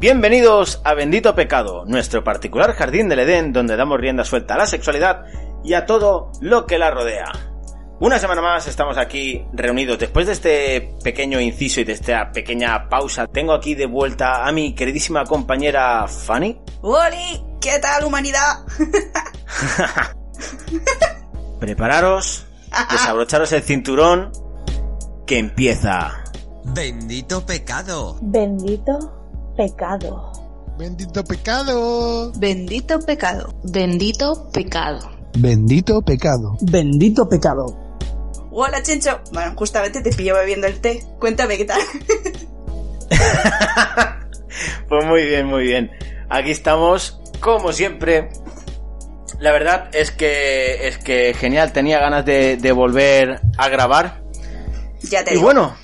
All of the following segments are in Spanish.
Bienvenidos a Bendito Pecado, nuestro particular jardín del Edén donde damos rienda suelta a la sexualidad y a todo lo que la rodea. Una semana más estamos aquí reunidos. Después de este pequeño inciso y de esta pequeña pausa, tengo aquí de vuelta a mi queridísima compañera Fanny. ¡Oli! ¿Qué tal, humanidad? Prepararos, desabrocharos el cinturón, que empieza. Bendito pecado. Bendito pecado. Bendito pecado. Bendito pecado. Bendito pecado. Bendito pecado. Bendito pecado. Hola, Chencho. Bueno, justamente te pillo bebiendo el té. Cuéntame qué tal. pues muy bien, muy bien. Aquí estamos, como siempre. La verdad es que es que genial, tenía ganas de, de volver a grabar. Ya te Y digo. bueno,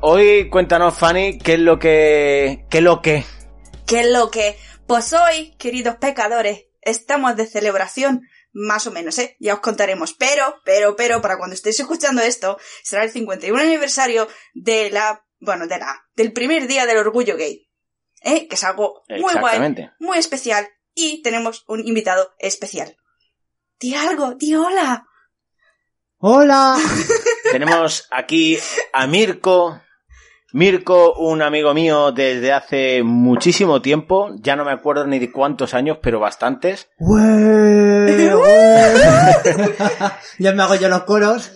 hoy cuéntanos, Fanny, qué es lo que. qué es lo que. ¿Qué es lo que? Pues hoy, queridos pecadores, estamos de celebración. Más o menos, ¿eh? Ya os contaremos. Pero, pero, pero, para cuando estéis escuchando esto, será el 51 aniversario de la, bueno, de la, del primer día del orgullo gay. ¿Eh? Que es algo muy guay, muy especial. Y tenemos un invitado especial. Di algo, di hola. ¡Hola! Tenemos aquí a Mirko. Mirko, un amigo mío desde hace muchísimo tiempo. Ya no me acuerdo ni de cuántos años, pero bastantes. ¡Ué! ¡Ué! ya me hago yo los coros.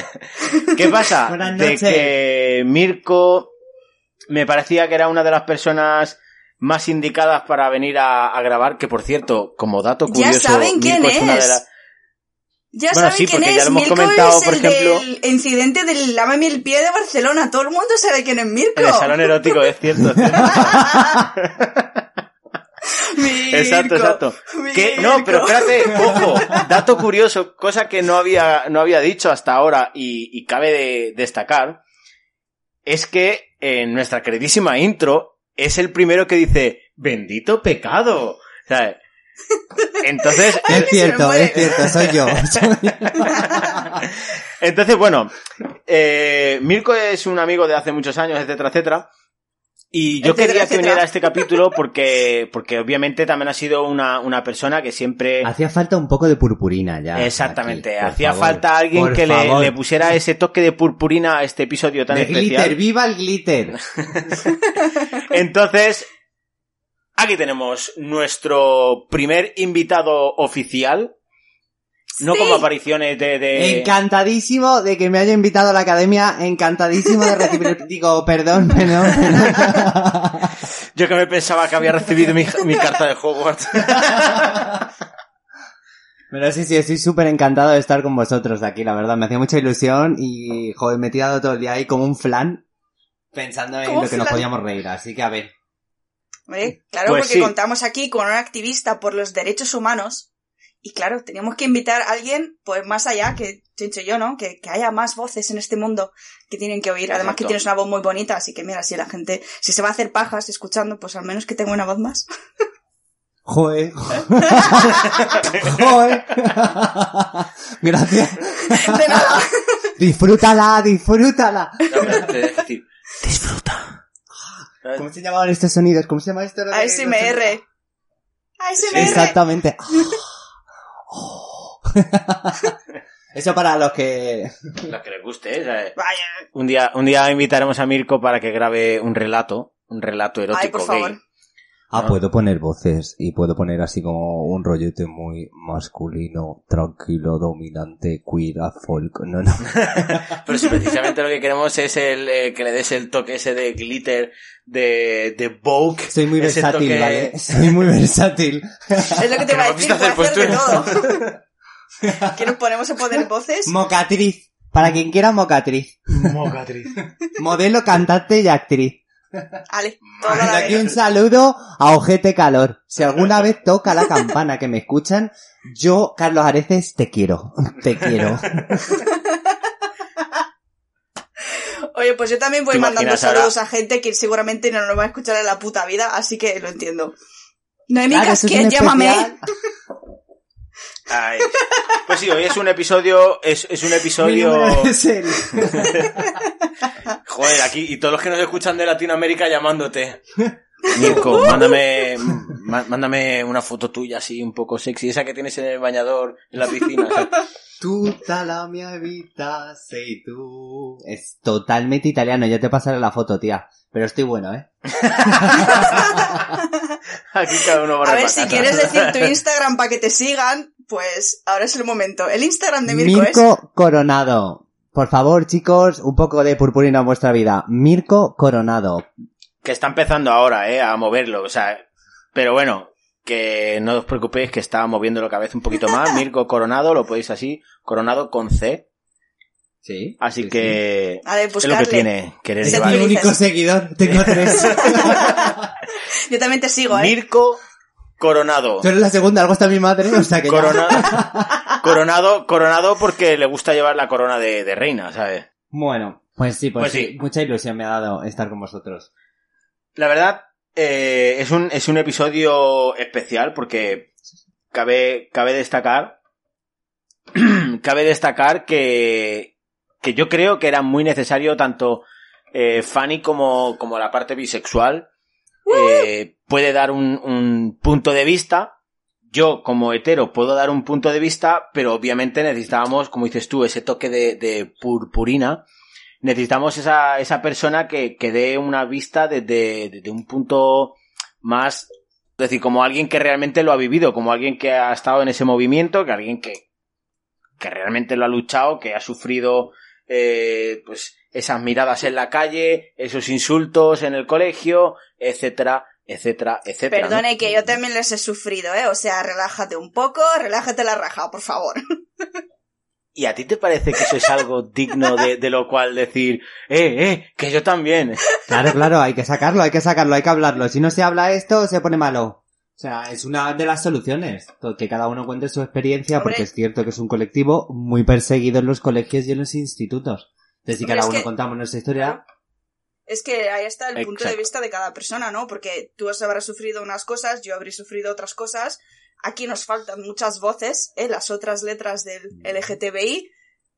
¿Qué pasa? Buenas de que Mirko me parecía que era una de las personas más indicadas para venir a, a grabar, que por cierto, como dato Ya curioso, saben quién Mirko una de es. las- Ya Bueno, saben sí, quién es. ya lo hemos Mirko comentado, es por el ejemplo- del incidente del lávame el pie de Barcelona. Todo el mundo sabe quién es Mirko. El salón erótico, es cierto. es cierto. Mirko, Exacto, exacto. No, pero espérate, ojo, dato curioso, cosa que no había, no había dicho hasta ahora y, y cabe de destacar, es que en nuestra queridísima intro es el primero que dice, bendito pecado. ¿Sabes? Entonces, Es me cierto, es cierto, soy yo. entonces bueno, eh, Mirko es un amigo de hace muchos años, etcétera, etcétera. Y yo Etcétera, quería que etcétera. viniera a este capítulo porque, porque obviamente también ha sido una, una persona que siempre... Hacía falta un poco de purpurina ya. Exactamente, aquí, hacía favor. falta alguien que le, pusiera ese toque de purpurina a este episodio tan De especial. glitter, viva el glitter. Entonces, aquí tenemos nuestro primer invitado oficial. No Sí. como apariciones de... de... Encantadísimo de que me haya invitado a la academia, encantadísimo de recibir... Digo, perdón, perdón. Yo que me pensaba que había recibido mi, mi carta de Hogwarts. Pero sí, sí, estoy súper encantado de estar con vosotros de aquí, la verdad. Me hacía mucha ilusión y, joder, me he tirado todo el día ahí como un flan pensando en lo que nos podíamos reír. Así que, a ver. ¿Ve? Claro, Pues porque sí. contamos aquí con un activista por los derechos humanos. Y claro, teníamos que invitar a alguien, pues más allá que Chencho y yo, ¿no? Que, que haya más voces en este mundo que tienen que oír. Además que tienes una voz muy bonita, así que mira, si la gente, si se va a hacer pajas escuchando, pues al menos que tenga una voz más. Joder. Joder. Gracias. De nada. Disfrútala, disfrútala. No, pero te debo decir, disfruta. ¿Cómo se llamaban estos sonidos? ¿Cómo se llama esto? ASMR. ASMR. Exactamente. Eso para los que... Lo que les guste, ¿eh? ¿sabes? Vaya. Un día, un día invitaremos a Mirko para que grabe un relato, un relato erótico Ay, por gay. Ah, ¿no? puedo poner voces y puedo poner así como un rollete muy masculino, tranquilo, dominante, queer, a folk. No, no. Pero si precisamente lo que queremos es el eh, que le des el toque ese de glitter, de, de Vogue. Soy muy versátil, toque- ¿vale? Soy muy versátil. Es lo que te iba a decir, visto hacer de hacer todo. ¿Que nos ponemos a poner voces? Mocatriz. Para quien quiera mocatriz. Mocatriz. Modelo, cantante y actriz. Vale, Desde aquí un saludo a Ojete Calor. Si alguna vez toca la campana que me escuchan, yo, Carlos Areces, te quiero. Te quiero. Oye, pues yo también voy ¿Te mandando saludos a gente que seguramente no nos va a escuchar en la puta vida, así que lo entiendo. Noemi Claro, es Casquet, llámame. Ay. Pues sí, hoy es un episodio, es, es un Mi episodio... Joder, aquí, y todos los que nos escuchan de Latinoamérica llamándote. Mirko, mándame, má- mándame una foto tuya así un poco sexy, esa que tienes en el bañador en la piscina. ¿sabes? Tu la mia vita sei tú. Es totalmente italiano, ya te pasaré la foto, tía. Pero estoy bueno, ¿eh? Aquí cada uno va A ver, pa' si quieres decir tu Instagram para que te sigan, pues ahora es el momento. El Instagram de Mirko, Mirko Coronado. Por favor, chicos, un poco de purpurina en vuestra vida. Mirko Coronado. Que está empezando ahora, eh, a moverlo, o sea, pero bueno, que no os preocupéis que está moviéndolo cada vez un poquito más. Mirko Coronado, lo podéis así, Coronado con C. Sí. Así sí, que es. A ver, es lo que tiene querer sí. llevar. Mi único seguidor. Tengo tres. Yo también te sigo, ¿eh? Mirko Coronado. Tú eres la segunda, algo está mi madre, o sea que ya- Corona- coronado, coronado porque le gusta llevar la corona de, de reina, ¿sabes? Bueno, pues sí, pues, Pues sí. sí. Mucha ilusión me ha dado estar con vosotros. La verdad, eh, es, un, es un episodio especial porque cabe, cabe destacar, cabe destacar que, que yo creo que era muy necesario tanto eh, Fanny como, como la parte bisexual. Eh, puede dar un, un punto de vista. Yo, como hetero, puedo dar un punto de vista, pero obviamente necesitábamos, como dices tú, ese toque de, purpurina necesitamos esa, esa persona que, que dé una vista desde, desde un punto más, es decir, como alguien que realmente lo ha vivido, como alguien que ha estado en ese movimiento, que alguien que, que realmente lo ha luchado, que ha sufrido, eh, pues, esas miradas en la calle, esos insultos en el colegio, etcétera, etcétera, etcétera. ¿no? Perdone que yo también les he sufrido, ¿eh? O sea, relájate un poco, relájate la raja, por favor. ¿Y a ti te parece que eso es algo digno de, de lo cual decir, eh, eh, que yo también? Claro, claro, hay que sacarlo, hay que sacarlo, hay que hablarlo. Si no se habla esto, se pone malo. O sea, es una de las soluciones. Que cada uno cuente su experiencia, Hombre. porque es cierto que es un colectivo muy perseguido en los colegios y en los institutos. Entonces, si Hombre, cada uno que- contamos nuestra historia, Es que ahí está el punto de vista de cada persona, ¿no? Porque tú habrás sufrido unas cosas, yo habré sufrido otras cosas. Aquí nos faltan muchas voces, ¿eh? Las otras letras del LGTBI,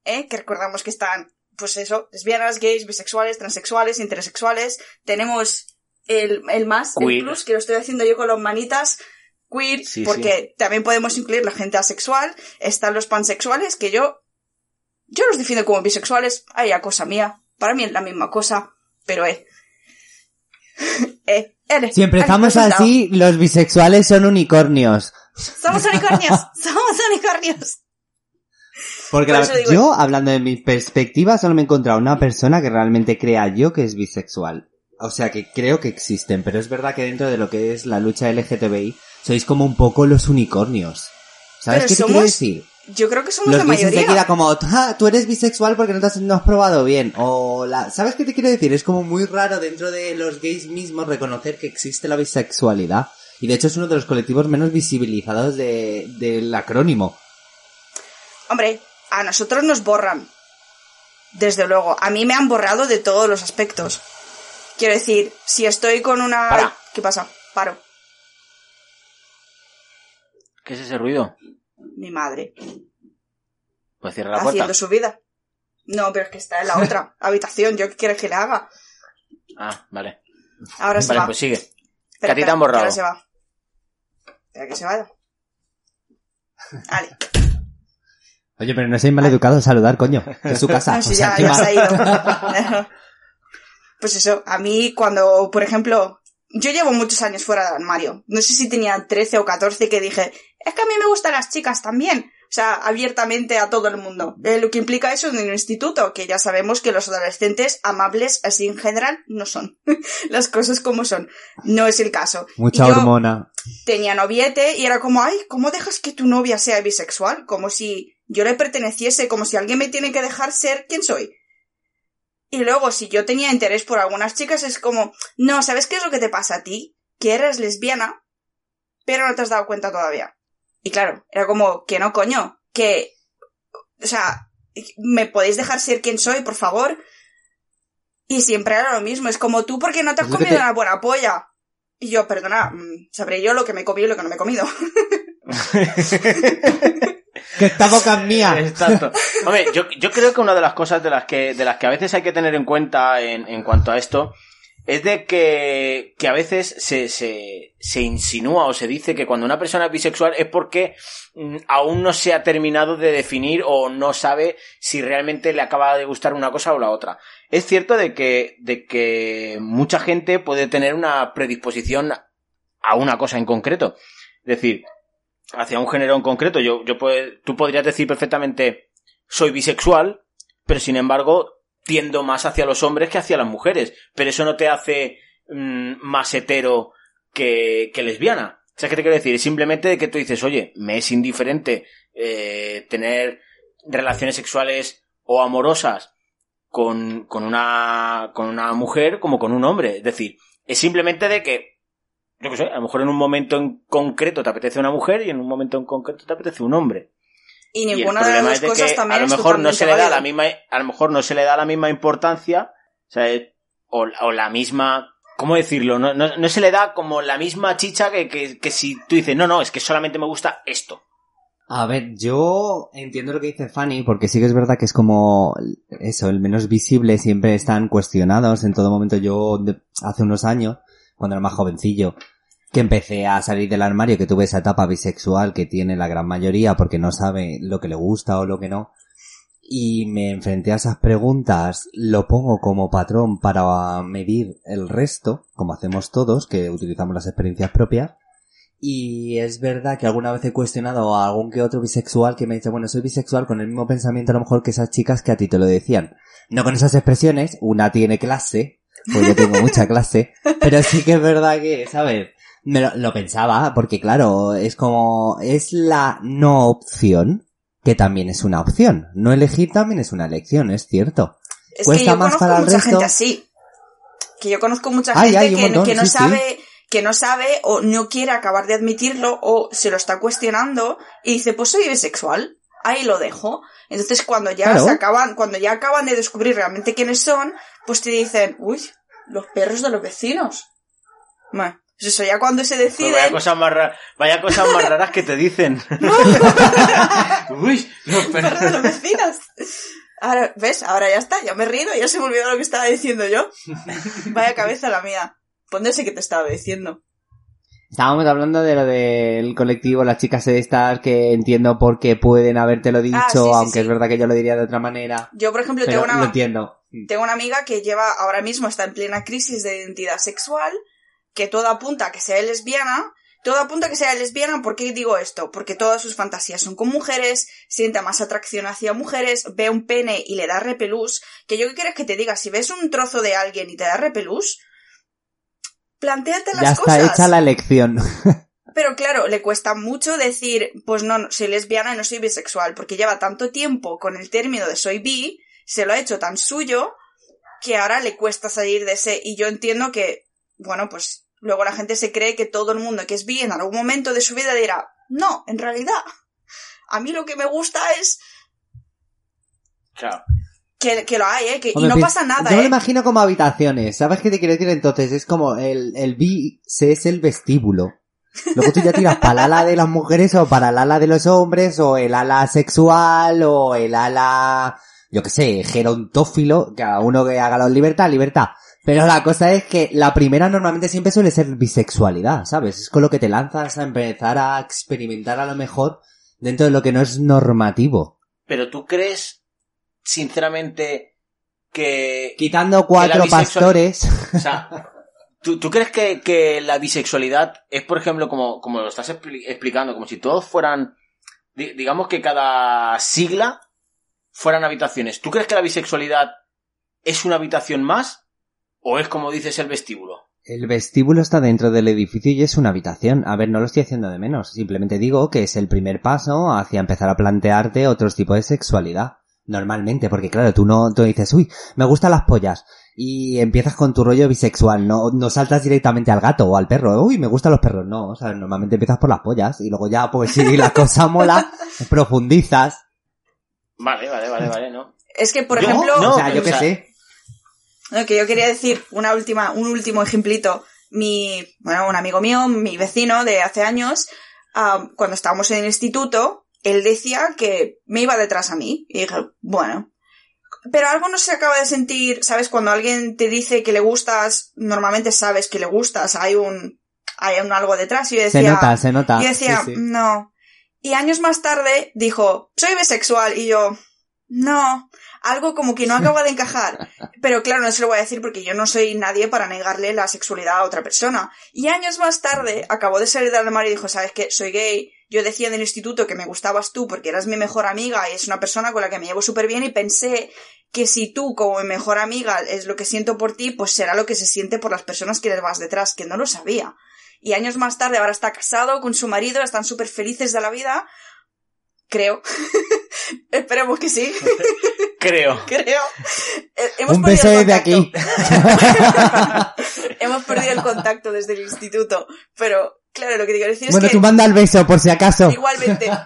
¿eh? Que recordamos que están, pues eso, lesbianas, gays, bisexuales, transexuales, intersexuales. Tenemos el, el más, el plus, que lo estoy haciendo yo con las manitas, queer, Sí, porque también podemos incluir la gente asexual. Están los pansexuales, que yo, yo los defino como bisexuales. Ay, a cosa mía. Para mí es la misma cosa. Pero, eh. eh, L, si empezamos L, resultado. así, los bisexuales son unicornios. Somos unicornios. Somos unicornios. Porque Por la- digo- yo, hablando de mi perspectiva, solo me he encontrado una persona que realmente crea yo que es bisexual. O sea, que creo que existen, pero es verdad que dentro de lo que es la lucha LGTBI, sois como un poco los unicornios. ¿Sabes Pero qué te somos quiero decir? Yo creo que somos Los la mayoría. enseguida como, "Ah, tú eres bisexual porque no, te has, no has probado bien. O la, ¿sabes qué te quiero decir? Es como muy raro dentro de los gays mismos reconocer que existe la bisexualidad. Y de hecho es uno de los colectivos menos visibilizados de, del acrónimo. Hombre, a nosotros nos borran. Desde luego. A mí me han borrado de todos los aspectos. Quiero decir, si estoy con una... Para. ¿Qué pasa? Paro. ¿Qué es ese ruido? Mi madre. Pues cierra la puerta. haciendo su vida. No, pero es que está en la otra habitación. ¿Yo qué quieres que le haga? Ah, vale. Ahora se Vale, va. pues sigue. Espera, que a ti te espera, han borrado. que Ahora se va. Espera que se vaya. Vale. Oye, pero no soy maleducado saludar, coño. Es su casa. No, sea, ya, ¿qué ya se ha ido. pues eso, a mí cuando, por ejemplo, yo llevo muchos años fuera del armario. No sé si tenía 13 o 14 que dije, es que a mí me gustan las chicas también. O sea, abiertamente a todo el mundo. Eh, lo que implica eso en el instituto, que ya sabemos que los adolescentes amables así en general no son. las cosas como son. No es el caso. Mucha Y yo- hormona. tenía noviete y era como, ay, ¿cómo dejas que tu novia sea bisexual? Como si yo le perteneciese, como si alguien me tiene que dejar ser quien soy. Y luego, si yo tenía interés por algunas chicas, es como, no, ¿sabes qué es lo que te pasa a ti? Que eres lesbiana, pero no te has dado cuenta todavía. Y claro, era como, que no, coño, que, o sea, ¿me podéis dejar ser quien soy, por favor? Y siempre era lo mismo, es como tú, porque no te has Es lo que comido te- una buena polla? Y yo, perdona, mm, sabré yo lo que me he comido y lo que no me he comido. Que esta boca es mía. Exacto. Hombre, yo, yo creo que una de las cosas de las que, de las que a veces hay que tener en cuenta en, en cuanto a esto es de que, que a veces se, se, se insinúa o se dice que cuando una persona es bisexual es porque mm, aún no se ha terminado de definir o no sabe si realmente le acaba de gustar una cosa o la otra. Es cierto de que, de que mucha gente puede tener una predisposición a una cosa en concreto. Es decir, hacia un género en concreto. Yo, yo puede- tú podrías decir perfectamente, soy bisexual, pero sin embargo, tiendo más hacia los hombres que hacia las mujeres. Pero eso no te hace mm, más hetero que, lesbiana. ¿Sabes qué te quiero decir? Es simplemente de que tú dices, oye, me es indiferente eh, tener relaciones sexuales o amorosas con, con una, con una mujer como con un hombre. Es decir, es simplemente de que, yo qué sé, a lo mejor en un momento en concreto te apetece una mujer y en un momento en concreto te apetece un hombre. Y ninguna de las dos cosas que también a lo es mejor no se le da la misma, a lo mejor no se le da la misma importancia, o sea, o, o la misma, ¿cómo decirlo? No, no, no se le da como la misma chicha que, que, que si tú dices, no, no, es que solamente me gusta esto. A ver, yo entiendo lo que dice Fanny, porque sí que es verdad que es como eso, el menos visible, siempre están cuestionados en todo momento. Yo, de- hace unos años, cuando era más jovencillo, que empecé a salir del armario, que tuve esa etapa bisexual que tiene la gran mayoría porque no sabe lo que le gusta o lo que no, y me enfrenté a esas preguntas, lo pongo como patrón para medir el resto, como hacemos todos, que utilizamos las experiencias propias, y es verdad que alguna vez he cuestionado a algún que otro bisexual que me dice, bueno, soy bisexual con el mismo pensamiento a lo mejor que esas chicas que a ti te lo decían. No con esas expresiones, una tiene clase, pues yo tengo mucha clase, pero sí que es verdad que, ¿sabes? Me lo, lo pensaba, porque claro, es como, es la no opción, que también es una opción. No elegir también es una elección, es cierto. Es Cuesta que yo más conozco para el mucha resto. gente así. Que yo conozco mucha Ay, gente que, montón, que no sí, sí. sabe, que no sabe o no quiere acabar de admitirlo o se lo está cuestionando y dice, pues soy bisexual. Ahí lo dejo. Entonces cuando ya Claro. se acaban, cuando ya acaban de descubrir realmente quiénes son, pues te dicen, uy, los perros de los vecinos. Bueno, pues eso ya cuando se Pues vaya deciden, cosas más raras, vaya cosas más raras que te dicen. Uy, los perros de los vecinos. Ahora, ¿ves? Ahora ya está, ya me he reído, ya se me olvidó lo que estaba diciendo yo. Vaya cabeza la mía. Póndese que te estaba diciendo. Estábamos hablando de lo del colectivo, las chicas estas que entiendo por qué pueden habértelo dicho, Ah, sí, sí, aunque sí. es verdad que yo lo diría de otra manera. Yo, por ejemplo, Pero tengo una, entiendo. tengo una amiga que lleva, ahora mismo está en plena crisis de identidad sexual, que todo apunta a que sea lesbiana, todo apunta a que sea lesbiana, ¿por qué digo esto? Porque todas sus fantasías son con mujeres, siente más atracción hacia mujeres, ve un pene y le da repelús, que yo qué quieres que te diga, si ves un trozo de alguien y te da repelús, plantéate las Ya está cosas. hecha la elección. Pero claro, le cuesta mucho decir, pues no, no, soy lesbiana y no soy bisexual, porque lleva tanto tiempo con el término de soy bi, se lo ha hecho tan suyo, que ahora le cuesta salir de ese, y yo entiendo que, bueno, pues luego la gente se cree que todo el mundo que es bi en algún momento de su vida dirá, no, en realidad, a mí lo que me gusta es Claro. que, que lo hay, ¿eh? Que, y no pasa nada, Yo me lo ¿eh? imagino como habitaciones. ¿Sabes qué te quiero decir? Entonces es como el, el bi se es el vestíbulo. Luego tú ya tiras para el ala de las mujeres o para el ala de los hombres o el ala sexual o el ala, yo qué sé, gerontófilo, cada uno que haga la libertad, libertad. Pero la cosa es que la primera normalmente siempre suele ser bisexualidad, ¿sabes? Es con lo que te lanzas a empezar a experimentar a lo mejor dentro de lo que no es normativo. Pero tú crees, sinceramente, que... Quitando cuatro pastores. O sea, ¿tú, tú crees que, que la bisexualidad es, por ejemplo, como, como lo estás expli- explicando, como si todos fueran, di- digamos que cada sigla fueran habitaciones? ¿Tú crees que la bisexualidad es una habitación más? ¿O es como dices el vestíbulo? El vestíbulo está dentro del edificio y es una habitación. A ver, no lo estoy haciendo de menos. Simplemente digo que es el primer paso hacia empezar a plantearte otros tipos de sexualidad. Normalmente, porque claro, tú no, tú dices, uy, me gustan las pollas. Y empiezas con tu rollo bisexual, no, no saltas directamente al gato o al perro, uy, me gustan los perros, no, o sea, normalmente empiezas por las pollas y luego ya, pues si la cosa mola, profundizas. Vale, vale, vale, vale, ¿no? Es que, por Yo- ejemplo, no, o sea, yo o qué sea, sé. Que yo quería decir una última, un último ejemplito. Mi, bueno, un amigo mío, mi vecino de hace años, cuando estábamos en el instituto, él decía que me iba detrás a mí. Y dije, bueno, pero algo no se acaba de sentir, ¿sabes? Cuando alguien te dice que le gustas, normalmente sabes que le gustas, hay un, hay un algo detrás. Y yo decía, se nota, se nota. y decía, Sí, sí. no. Y años más tarde dijo, soy bisexual. Y yo, no. Algo como que no acaba de encajar. Pero claro, no se lo voy a decir porque yo no soy nadie para negarle la sexualidad a otra persona. Y años más tarde acabó de salir del armario y dijo, ¿sabes qué? Soy gay. Yo decía en el instituto que me gustabas tú porque eras mi mejor amiga y es una persona con la que me llevo súper bien y pensé que si tú como mi mejor amiga es lo que siento por ti, pues será lo que se siente por las personas que les vas detrás, que no lo sabía. Y años más tarde ahora está casado con su marido, están súper felices de la vida. Creo. Esperemos que sí. Creo. Creo. Eh, Hemos Un perdido beso desde aquí. Hemos perdido el contacto desde el instituto. Pero, claro, lo que te quiero decir Bueno, es que... tú manda el beso, por si acaso. Igualmente.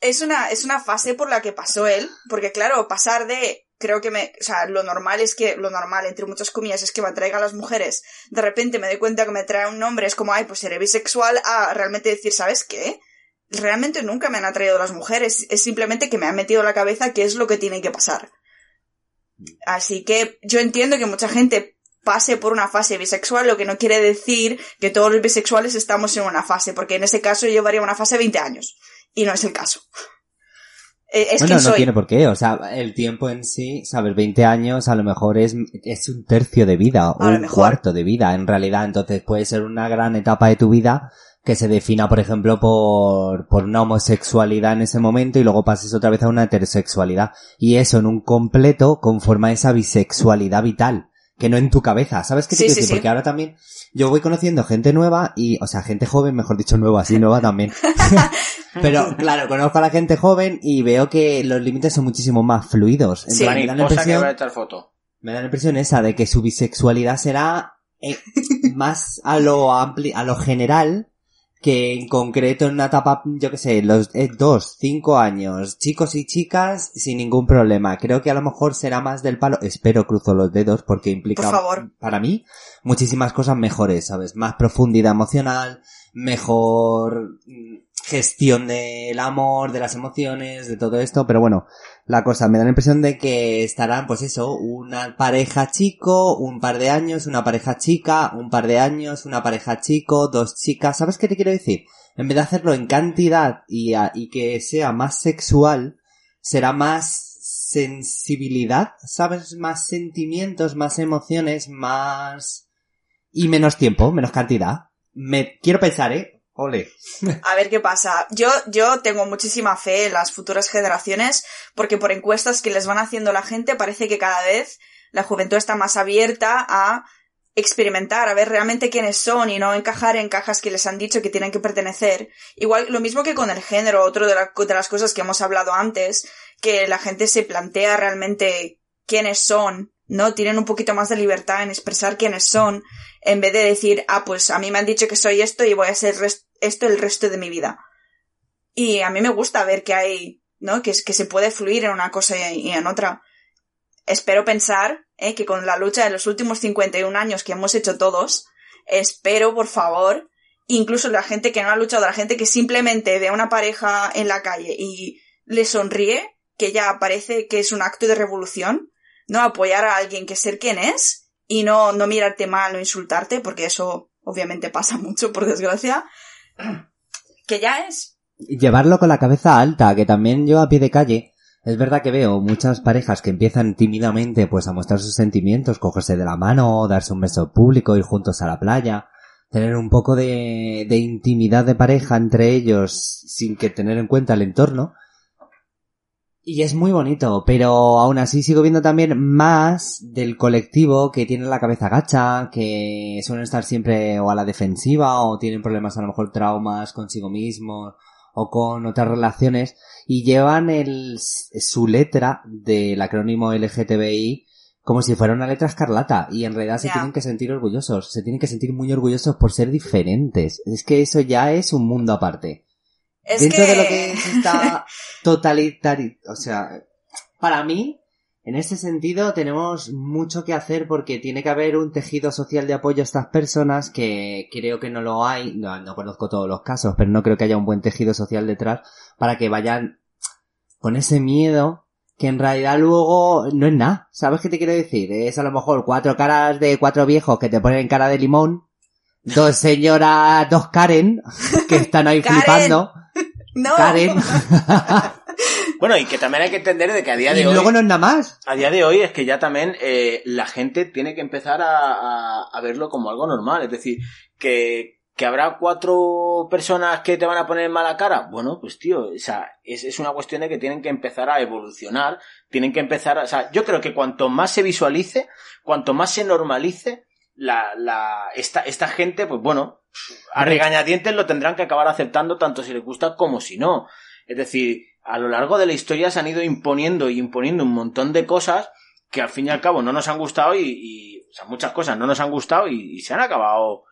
Es una, es una fase por la que pasó él, porque claro, pasar de, creo que me, o sea, lo normal es que, lo normal, entre muchas comillas, es que me atraiga a las mujeres, de repente me doy cuenta que me trae un nombre, es como, ay, pues seré bisexual, a realmente decir, ¿sabes qué? Realmente nunca me han atraído las mujeres, es simplemente que me han metido en la cabeza qué es lo que tiene que pasar. Así que yo entiendo que mucha gente pase por una fase bisexual, lo que no quiere decir que todos los bisexuales estamos en una fase, porque en ese caso yo llevaría una fase 20 años. Y no es el caso. Eh, Es bueno, no soy. tiene por qué. O sea, el tiempo en sí, sabes, 20 años a lo mejor es, es un tercio de vida o un mejor. cuarto de vida, en realidad. Entonces puede ser una gran etapa de tu vida que se defina, por ejemplo, por, por una homosexualidad en ese momento y luego pases otra vez a una heterosexualidad. Y eso en un completo conforma esa bisexualidad vital, que no en tu cabeza. ¿Sabes qué te Sí, quiero sí, decir? sí. Porque ahora también yo voy conociendo gente nueva y, o sea, gente joven, mejor dicho, nueva, sí, nueva también. Pero claro, conozco a la gente joven y veo que los límites son muchísimo más fluidos. Sí. Entonces, me, da la que impresión, echar foto. me da la impresión esa de que su bisexualidad será eh, más a lo ampli a lo general que en concreto en una etapa, yo que sé, los eh, dos, cinco años, chicos y chicas, sin ningún problema. Creo que a lo mejor será más del palo, espero cruzo los dedos porque implica Por favor. para mí muchísimas cosas mejores, ¿sabes? Más profundidad emocional, mejor mm, gestión del amor, de las emociones, de todo esto, pero bueno, la cosa, me da la impresión de que estarán, pues eso, una pareja chico, un par de años, una pareja chica, un par de años, una pareja chico, dos chicas, ¿sabes qué te quiero decir? En vez de hacerlo en cantidad y, a- y que sea más sexual, será más sensibilidad, ¿sabes? Más sentimientos, más emociones, más... y menos tiempo, menos cantidad. Me quiero pensar, ¿eh? Ole. A ver qué pasa. Yo, yo tengo muchísima fe en las futuras generaciones, porque por encuestas que les van haciendo la gente, parece que cada vez la juventud está más abierta a experimentar, a ver realmente quiénes son y no encajar en cajas que les han dicho que tienen que pertenecer. Igual, lo mismo que con el género, otro de, la- de las cosas que hemos hablado antes, que la gente se plantea realmente quiénes son, ¿no? Tienen un poquito más de libertad en expresar quiénes son, en vez de decir, ah, pues a mí me han dicho que soy esto y voy a ser esto el resto de mi vida. Y a mí me gusta ver que hay, ¿no? Que, que se puede fluir en una cosa y, y en otra. Espero pensar, ¿eh? Que con la lucha de los últimos 51 años que hemos hecho todos, espero, por favor, incluso la gente que no ha luchado, la gente que simplemente ve a una pareja en la calle y le sonríe, que ya parece que es un acto de revolución, ¿no? Apoyar a alguien que ser quien es y no, no mirarte mal o insultarte, porque eso obviamente pasa mucho, por desgracia. Que ya es. Llevarlo con la cabeza alta, que también yo a pie de calle, es verdad que veo muchas parejas que empiezan tímidamente pues a mostrar sus sentimientos, cogerse de la mano, darse un beso público, ir juntos a la playa, tener un poco de, de intimidad de pareja entre ellos sin que tener en cuenta el entorno. Y es muy bonito, pero aún así sigo viendo también más del colectivo que tiene la cabeza gacha, que suelen estar siempre o a la defensiva o tienen problemas a lo mejor traumas consigo mismos o con otras relaciones y llevan el, su letra del acrónimo LGTBI como si fuera una letra escarlata y en realidad se tienen que sentir orgullosos, se tienen que sentir muy orgullosos por ser diferentes. Es que eso ya es un mundo aparte. Es Dentro que... de lo que es esta totalitario, o sea, para mí, en este sentido tenemos mucho que hacer porque tiene que haber un tejido social de apoyo a estas personas que creo que no lo hay, no, no conozco todos los casos, pero no creo que haya un buen tejido social detrás para que vayan con ese miedo que en realidad luego no es nada. ¿Sabes qué te quiero decir? Es a lo mejor cuatro caras de cuatro viejos que te ponen cara de limón, dos señoras, dos Karen, que están ahí Karen. flipando. No. Karen. Bueno, y que también hay que entender de que a día y de hoy... luego no es nada más. A día de hoy es que ya también eh, la gente tiene que empezar a, a- a verlo como algo normal. Es decir, que, que habrá cuatro personas que te van a poner mala cara. Bueno, pues tío, o sea, es, es una cuestión de que tienen que empezar a evolucionar. Tienen que empezar a... O sea, yo creo que cuanto más se visualice, cuanto más se normalice, la, la, esta, esta gente, pues bueno, a regañadientes lo tendrán que acabar aceptando tanto si les gusta como si no. Es decir, a lo largo de la historia se han ido imponiendo y imponiendo un montón de cosas que al fin y al cabo no nos han gustado y, y- o sea, muchas cosas no nos han gustado y, y se han acabado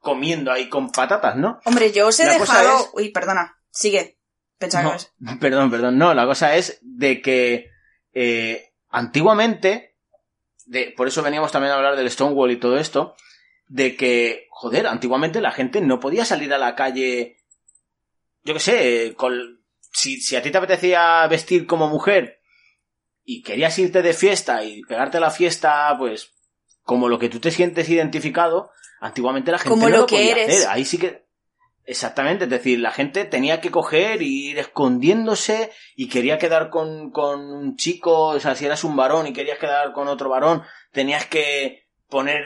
comiendo ahí con patatas, ¿no? Hombre, yo os he La dejado... es- Uy, perdona. Sigue. Pensaba No, que vas- perdón, perdón, no, la cosa es de que eh, antiguamente, de, por eso veníamos también a hablar del Stonewall y todo esto, de que, joder, antiguamente la gente no podía salir a la calle, yo qué sé, con, si, si a ti te apetecía vestir como mujer y querías irte de fiesta y pegarte la fiesta, pues, como lo que tú te sientes identificado, antiguamente la gente Como no lo lo que eres. hacer. Ahí sí que, Exactamente, es decir, la gente tenía que coger y ir escondiéndose y quería quedar con, con un chico, o sea, si eras un varón y querías quedar con otro varón, tenías que poner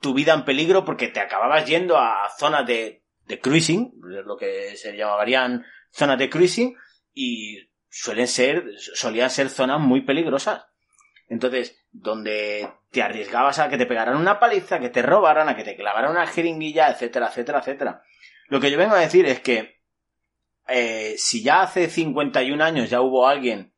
tu vida en peligro porque te acababas yendo a zonas de, de cruising, lo que se llamarían zonas de cruising, y suelen ser, solían ser zonas muy peligrosas. Entonces, donde te arriesgabas a que te pegaran una paliza, que te robaran, a que te clavaran una jeringuilla, etcétera, etcétera, etcétera. Lo que yo vengo a decir es que eh, si ya hace 51 años ya hubo alguien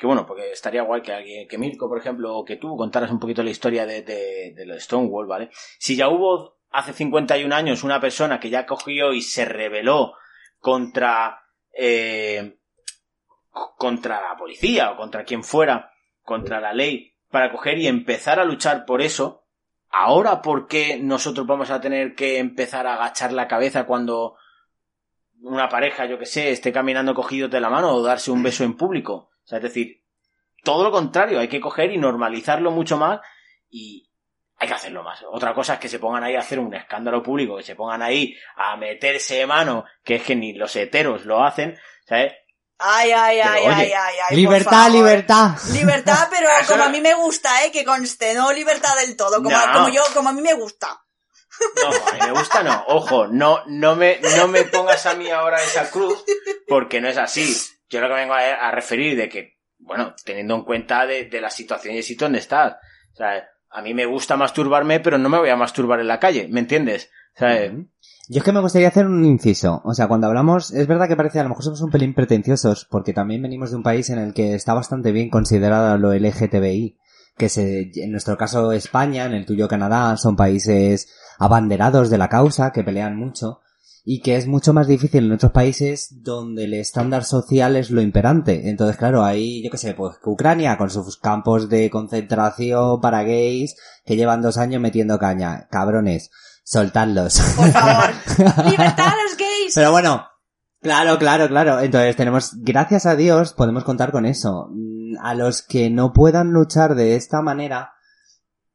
que bueno, porque estaría guay que alguien, que Mirko, por ejemplo, o que tú contaras un poquito la historia de, de, de Stonewall, ¿vale? Si ya hubo hace 51 años una persona que ya cogió y se rebeló contra, eh, contra la policía o contra quien fuera, contra la ley, para coger y empezar a luchar por eso, ahora por qué nosotros vamos a tener que empezar a agachar la cabeza cuando una pareja, yo que sé, esté caminando cogidos de la mano o darse un beso en público. Es decir, todo lo contrario, hay que coger y normalizarlo mucho más y hay que hacerlo más. Otra cosa es que se pongan ahí a hacer un escándalo público, que se pongan ahí a meterse de mano, que es que ni los heteros lo hacen, ¿sabes? Ay, ay, Pero, ay, oye, ay, ay, ay. libertad, libertad. Libertad, pero Eso como a mí me gusta, eh, que conste, no libertad del todo, como, No. como yo, como a mí me gusta. No, a mí me gusta no. Ojo, no, no me, no me pongas a mí ahora esa cruz, porque no es así. Yo lo que vengo a, a referir de que, bueno, teniendo en cuenta de, de la situación y el sitio donde estás. O sea, a mí me gusta masturbarme, pero no me voy a masturbar en la calle, ¿me entiendes? O sea, Yo es que me gustaría hacer un inciso. O sea, cuando hablamos, es verdad que parece a lo mejor somos un pelín pretenciosos, porque también venimos de un país en el que está bastante bien considerado lo LGTBI, que se, en nuestro caso España, en el tuyo Canadá, son países abanderados de la causa, que pelean mucho, y que es mucho más difícil en otros países donde el estándar social es lo imperante. Entonces, claro, ahí, yo qué sé, pues Ucrania con sus campos de concentración para gays que llevan dos años metiendo caña. Cabrones, soltadlos. Por favor. Libertad a los gays. Pero bueno, claro, claro, claro. Entonces tenemos, gracias a Dios, podemos contar con eso. Mm, A los que no puedan luchar de esta manera,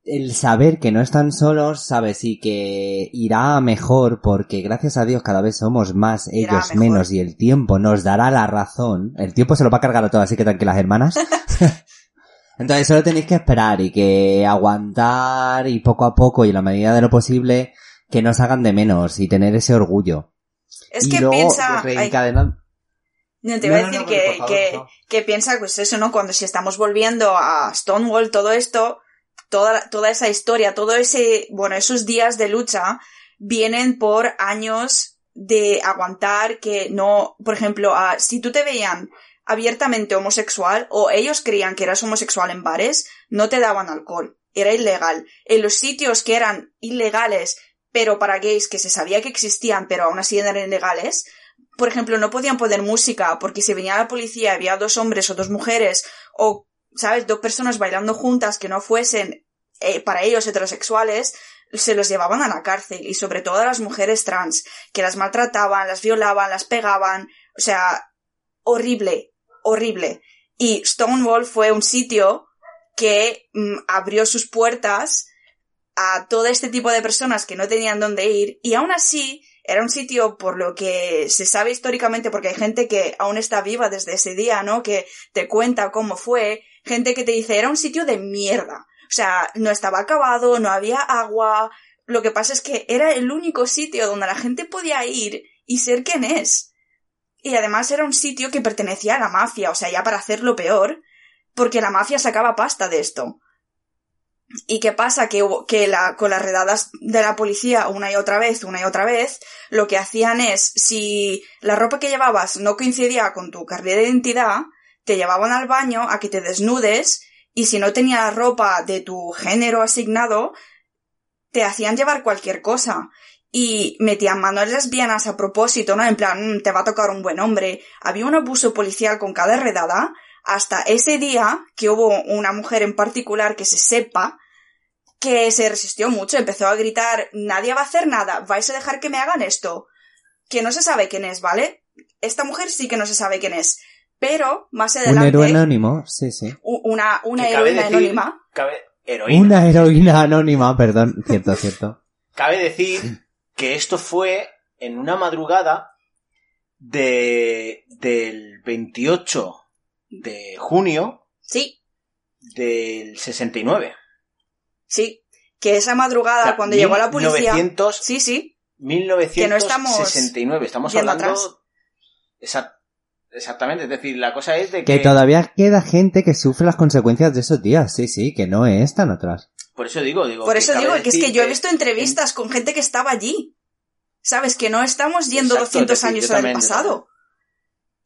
el saber que no están solos, sabes, y que irá mejor, porque gracias a Dios cada vez somos más, ellos menos, y el tiempo nos dará la razón. El tiempo se lo va a cargar a todo, así que tranquilas hermanas. Entonces solo tenéis que esperar y que aguantar y poco a poco y en la medida de lo posible que nos hagan de menos y tener ese orgullo. es y que luego piensa... no, te No, iba a no, decir no, que, favor, que piensa, pues eso, ¿no? Cuando si estamos volviendo a Stonewall, todo esto, toda, toda esa historia, todo ese, bueno, esos días de lucha, vienen por años de aguantar que no, por ejemplo, a- si tú te veían abiertamente homosexual o ellos creían que eras homosexual en bares, no te daban alcohol. Era ilegal. En los sitios que eran ilegales, pero para gays que se sabía que existían, pero aún así eran ilegales, por ejemplo, no podían poner música porque si venía la policía había dos hombres o dos mujeres o, ¿sabes?, dos personas bailando juntas que no fuesen eh, para ellos heterosexuales, se los llevaban a la cárcel y sobre todo a las mujeres trans, que las maltrataban, las violaban, las pegaban, o sea, horrible, horrible. Y Stonewall fue un sitio que mm, abrió sus puertas a todo este tipo de personas que no tenían dónde ir y aún así era un sitio por lo que se sabe históricamente porque hay gente que aún está viva desde ese día, ¿no? Que te cuenta cómo fue, gente que te dice era un sitio de mierda. O sea, no estaba acabado, no había agua. Lo que pasa es que era el único sitio donde la gente podía ir y ser quien es. Y además era un sitio que pertenecía a la mafia, o sea, ya para hacerlo peor, porque la mafia sacaba pasta de esto. ¿Y qué pasa? Que, que la, con las redadas de la policía una y otra vez, una y otra vez, lo que hacían es, si la ropa que llevabas no coincidía con tu carnet de identidad, te llevaban al baño a que te desnudes y si no tenía ropa de tu género asignado, te hacían llevar cualquier cosa. Y metían manos lesbianas a propósito, ¿no? En plan, "Mm, te va a tocar un buen hombre. Había un abuso policial con cada redada hasta ese día que hubo una mujer en particular que se sepa que se resistió mucho, empezó a gritar, nadie va a hacer nada, vais a dejar que me hagan esto. Que no se sabe quién es, ¿vale? Esta mujer sí que no se sabe quién es. Pero, más Un adelante, héroe anónimo, sí, sí. una, una heroína decir- anónima. Cabe, heroína. Una heroína anónima, perdón, cierto, cierto. Cabe decir que esto fue en una madrugada de, del 28 de junio Sí, del 69. sí. Que esa madrugada, O sea, cuando llegó la policía. 1900, Sí, sí. 1969. Estamos yendo hablando... atrás. Exact- exactamente, es decir, la cosa es de Que que... todavía queda gente que sufre las consecuencias de esos días, sí, sí, que no es tan atrás. Por eso digo, digo... Por eso digo que es que yo he visto entrevistas con gente que estaba allí. ¿Sabes? Que no estamos yendo Exacto, 200 es decir, años al pasado.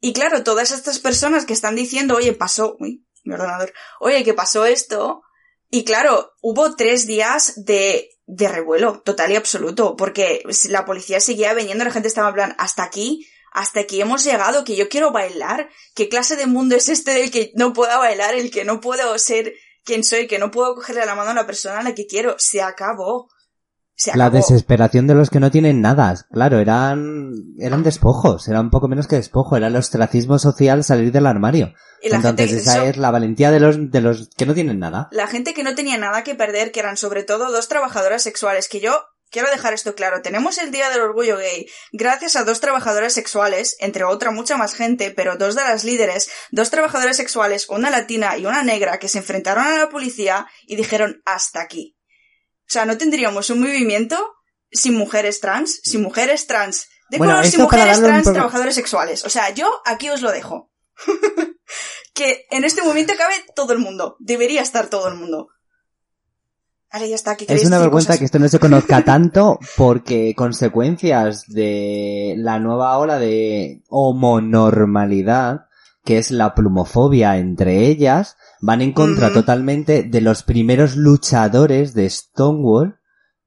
Y claro, todas estas personas que están diciendo, oye, pasó, uy, mi ordenador, oye, que pasó esto. Y claro, hubo tres días de, de revuelo, total y absoluto, porque la policía seguía viniendo, la gente estaba plan, hasta aquí, hasta aquí hemos llegado, que yo quiero bailar. ¿Qué clase de mundo es este del que no puedo bailar, el que no puedo ser quien soy, que no puedo cogerle la mano a la persona a la que quiero? Se acabó. Se La acabó. desesperación de los que no tienen nada. Claro, eran, eran despojos, era un poco menos que despojo, era el ostracismo social salir del armario. Y la Entonces esa es la valentía de los, de los que no tienen nada. la gente que no tenía nada que perder, que eran sobre todo dos trabajadoras sexuales, que yo quiero dejar esto claro, tenemos el Día del Orgullo Gay gracias a dos trabajadoras sexuales, entre otra mucha más gente, pero dos de las líderes, dos trabajadoras sexuales, una latina y una negra, que se enfrentaron a la policía y dijeron hasta aquí. O sea, no tendríamos un movimiento sin mujeres trans, sin mujeres trans de Bueno, color, sin mujeres trans, poco- trabajadores sexuales. O sea, yo aquí os lo dejo. que en este momento cabe todo el mundo. Debería estar todo el mundo. Vale, ya está. ¿qué Es una vergüenza cosas? que esto no se conozca tanto porque consecuencias de la nueva ola de homonormalidad, que es la plumofobia entre ellas, van en contra totalmente de los primeros luchadores de Stonewall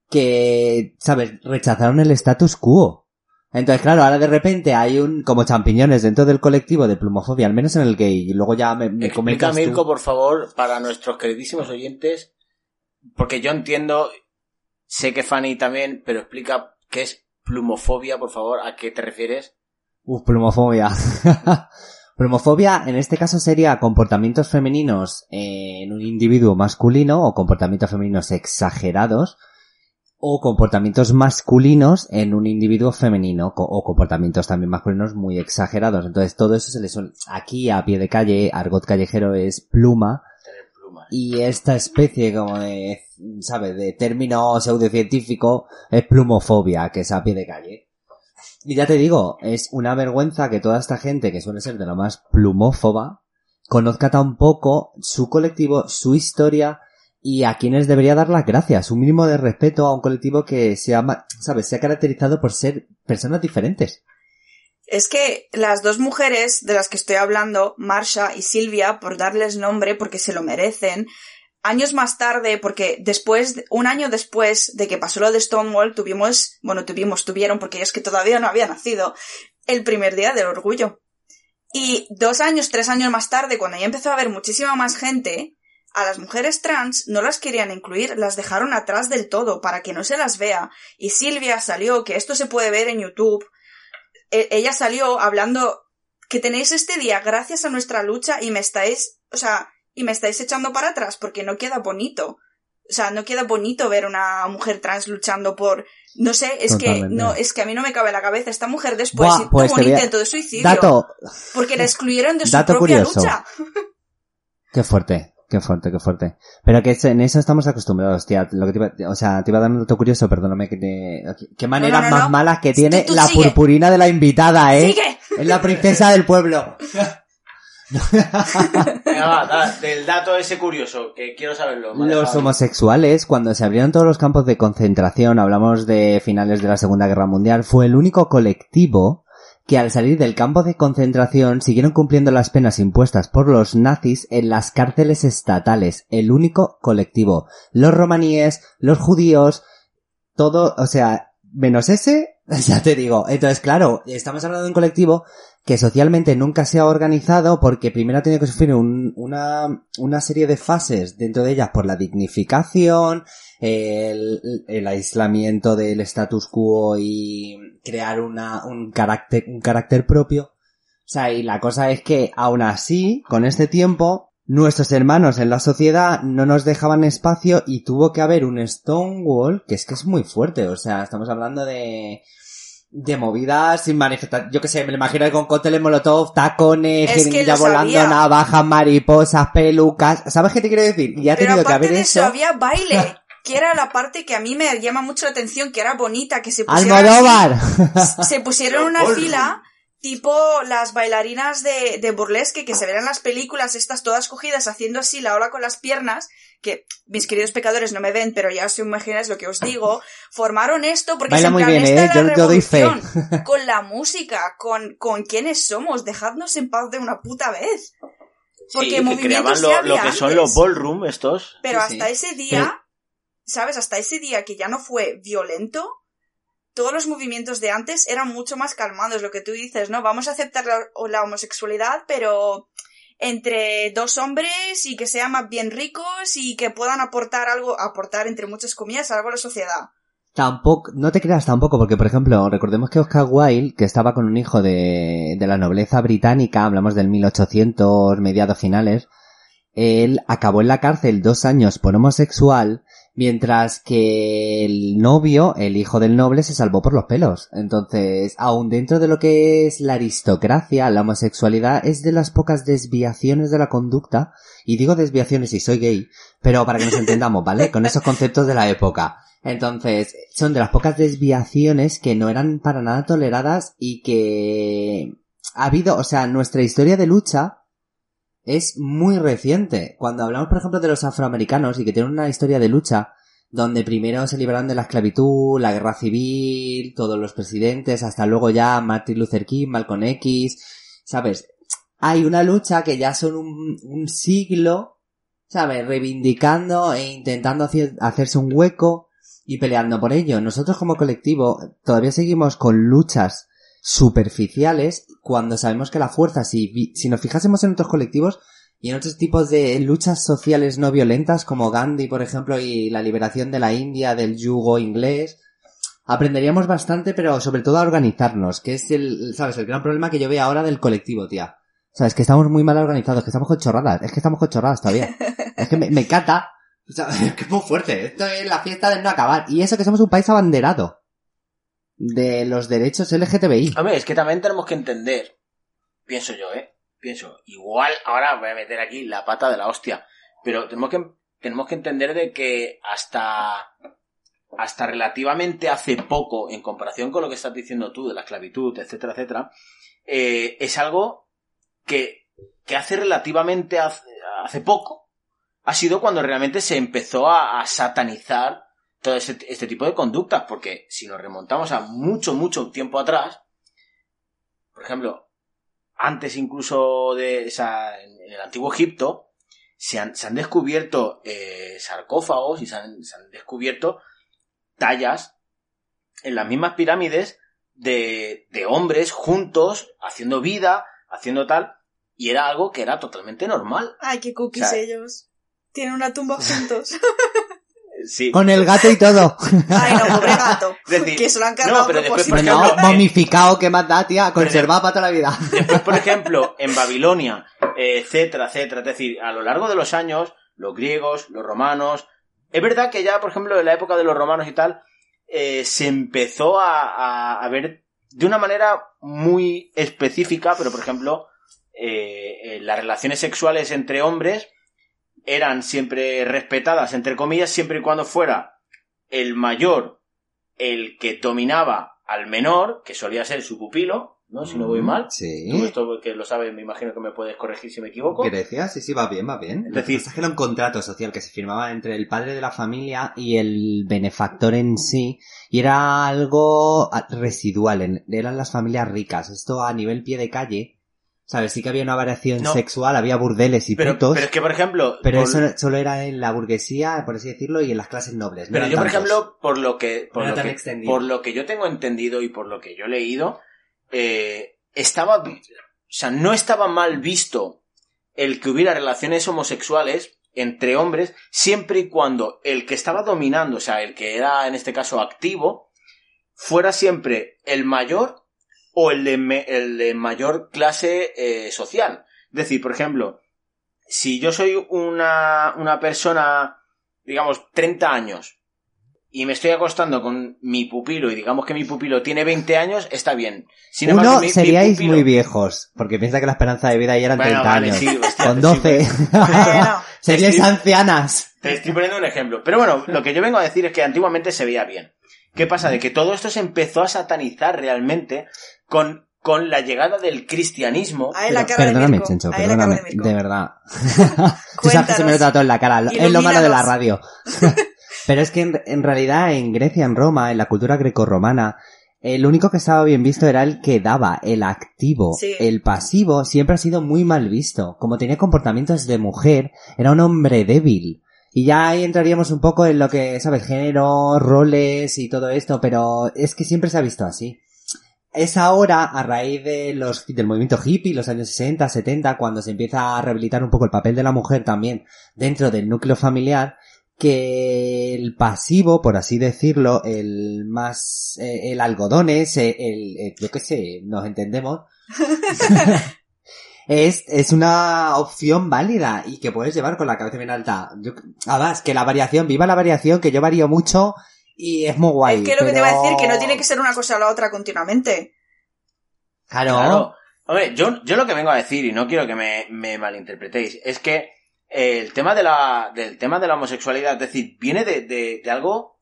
que, ¿sabes?, rechazaron el status quo. Entonces, claro, ahora de repente hay un, como champiñones dentro del colectivo de plumofobia, al menos en el gay, y luego ya me, me Explica, comentas tú. Mirko, por favor, para nuestros queridísimos oyentes, porque yo entiendo, sé que Fanny también, pero explica qué es plumofobia, por favor, a qué te refieres. Uf, plumofobia. plumofobia en este caso sería comportamientos femeninos en un individuo masculino o comportamientos femeninos exagerados o comportamientos masculinos en un individuo femenino o comportamientos también masculinos muy exagerados. Entonces todo eso se le suele... Aquí a pie de calle, argot callejero es pluma. Y esta especie como de, ¿sabes? De término pseudocientífico es plumofobia, que es a pie de calle. Y ya te digo, es una vergüenza que toda esta gente, que suele ser de lo más plumófoba, conozca tan poco su colectivo, su historia y a quienes debería dar las gracias. Un mínimo de respeto a un colectivo que se ha, ¿sabes? Se ha caracterizado por ser personas diferentes. Es que las dos mujeres de las que estoy hablando, Marsha y Silvia, por darles nombre porque se lo merecen, años más tarde, porque después, un año después de que pasó lo de Stonewall, tuvimos, bueno, tuvimos, tuvieron, porque es que todavía no había nacido, el primer día del orgullo. Y dos años, tres años más tarde, cuando ya empezó a haber muchísima más gente, a las mujeres trans no las querían incluir, las dejaron atrás del todo para que no se las vea. Y Silvia salió, que esto se puede ver en YouTube, ella salió hablando que tenéis este día gracias a nuestra lucha y me estáis, o sea, y me estáis echando para atrás porque no queda bonito. O sea, no queda bonito ver una mujer trans luchando por, no sé, es Totalmente. que no, es que a mí no me cabe la cabeza. Esta mujer después Buah, tuvo pues un voy a- intento de suicidio Dato, porque la excluyeron de su Dato propia curioso. lucha. Qué fuerte, qué fuerte, qué fuerte. Pero que en eso estamos acostumbrados, tía. Lo que te iba, o sea, te iba a dar un dato curioso, perdóname que te... Qué maneras No, no, no, más no. malas que tiene tú la sigue. purpurina de la invitada, ¿eh? ¡Sigue! Es la princesa del pueblo. Venga, va, da- del dato ese curioso, que quiero saberlo. Los homosexuales, cuando se abrieron todos los campos de concentración, hablamos de finales de la Segunda Guerra Mundial, fue el único colectivo que al salir del campo de concentración siguieron cumpliendo las penas impuestas por los nazis en las cárceles estatales. El único colectivo. Los romaníes, los judíos, todo, o sea, menos ese, ya te digo. Entonces, claro, estamos hablando de un colectivo que socialmente nunca se ha organizado porque primero ha tenido que sufrir un- una, una serie de fases dentro de ellas por la dignificación, el, el aislamiento del status quo y crear una, un carácter, un carácter propio. O sea, y la cosa es que aún así, con este tiempo, nuestros hermanos en la sociedad no nos dejaban espacio y tuvo que haber un Stonewall, que es que es muy fuerte, o sea, estamos hablando de, de movidas sin manifestar, yo que sé, me lo imagino con cócteles molotov, tacones, jeringuilla volando, navajas, mariposas, pelucas, ¿sabes qué te quiero decir? Y ha Pero tenido que haber de eso. eso, había baile, que era la parte que a mí me llama mucho la atención, que era bonita, que se pusieron se pusieron en una fila tipo las bailarinas de, de burlesque que se ven en las películas, estas todas cogidas haciendo así la ola con las piernas, que mis queridos pecadores no me ven, pero ya os imagináis lo que os digo, formaron esto porque Baila es en muy bien, ¿eh? Yo- yo doy fe. revolución, con la música, con, con quiénes somos, dejadnos en paz de una puta vez. Porque Sí, que movimientos creaban lo, lo que son antes. los ballroom estos. Pero Sí, sí. hasta ese día, ¿sabes? Hasta ese día que ya no fue violento, todos los movimientos de antes eran mucho más calmados, lo que tú dices, ¿no? Vamos a aceptar la, la homosexualidad, pero entre dos hombres y que sean más bien ricos y que puedan aportar algo, aportar entre muchas comillas algo a la sociedad. Tampoco, no te creas tampoco, porque por ejemplo, recordemos que Oscar Wilde, que estaba con un hijo de, de la nobleza británica, hablamos del 1800, mediados finales, él acabó en la cárcel dos años por homosexual, mientras que el novio, el hijo del noble, se salvó por los pelos. Entonces, aún dentro de lo que es la aristocracia, la homosexualidad es de las pocas desviaciones de la conducta, y digo desviaciones si soy gay, pero para que nos entendamos, ¿vale? Con esos conceptos de la época. Entonces, son de las pocas desviaciones que no eran para nada toleradas y que ha habido, o sea, nuestra historia de lucha es muy reciente. Cuando hablamos, por ejemplo, de los afroamericanos y que tienen una historia de lucha donde primero se liberaron de la esclavitud, la guerra civil, todos los presidentes, hasta luego ya Martin Luther King, Malcolm X, ¿sabes? Hay una lucha que ya son un, un siglo, ¿sabes? Reivindicando e intentando hacer- hacerse un hueco y peleando por ello. Nosotros como colectivo todavía seguimos con luchas superficiales cuando sabemos que la fuerza, si, si nos fijásemos en otros colectivos y en otros tipos de luchas sociales no violentas como Gandhi, por ejemplo, y la liberación de la India del yugo inglés, aprenderíamos bastante, pero sobre todo a organizarnos, que es el, ¿sabes? El gran problema que yo veo ahora del colectivo, tía. ¿Sabes? Que estamos muy mal organizados, que estamos con chorradas. Es que estamos con chorradas todavía. es que me, me encanta. O sea, es que es muy fuerte. Esto es la fiesta de no acabar. Y eso que somos un país abanderado. De los derechos LGTBI. Hombre, es que también tenemos que entender, pienso yo, ¿eh? Pienso, igual ahora voy a meter aquí la pata de la hostia, pero tenemos que, tenemos que entender de que hasta, hasta relativamente hace poco, en comparación con lo que estás diciendo tú de la esclavitud, etcétera, etcétera, eh, es algo que, que hace relativamente hace, hace poco ha sido cuando realmente se empezó a, a satanizar todo ese- este tipo de conductas, porque si nos remontamos a mucho, mucho tiempo atrás, por ejemplo, antes incluso de, o sea, en en el antiguo Egipto, se han, se han descubierto eh, sarcófagos y se han, se han descubierto tallas en las mismas pirámides de, de hombres juntos, haciendo vida, haciendo tal, y era algo que era totalmente normal. Ay, qué cookies O sea- ellos. Tienen una tumba juntos. Sí. Con el gato y todo. Ay, no, pobre gato. Es decir, que se lo han no, cargado pero a después, por Bueno, ejemplo, momificado, que más da, tía, conservado para toda la vida. Después, por ejemplo, en Babilonia, eh, etcétera, etcétera. Es decir, a lo largo de los años, los griegos, los romanos. Es verdad que ya, por ejemplo, en la época de los romanos y tal, eh, se empezó a, a- a ver de una manera muy específica, pero por ejemplo, eh, eh, las relaciones sexuales entre hombres eran siempre respetadas, entre comillas, siempre y cuando fuera el mayor el que dominaba al menor, que solía ser su pupilo, ¿no? Si no voy mal. Sí. Tú esto que lo sabes, me imagino que me puedes corregir si me equivoco. Grecia, sí, sí, va bien, va bien. Es decir- que era un contrato social que se firmaba entre el padre de la familia y el benefactor en sí, y era algo residual, en- eran las familias ricas. Esto a nivel pie de calle, ¿sabes? Sí que había una variación No. sexual, había burdeles y Pero, putos, pero es que, por ejemplo... pero por- eso solo era en la burguesía, por así decirlo, y en las clases nobles. no Pero yo, por ejemplo, por lo que, por No lo tan que, extendido. por lo que yo tengo entendido y por lo que yo he leído, eh, estaba, o sea, no estaba mal visto el que hubiera relaciones homosexuales entre hombres, siempre y cuando el que estaba dominando, o sea, el que era en este caso activo, fuera siempre el mayor o el de, me- el de mayor clase eh, social. Es decir, por ejemplo, si yo soy una, una persona, digamos, 30 años, y me estoy acostando con mi pupilo, y digamos que mi pupilo tiene 20 años, está bien. Sin Uno, embargo, mi- mi seríais pupilo- muy viejos, porque piensa que la esperanza de vida ahí eran Bueno, 30 vale, años. sí, hostia, Con sí, 12. Bueno, seríais Estoy- ancianas. Te estoy poniendo un ejemplo. Pero bueno, lo que yo vengo a decir es que antiguamente se veía bien. ¿Qué pasa? De que todo esto se empezó a satanizar realmente con, con la llegada del cristianismo. la cara perdóname, de. Chencho, perdóname, de verdad. Tú sabes que se me nota todo en la cara, es lo malo de la radio. Pero es que en, en realidad en Grecia, en Roma, en la cultura grecorromana, el único que estaba bien visto era el que daba, el activo. Sí. El pasivo siempre ha sido muy mal visto. Como tenía comportamientos de mujer, era un hombre débil. Y ya ahí entraríamos un poco en lo que, ¿sabes? Género, roles y todo esto, pero es que siempre se ha visto así. Es ahora, a raíz de los, del movimiento hippie, los años 60, 70, cuando se empieza a rehabilitar un poco el papel de la mujer también dentro del núcleo familiar, que el pasivo, por así decirlo, el más, eh, el algodones, eh, el, eh, yo qué sé, nos entendemos, es, es una opción válida y que puedes llevar con la cabeza bien alta. Yo, además, que la variación, viva la variación, que yo varío mucho y es muy guay. es que lo que te iba a decir, que no tiene que ser una cosa o la otra continuamente. Claro. Claro. Hombre, yo, yo lo que vengo a decir, y no quiero que me, me malinterpretéis, es que el tema de la, del tema de la homosexualidad, es decir, viene de, de, de algo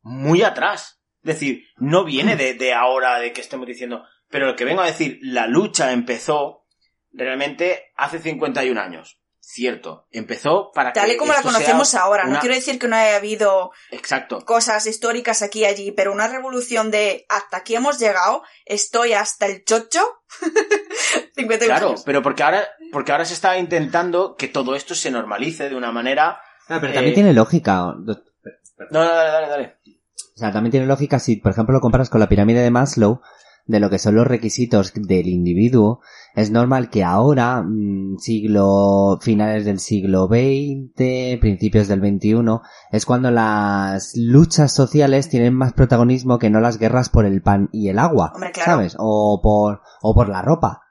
muy atrás. Es decir, no viene de, de ahora, de que estemos diciendo, pero lo que vengo a decir, la lucha empezó realmente hace 51 años. Cierto, empezó para que Tal y como la conocemos ahora. No quiero decir que no haya habido Exacto. cosas históricas aquí y allí, pero una revolución de hasta aquí hemos llegado, estoy hasta el chocho. 51 Claro, años. pero porque ahora, porque ahora se está intentando que todo esto se normalice de una manera. Ah, pero Eh, también tiene lógica. No, no, dale, dale, dale. O sea, también tiene lógica si, por ejemplo, lo comparas con la pirámide de Maslow, de lo que son los requisitos del individuo, es normal que ahora, mm, siglo, finales del siglo XX, principios del XXI, es cuando las luchas sociales tienen más protagonismo que no las guerras por el pan y el agua, Hombre, claro. ¿sabes? O por, o por la ropa.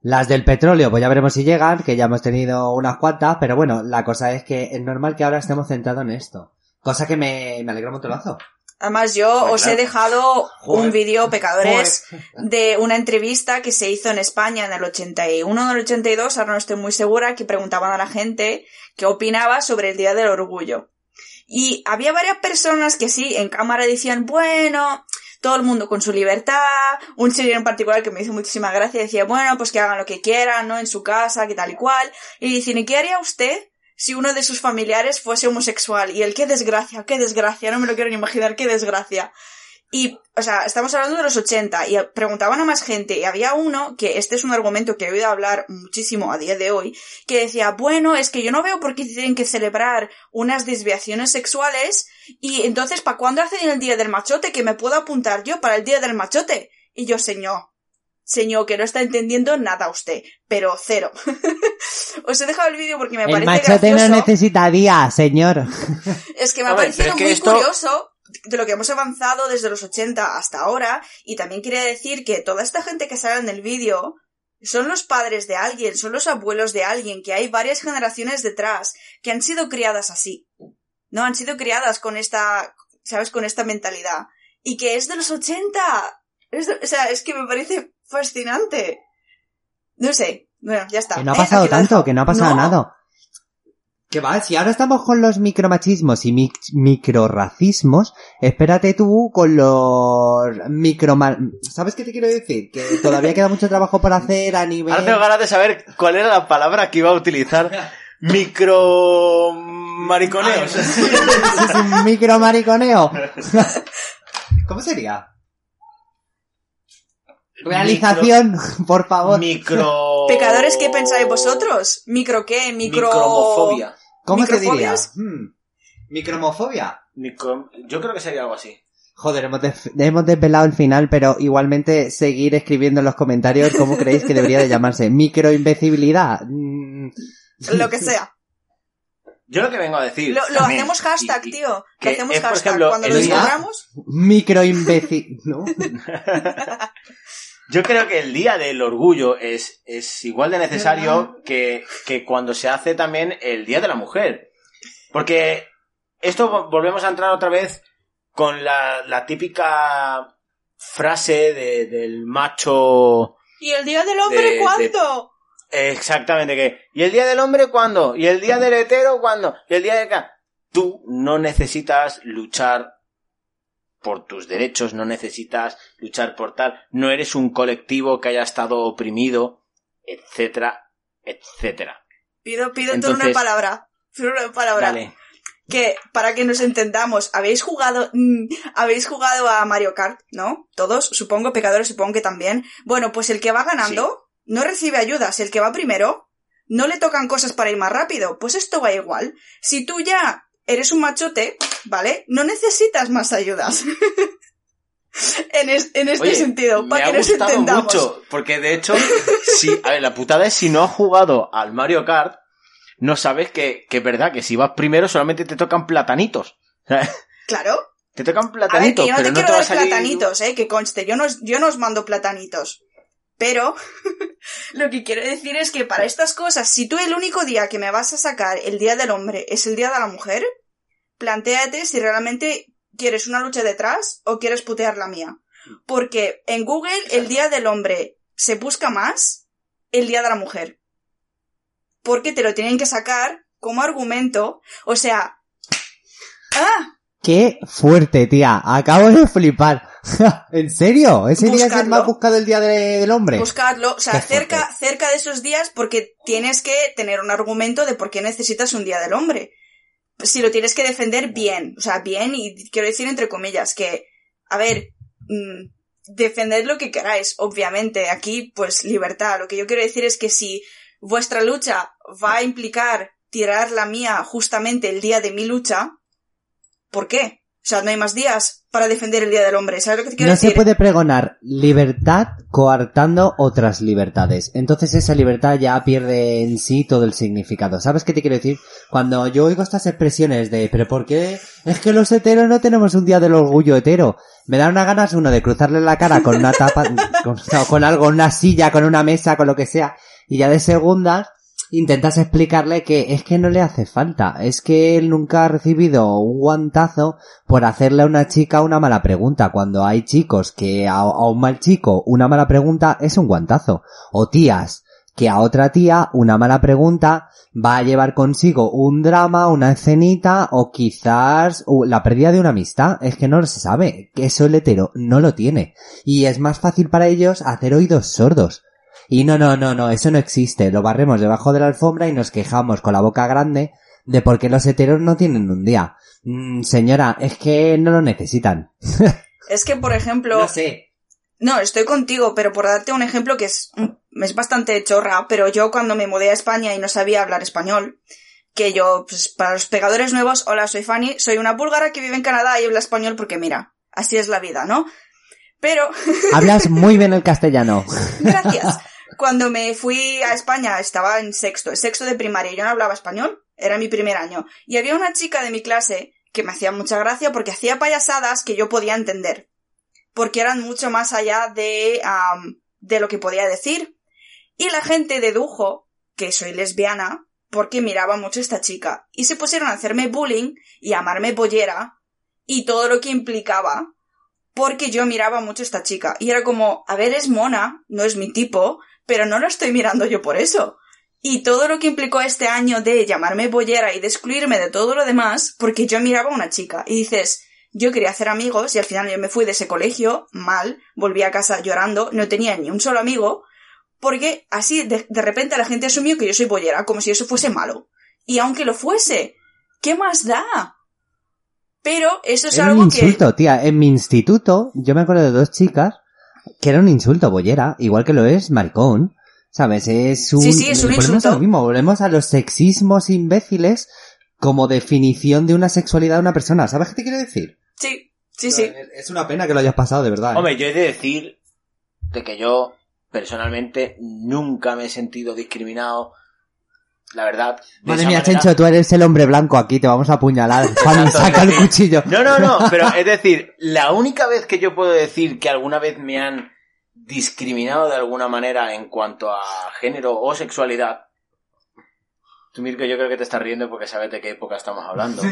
Las del petróleo, pues ya veremos si llegan, que ya hemos tenido unas cuantas, pero bueno, la cosa es que es normal que ahora estemos centrados en esto. Cosa que me, me alegra un montonazo. Además, yo os he dejado Joder. un vídeo, pecadores, de una entrevista que se hizo en España en el 81 o en el 82, ahora no estoy muy segura, que preguntaban a la gente qué opinaba sobre el Día del Orgullo. Y había varias personas que sí, en cámara decían, bueno, todo el mundo con su libertad, un señor en particular que me hizo muchísima gracia decía, bueno, pues que hagan lo que quieran, ¿no? En su casa, que tal y cual. Y dicen, ¿y qué haría usted si uno de sus familiares fuese homosexual? Y él, qué desgracia, qué desgracia, no me lo quiero ni imaginar, qué desgracia. Y, o sea, estamos hablando de los 80 y preguntaban a más gente y había uno que este es un argumento que he oído hablar muchísimo a día de hoy, que decía, bueno, es que yo no veo por qué tienen que celebrar unas desviaciones sexuales y entonces, ¿para cuándo hacen el día del machote? Que me puedo apuntar yo para el día del machote. Y yo, señor, señor, que no está entendiendo nada usted, pero cero. Os he dejado el vídeo porque me El parece machote no gracioso. necesita día, señor. Es que me ha parecido pero es que muy esto- curioso de lo que hemos avanzado desde los 80 hasta ahora. Y también quería decir que toda esta gente que sale en el vídeo son los padres de alguien, son los abuelos de alguien, que hay varias generaciones detrás que han sido criadas así. No, han sido criadas con esta, ¿sabes? Con esta mentalidad. Y que es de los 80. Es de- o sea, es que me parece fascinante. No sé. Bueno, ya está. Que no ha pasado tanto, que no ha pasado No. nada. Que va, si ahora estamos con los micromachismos y mic- microracismos, espérate tú con los micro... ¿Sabes qué te quiero decir? Que todavía queda mucho trabajo por hacer a nivel... Ahora tengo ganas de saber cuál era la palabra que iba a utilizar. Micro... mariconeos. Es un micromariconeo. ¿Cómo sería? Realización, por favor. Micro... Pecadores, ¿qué pensáis vosotros? ¿Micro qué? ¿Micro... Micromofobia. ¿Cómo se diría? Hmm. ¿Micromofobia? Micro... Yo creo que sería algo así. Joder, hemos, des- hemos desvelado el final, pero igualmente seguir escribiendo en los comentarios cómo creéis que debería de llamarse. Microinvecibilidad. Mm, Lo que sea. Yo lo que vengo a decir... Lo, lo también, hacemos hashtag, y- y- tío. Lo hacemos es, hashtag. ejemplo, Cuando lo descubramos, Microimbeci... ¿No? Yo creo que el Día del Orgullo es, es igual de necesario que, que cuando se hace también el Día de la Mujer. Porque esto vo- volvemos a entrar otra vez con la, la típica frase de- del macho... ¿Y el día del hombre De- de- cuándo? Exactamente, que... ¿Y el Día del Hombre cuándo? ¿Y el Día del Hetero cuándo? ¿Y el Día de... ca-? Tú no necesitas luchar por tus derechos, no necesitas luchar por tal, no eres un colectivo que haya estado oprimido, etcétera, etcétera. Pido, pido Entonces- una palabra. Pido una palabra. Dale. Que, para que nos entendamos, habéis jugado, mm, habéis jugado a Mario Kart, ¿no? Todos, supongo, pecadores supongo que también. Bueno, pues el que va ganando no recibe ayudas. El que va primero, no le tocan cosas para ir más rápido. Pues esto va igual. Si tú ya eres un machote, ¿vale? No necesitas más ayudas. en, es- en este Oye, sentido, me para ha que nos gustado entendamos. mucho, porque de hecho, si, a ver, la putada es si no has jugado al Mario Kart, no sabes que, que es verdad que si vas primero solamente te tocan platanitos. Claro. Te tocan A ver, platanitos, que yo no pero te no quiero te a dar platanitos, eh, que conste, yo no, yo no os mando platanitos. Pero, lo que quiero decir es que para estas cosas, si tú el único día que me vas a sacar el Día del Hombre es el Día de la Mujer, plantéate si realmente quieres una lucha detrás o quieres putear la mía. Porque en Google el Día del Hombre se busca más el Día de la Mujer. Porque te lo tienen que sacar como argumento. O sea... ¡Ah! Qué fuerte, tía. Acabo de flipar. ¿En serio? ¿Ese día es el Buscadlo. más buscado el día de- del hombre? Buscadlo, o sea, cerca, cerca de esos días porque tienes que tener un argumento de por qué necesitas un día del hombre. Si lo tienes que defender bien, o sea, bien y quiero decir entre comillas que, a ver, mm, defended lo que queráis, obviamente, aquí pues libertad. Lo que yo quiero decir es que si vuestra lucha va a implicar tirar la mía justamente el día de mi lucha, ¿por qué? O sea, no hay más días para defender el Día del Hombre, ¿sabes lo que te quiero No decir? se puede pregonar libertad coartando otras libertades. Entonces esa libertad ya pierde en sí todo el significado. ¿Sabes qué te quiero decir? Cuando yo oigo estas expresiones de, pero ¿por qué es que los heteros no tenemos un día del orgullo hetero? Me da una ganas uno de cruzarle la cara con una tapa, con, no, con algo, una silla, con una mesa, con lo que sea. Y ya de segundas intentas explicarle que es que no le hace falta, es que él nunca ha recibido un guantazo por hacerle a una chica una mala pregunta, cuando hay chicos que a, un mal chico una mala pregunta es un guantazo, o tías que a otra tía una mala pregunta va a llevar consigo un drama, una escenita o quizás la pérdida de una amistad. Es que no se sabe, que eso el hetero no lo tiene. Y es más fácil para ellos hacer oídos sordos. Y no, no, no, no, eso no existe. Lo barremos debajo de la alfombra y nos quejamos con la boca grande de por qué los heteros no tienen un día. Mm, señora, es que no lo necesitan. Es que, por ejemplo, No sé. No, estoy contigo, pero por darte un ejemplo que es, es bastante chorra, pero yo cuando me mudé a España y no sabía hablar español, que yo, pues para los pegadores nuevos, hola, soy Fanny, soy una búlgara que vive en Canadá y habla español porque mira, así es la vida, ¿no? Pero, Hablas muy bien el castellano. gracias. Cuando me fui a España estaba en sexto, sexto de primaria, yo no hablaba español, era mi primer año, y había una chica de mi clase que me hacía mucha gracia porque hacía payasadas que yo podía entender, porque eran mucho más allá de, am, de lo que podía decir. Y la gente dedujo que soy lesbiana porque miraba mucho a esta chica, y se pusieron a hacerme bullying y a llamarme bollera y todo lo que implicaba porque yo miraba mucho a esta chica. Y era como, a ver, es mona, no es mi tipo, pero no la estoy mirando yo por eso. Y todo lo que implicó este año de llamarme bollera y de excluirme de todo lo demás, porque yo miraba a una chica. Y dices, yo quería hacer amigos y al final yo me fui de ese colegio mal, volví a casa llorando, no tenía ni un solo amigo, porque así de, de repente la gente asumió que yo soy bollera, como si eso fuese malo. Y aunque lo fuese, ¿qué más da? Pero eso es algo un que... insulto, tía. En mi instituto, yo me acuerdo de dos chicas que era un insulto, bollera, igual que lo es maricón. ¿Sabes? Es un... Sí, sí, es un volvemos insulto. a lo mismo, volvemos a los sexismos imbéciles como definición de una sexualidad de una persona. ¿Sabes qué te quiero decir? Sí, sí, sí. Es una pena que lo hayas pasado, de verdad. ¿eh? Hombre, yo he de decir de que yo personalmente nunca me he sentido discriminado. La verdad. Madre mía, manera. Chencho, tú eres el hombre blanco aquí, te vamos a apuñalar. Exacto, saca el cuchillo. No, no, no, pero es decir, la única vez que yo puedo decir que alguna vez me han discriminado de alguna manera en cuanto a género o sexualidad. Tú, Mirko, yo creo que te estás riendo porque sabes de qué época estamos hablando.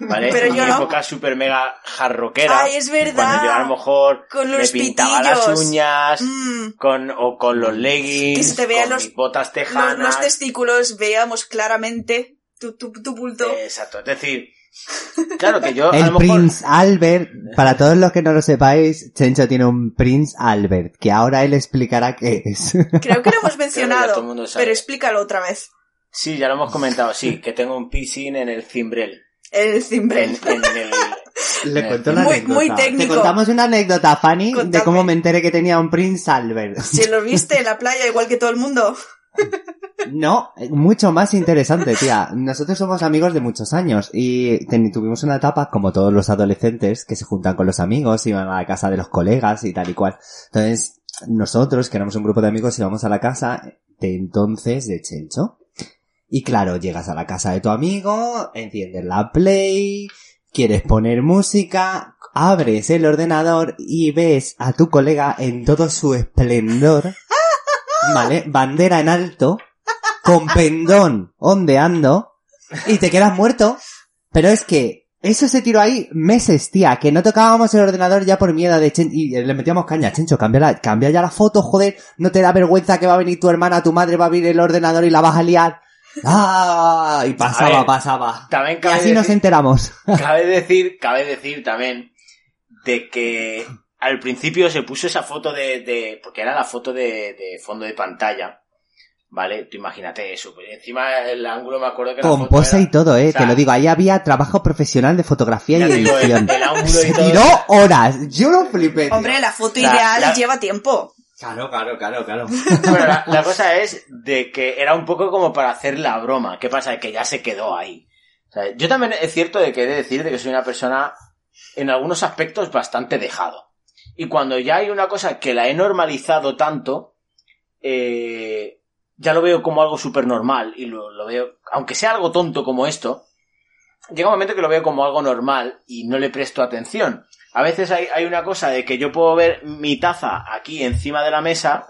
¿Vale? Pero Mi yo no. época super mega jarroquera. Ay, es verdad. Cuando yo a lo mejor Con me los pintaba pitillos. las uñas Mm. con, o con los leggings, Que se te vean con los- mis botas Los, tejanas. los testículos veamos claramente tu, tu, tu bulto. Exacto, es decir, claro que yo a El lo mejor... Prince Albert, para todos los que no lo sepáis, Chencho tiene un Prince Albert, que ahora él explicará qué es. Creo que lo hemos mencionado, pero explícalo otra vez. Sí, ya lo hemos comentado, sí, que tengo un piercing en el cimbrel. El En, cimbrel. en el... Le Eh, cuento una Muy- anécdota. muy técnico. Te contamos una anécdota, Fanny, de cómo me enteré que tenía un Prince Albert. Si lo viste en la playa igual que todo el mundo. No, mucho más interesante, tía. Nosotros somos amigos de muchos años y tuvimos una etapa, como todos los adolescentes, que se juntan con los amigos, iban a la casa de los colegas y tal y cual. Entonces, nosotros, que éramos un grupo de amigos, íbamos a la casa de entonces de Chencho. Y claro, llegas a la casa de tu amigo, enciendes la play, quieres poner música, abres el ordenador y ves a tu colega en todo su esplendor, ¿vale? Bandera en alto, con pendón ondeando, y te quedas muerto. Pero es que eso se tiró ahí meses, tía, que no tocábamos el ordenador ya por miedo de Chen y le metíamos caña, Chencho, cambia, la- cambia ya la foto, joder, no te da vergüenza que va a venir tu hermana, tu madre va a abrir el ordenador y la vas a liar. Ah, y pasaba, ver, pasaba. También Y cabe así nos decir, enteramos. cabe decir, cabe decir también de que al principio se puso esa foto de, de porque era la foto de, de fondo de pantalla, ¿vale? Tú imagínate eso, pues encima el ángulo me acuerdo que la Con foto pose era- y todo, eh, o sea, te lo digo, ahí había trabajo profesional de fotografía y digo, edición. el ángulo y Se todo. tiró horas, yo lo flipé. tío. Hombre, la foto La- ideal la- lleva tiempo. Claro, claro, claro, claro. Bueno, la, la cosa es de que era un poco como para hacer la broma. ¿Qué pasa? Que ya se quedó ahí. O sea, yo también es cierto de que he de decir de que soy una persona en algunos aspectos bastante dejado. Y cuando ya hay una cosa que la he normalizado tanto, eh, ya lo veo como algo súper normal y lo, lo veo, aunque sea algo tonto como esto, llega un momento que lo veo como algo normal y no le presto atención. A veces hay, hay una cosa de que yo puedo ver mi taza aquí encima de la mesa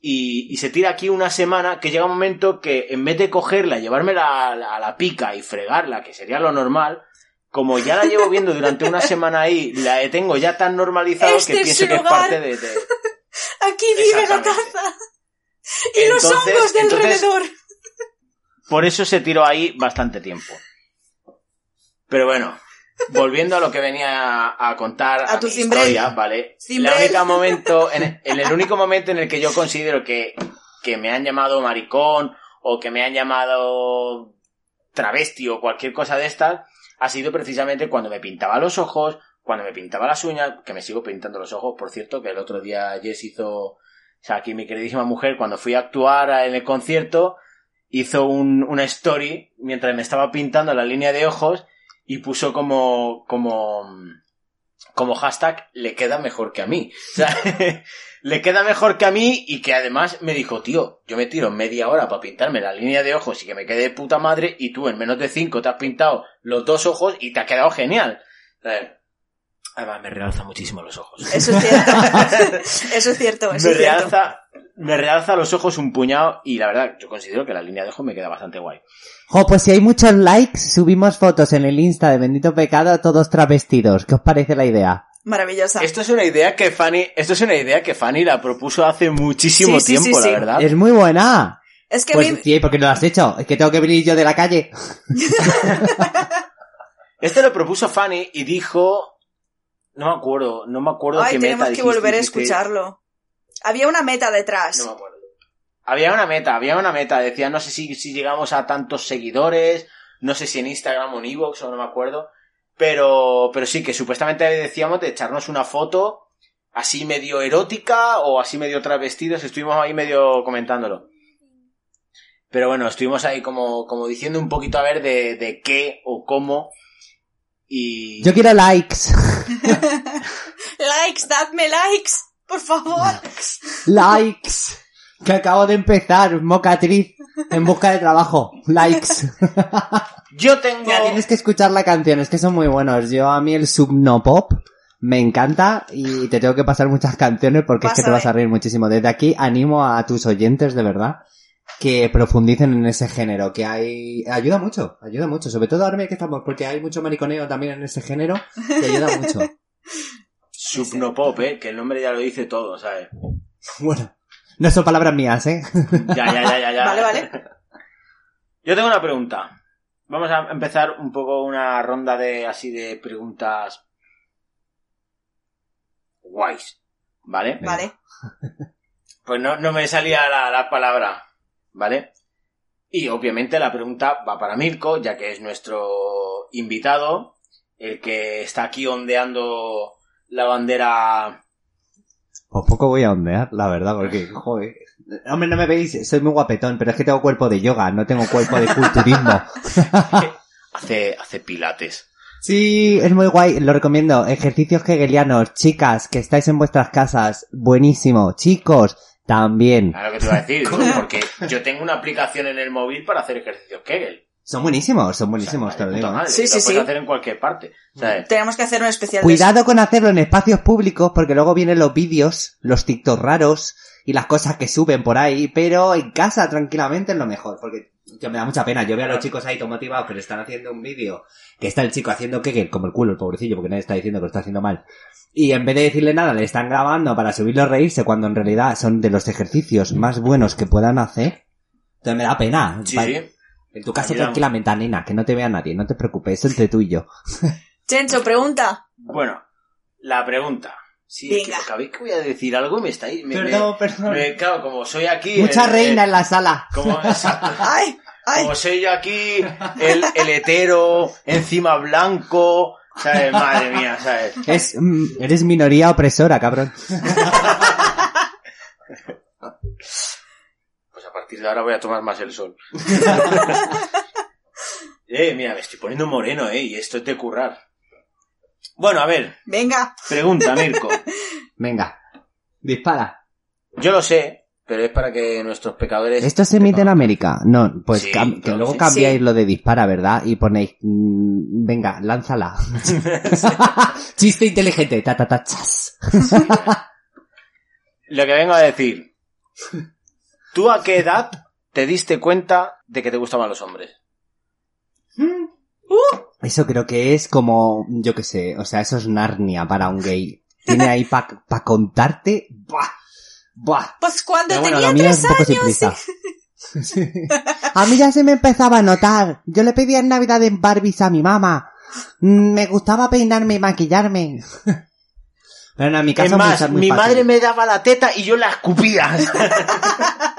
y, y se tira aquí una semana que llega un momento que en vez de cogerla, llevármela a la, a la pica y fregarla, que sería lo normal, como ya la llevo viendo durante una semana ahí, la tengo ya tan normalizado Este que pienso que es parte de... de- Aquí vive la taza. Y los hongos de entonces- alrededor. Por eso se tiró ahí bastante tiempo. Pero bueno, volviendo a lo que venía a, a contar A tu mi historia, ¿vale? El único momento, en, en el único momento en el que yo considero que, que me han llamado maricón o que me han llamado travesti o cualquier cosa de estas ha sido precisamente cuando me pintaba los ojos, cuando me pintaba las uñas, que me sigo pintando los ojos, por cierto, que el otro día Jess hizo, o sea, aquí mi queridísima mujer, cuando fui a actuar en el concierto, hizo un, una story mientras me estaba pintando la línea de ojos y puso como, como, como hashtag le queda mejor que a mí. O sea, le queda mejor que a mí y que además me dijo, tío, yo me tiro media hora para pintarme la línea de ojos y que me quede de puta madre y tú en menos de cinco te has pintado los dos ojos y te ha quedado genial. O sea, además me realza muchísimo los ojos. Eso es cierto. eso es cierto, eso me es cierto. realza, me realza los ojos un puñado y la verdad, yo considero que la línea de ojos me queda bastante guay. Jo, pues si hay muchos likes, subimos fotos en el Insta de Bendito Pecado todos travestidos. ¿Qué os parece la idea? Maravillosa. Esto es una idea que Fanny, esto es una idea que Fanny la propuso hace muchísimo Sí, sí, sí, tiempo, sí. la verdad. Es muy buena. Es que Pues ¿por qué no lo has hecho? Es que tengo que venir yo de la calle. Este lo propuso Fanny y dijo, no me acuerdo, no me acuerdo Ay, qué tenemos meta que dijiste, volver a dijiste- escucharlo. Había una meta detrás. No me acuerdo. Había una meta, había una meta. Decía, no sé si, si llegamos a tantos seguidores, no sé si en Instagram o en Evox o no me acuerdo. Pero, pero sí, que supuestamente decíamos de echarnos una foto así medio erótica o así medio travestidos. Estuvimos ahí medio comentándolo. Pero bueno, estuvimos ahí como, como diciendo un poquito a ver de, de qué o cómo. Y... Yo quiero likes. Likes, dadme likes, por favor. likes. Que acabo de empezar, mocatriz, en busca de trabajo. Likes. Yo tengo... Mira, tienes que escuchar la canción, es que son muy buenos. Yo a mí el subnopop me encanta y te tengo que pasar muchas canciones porque es que te vas a reír muchísimo. Desde aquí animo a tus oyentes, de verdad, que profundicen en ese género, que hay... Ayuda mucho, ayuda mucho. Sobre todo ahora que estamos, porque hay mucho mariconeo también en ese género, que ayuda mucho. Subnopop, eh, que el nombre ya lo dice todo, ¿sabes? Bueno, no son palabras mías, ¿eh? Ya, ya, ya, ya, ya. Vale, vale. Yo tengo una pregunta. Vamos a empezar un poco una ronda de así de preguntas guays, ¿vale? Vale. Pues no, no me salía la, la palabra, ¿vale? Y obviamente la pregunta va para Mirko, ya que es nuestro invitado, el que está aquí ondeando la bandera Pues poco voy a ondear, la verdad, porque, joder. Hombre, no me veis, soy muy guapetón, pero es que tengo cuerpo de yoga, no tengo cuerpo de culturismo. hace, hace pilates. Sí, es muy guay, lo recomiendo. Ejercicios hegelianos, chicas, que estáis en vuestras casas, buenísimo. Chicos, también. Claro que te iba a decir, porque yo tengo una aplicación en el móvil para hacer ejercicios Kegel. Son buenísimos, son O buenísimos, sea, te lo digo. madre, Sí, lo sí, puedes sí. hacer en cualquier parte. ¿sabes? Tenemos que hacer un especial de Cuidado con hacerlo en espacios públicos, porque luego vienen los vídeos, los TikTok raros y las cosas que suben por ahí, pero en casa tranquilamente es lo mejor, porque yo me da mucha pena. Yo veo a los chicos ahí todo motivados que le están haciendo un vídeo, que está el chico haciendo Kegel como el culo, el pobrecillo, porque nadie está diciendo que lo está haciendo mal. Y en vez de decirle nada, le están grabando para subirlo a reírse cuando en realidad son de los ejercicios más buenos que puedan hacer. Entonces me da pena. Sí, Va- En tu casa tranquilamente, nena, que no te vea nadie, no te preocupes, eso entre tú y yo. Chencho, pregunta. Bueno, la pregunta. Sí, es que Venga. acabéis que voy a decir algo y me estáis... Me, Perdón, me- perdón. me- claro, como soy aquí... Mucha el- reina el- en la sala. como, exacto. ¡Ay! ¡Ay! Como soy yo aquí, el, el hetero, encima blanco, ¿sabes? Madre mía, ¿sabes? Es, mm, eres minoría opresora, cabrón. A partir de ahora voy a tomar más el sol. eh, mira, me estoy poniendo moreno, eh, y esto es de currar. Bueno, a ver, Venga. pregunta, Mirko. Venga, dispara. Yo lo sé, pero es para que nuestros pecadores... ¿Esto se emite en América? No, pues Sí, cam- que luego cambiáis Sí. lo de dispara, ¿verdad? Y ponéis, mm, venga, lánzala. Chiste inteligente, ta ta ta chas. Lo que vengo a decir. ¿Tú a qué edad te diste cuenta de que te gustaban los hombres? Eso creo que es como, yo qué sé, o sea, eso es Narnia para un gay. Tiene ahí para pa contarte, buah, buah. Pues cuando bueno, tenía es tres años. Sí. A mí ya se me empezaba a notar. Yo le pedía en Navidad en Barbies a mi mamá. Mm, Me gustaba peinarme y maquillarme. Pero no, en mi Es casa más, muy mi fácil. madre me daba la teta y yo la escupía.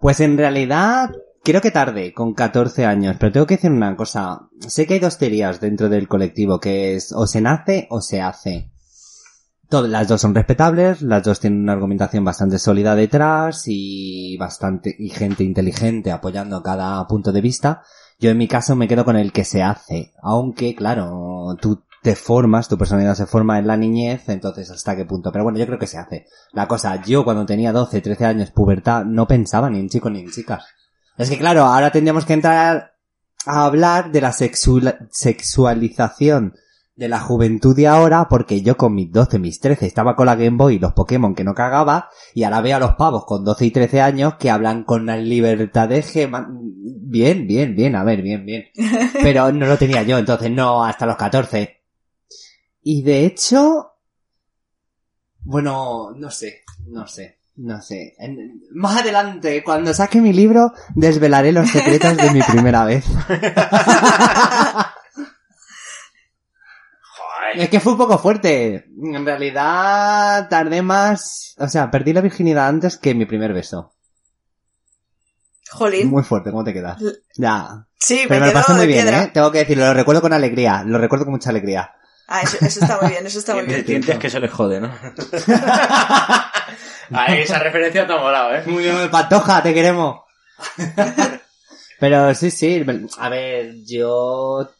Pues en realidad, creo que tarde, con 14 años, pero tengo que decir una cosa. Sé que hay dos teorías dentro del colectivo, que es o se nace o se hace. Todas, las dos son respetables, las dos tienen una argumentación bastante sólida detrás y bastante, y gente inteligente apoyando cada punto de vista. Yo en mi caso me quedo con el que se hace, aunque claro, tú te formas, tu personalidad se forma en la niñez, entonces hasta qué punto. Pero bueno, yo creo que se hace. La cosa, yo cuando tenía 12, 13 años, pubertad, no pensaba ni en chicos ni en chicas. Es que claro, ahora tendríamos que entrar a hablar de la sexual- sexualización de la juventud de ahora, porque yo con mis 12, mis 13 estaba con la Game Boy y los Pokémon que no cagaba, y ahora veo a los pavos con 12 y 13 años que hablan con la libertad de gema. Bien, bien, bien, a ver, bien, bien. Pero no lo tenía yo, entonces no hasta los 14. Y de hecho, bueno, no sé, no sé, no sé. En- más adelante, cuando saque mi libro, desvelaré los secretos de mi primera vez. Es que fue un poco fuerte. En realidad, tardé más, o sea, perdí la virginidad antes que mi primer beso. Jolín. Muy fuerte, ¿cómo te quedas? Ya. Sí, Pero me me lo pasé muy bien, piedra. ¿eh? Tengo que decirlo, lo recuerdo con alegría, lo recuerdo con mucha alegría. Ah, eso, eso está muy bien, eso está muy bien. Dientes que se les jode, ¿no? Ahí esa referencia te ha molado, ¿eh? Muy bien, Pantoja, te queremos. Pero sí, sí, a ver, yo...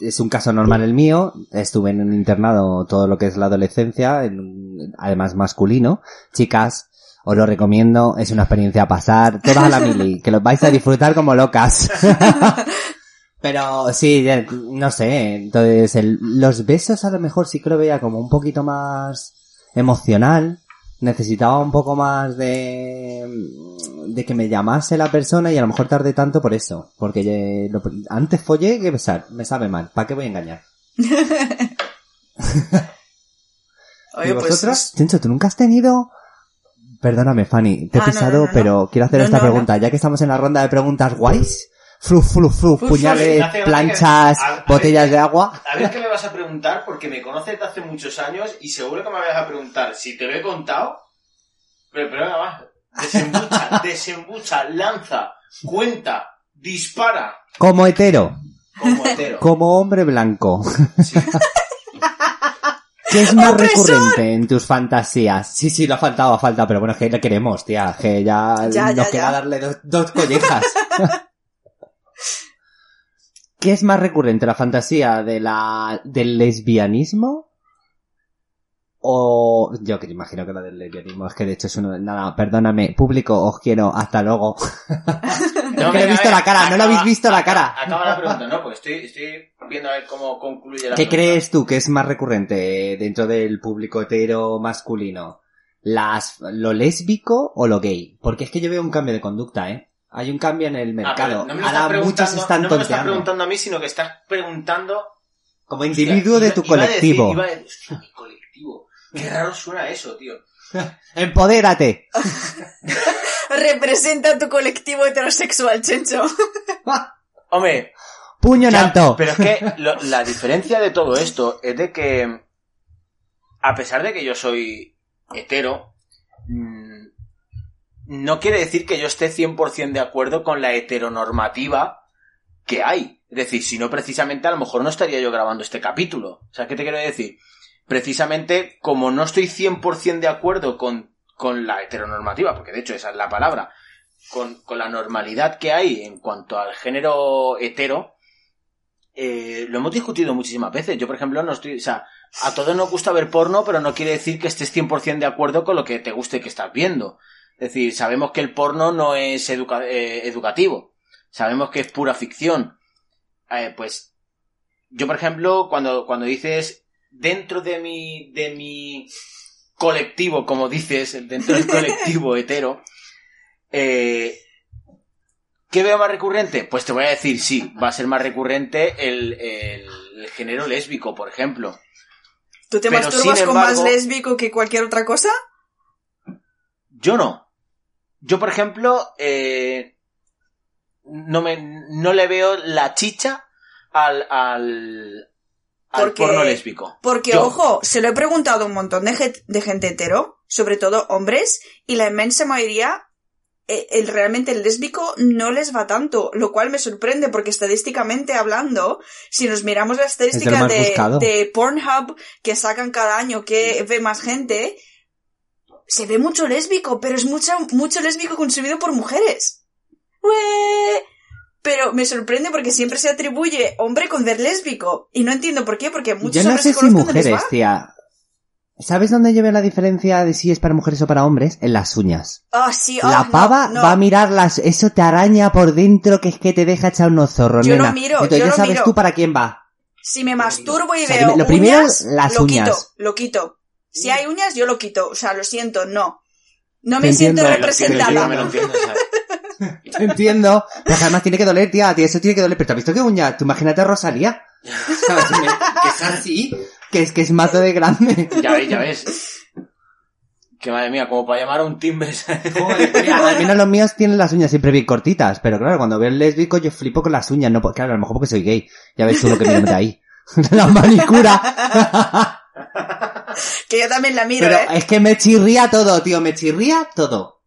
Es un caso normal el mío, estuve en un internado todo lo que es la adolescencia, en además masculino. Chicas, os lo recomiendo, es una experiencia a pasar, todas a la mili, que los vais a disfrutar como locas. Pero sí, no sé, entonces el- los besos a lo mejor sí que lo veía como un poquito más emocional, necesitaba un poco más de de que me llamase la persona y a lo mejor tardé tanto por eso, porque lo- antes follé que besar, me sabe mal, ¿para qué voy a engañar? Oye, ¿Y pues. Chencho, ¿tú nunca has tenido? Perdóname, Fanny, te he Ah, pisado, no, no, no. pero quiero hacer esta pregunta, ya que estamos en la ronda de preguntas guays. Flu, flu, flu, Flu, puñales, planchas, a- botellas de agua. A ver qué me vas a preguntar, porque me conoces de hace muchos años y seguro que me vas a preguntar si te lo he contado. Pero, pero nada más. Desembucha, desembucha, lanza, cuenta, dispara. Como hetero, Como hetero. como hombre blanco. Sí. ¿Qué es más recurrente en tus fantasías? Sí, sí, lo ha faltado, ha faltado, pero bueno, es que le queremos, tía, que ya, Ya, nos ya, queda ya. darle dos, dos collejas. ¿Qué es más recurrente, la fantasía de la, del lesbianismo? O, yo que imagino que la del lesbianismo, es que de hecho es uno, nada, perdóname, público, os quiero, hasta luego. No, Es que le he visto la cara, no lo habéis visto la cara. Acaba la pregunta, no, pues estoy, estoy viendo a ver cómo concluye la ¿Qué pregunta. crees tú que es más recurrente dentro del público hetero masculino? ¿Las, ¿Lo lésbico o lo gay? Porque es que yo veo un cambio de conducta, ¿eh? Hay un cambio en el Ah, mercado. pero no me Ahora muchos están no me lo estás preguntando a mí, sino que estás preguntando Como individuo de tu Iba- iba a decir- colectivo. iba a decir, "Hostia, mi colectivo. Qué raro suena eso, tío. ¡Empodérate! Representa tu colectivo heterosexual, Chencho. Hombre, ¡Puño en alto! pero es que lo- la diferencia de todo esto es de que, a pesar de que yo soy hetero, mm, no quiere decir que yo esté 100% de acuerdo con la heteronormativa que hay. Es decir, si no precisamente a lo mejor no estaría yo grabando este capítulo. O sea, ¿qué te quiero decir? Precisamente como no estoy 100% de acuerdo con, con la heteronormativa, porque de hecho esa es la palabra, con, con la normalidad que hay en cuanto al género hetero, eh, lo hemos discutido muchísimas veces. Yo, por ejemplo, no estoy, o sea, a todos nos gusta ver porno, pero no quiere decir que estés 100% de acuerdo con lo que te guste que estás viendo. Es decir, sabemos que el porno no es educa- eh, educativo. Sabemos que es pura ficción. Eh, pues, yo, por ejemplo, cuando, cuando dices dentro de mi, de mi colectivo, como dices, dentro del colectivo hetero, eh, ¿Qué veo más recurrente? Pues te voy a decir, sí, va a ser más recurrente el, el- el género lésbico, por ejemplo. ¿Tú te Pero, masturbas con más lésbico que cualquier otra cosa? Yo no. Yo, por ejemplo, eh, no, me, no le veo la chicha al, al, al Porque- porno lésbico. Porque, Yo. ojo, se lo he preguntado a un montón de, gen- de gente hetero, sobre todo hombres, y la inmensa mayoría, eh, el, realmente el lésbico no les va tanto, lo cual me sorprende porque estadísticamente hablando, si nos miramos la estadística de Pornhub que sacan cada año que ve más gente, se ve mucho lésbico, pero es mucho, mucho lésbico consumido por mujeres. ¡Ué! Pero me sorprende porque siempre se atribuye hombre con ver lésbico. Y no entiendo por qué, porque muchos Yo no hombres sé si no mujeres, tía. ¿Sabes dónde yo veo la diferencia de si es para mujeres o para hombres? En las uñas. Ah, sí, ah, la no, pava no. va a mirar las, eso te araña por dentro que es que te deja echar unos zorros, Yo nena. miro, Entonces yo ya lo sabes miro. tú para quién va. Si me masturbo y O sea, veo lo primero, las lo uñas. quito, lo quito. Si hay uñas, yo lo quito. O sea, lo siento, no. No me siento entiendo, Lo entiendo, representada. me lo entiendo, ¿sabes? Te entiendo. Pero además tiene que doler, tía, tía, eso tiene que doler. Pero ¿te has visto qué uña? Tú imagínate a Rosalía. ¿Sabes? que es así, que es que es mazo de grande. Ya ves, ya ves. Que madre mía, como para llamar a un timbre. al menos los míos tienen las uñas siempre bien cortitas, pero claro, cuando veo el lésbico yo flipo con las uñas, no, claro, a lo mejor porque soy gay. Ya ves tú lo que me mete ahí. la manicura. Que yo también la miro, pero ¿eh? es que me chirría todo, tío, me chirría todo.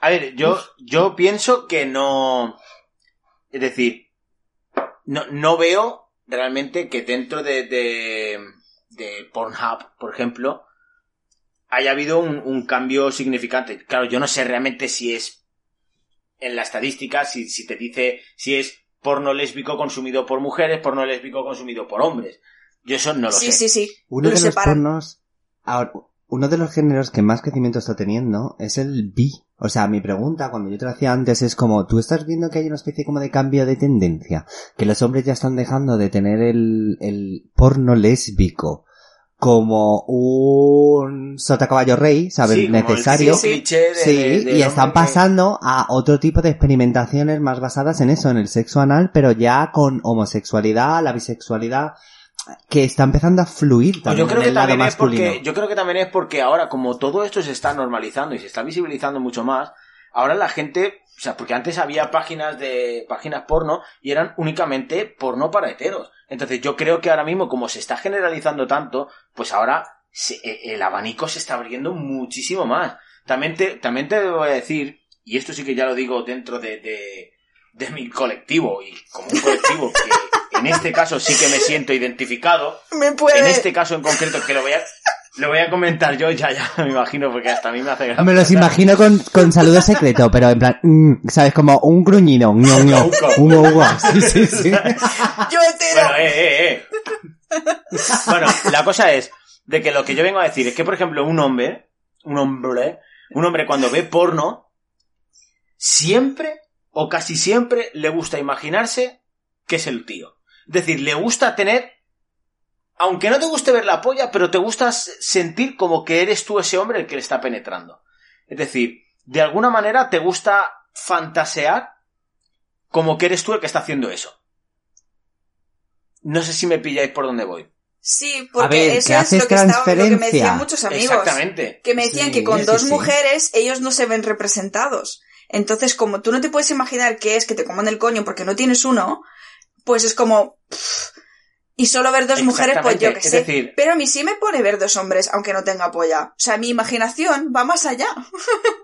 A ver, yo, yo pienso que no. Es decir, no, no veo realmente que dentro de, de, de Pornhub, por ejemplo, haya habido un, un cambio significante. Claro, yo no sé realmente si es en la estadística, si, si te dice si es porno lésbico consumido por mujeres, porno lésbico consumido por hombres. Yo eso no lo Sí, sé. sí, sí. Uno Lo de los pornos, ahora, uno de los géneros que más crecimiento está teniendo es el bi. O sea, mi pregunta, cuando yo te lo hacía antes, es como, ¿tú estás viendo que hay una especie como de cambio de tendencia? Que los hombres ya están dejando de tener el, el porno lésbico como un sota caballo rey, ¿sabes? Sí, como el Necesario. de- Sí, de- del y están que- pasando a otro tipo de experimentaciones más basadas en eso, en el sexo anal, pero ya con homosexualidad, la bisexualidad, que está empezando a fluir Pues también yo creo que el lado también es porque yo creo que también es porque ahora como todo esto se está normalizando y se está visibilizando mucho más ahora la gente o sea porque antes había páginas de páginas porno y eran únicamente porno para heteros. Entonces yo creo que ahora mismo como se está generalizando tanto pues ahora se- eh, el abanico se está abriendo muchísimo más. También te también te voy a decir y esto sí que ya lo digo dentro de, de de mi colectivo y como un colectivo que en este caso sí que me siento identificado Me puede. en este caso en concreto, que lo voy a, lo voy a comentar yo, ya, ya, me imagino, porque hasta a mí me hace gracia. Me los imagino con, con saludo secreto, pero en plan, mm, ¿sabes? Como un gruñido, ño, ño, un ugo. Sí, sí, sí. Yo hetero. Bueno, eh, eh, eh. Bueno, la cosa es de que lo que yo vengo a decir es que, por ejemplo, un hombre, un hombre, un hombre cuando ve porno, siempre o casi siempre le gusta imaginarse que es el tío. Es decir, le gusta tener, aunque no te guste ver la polla, pero te gusta sentir como que eres tú ese hombre el que le está penetrando. Es decir, de alguna manera te gusta fantasear como que eres tú el que está haciendo eso. No sé si me pilláis por dónde voy. Sí, porque ver, eso que es lo que, estaba- lo que me decían muchos amigos. Exactamente. Que me decían Sí, que con sí, dos sí. mujeres ellos no se ven representados. Entonces, como tú no te puedes imaginar qué es que te coman el coño porque no tienes uno, pues es como... pff, y solo ver dos mujeres, pues yo que sé. es decir- Pero a mí sí me pone ver dos hombres, aunque no tenga polla. O sea, mi imaginación va más allá.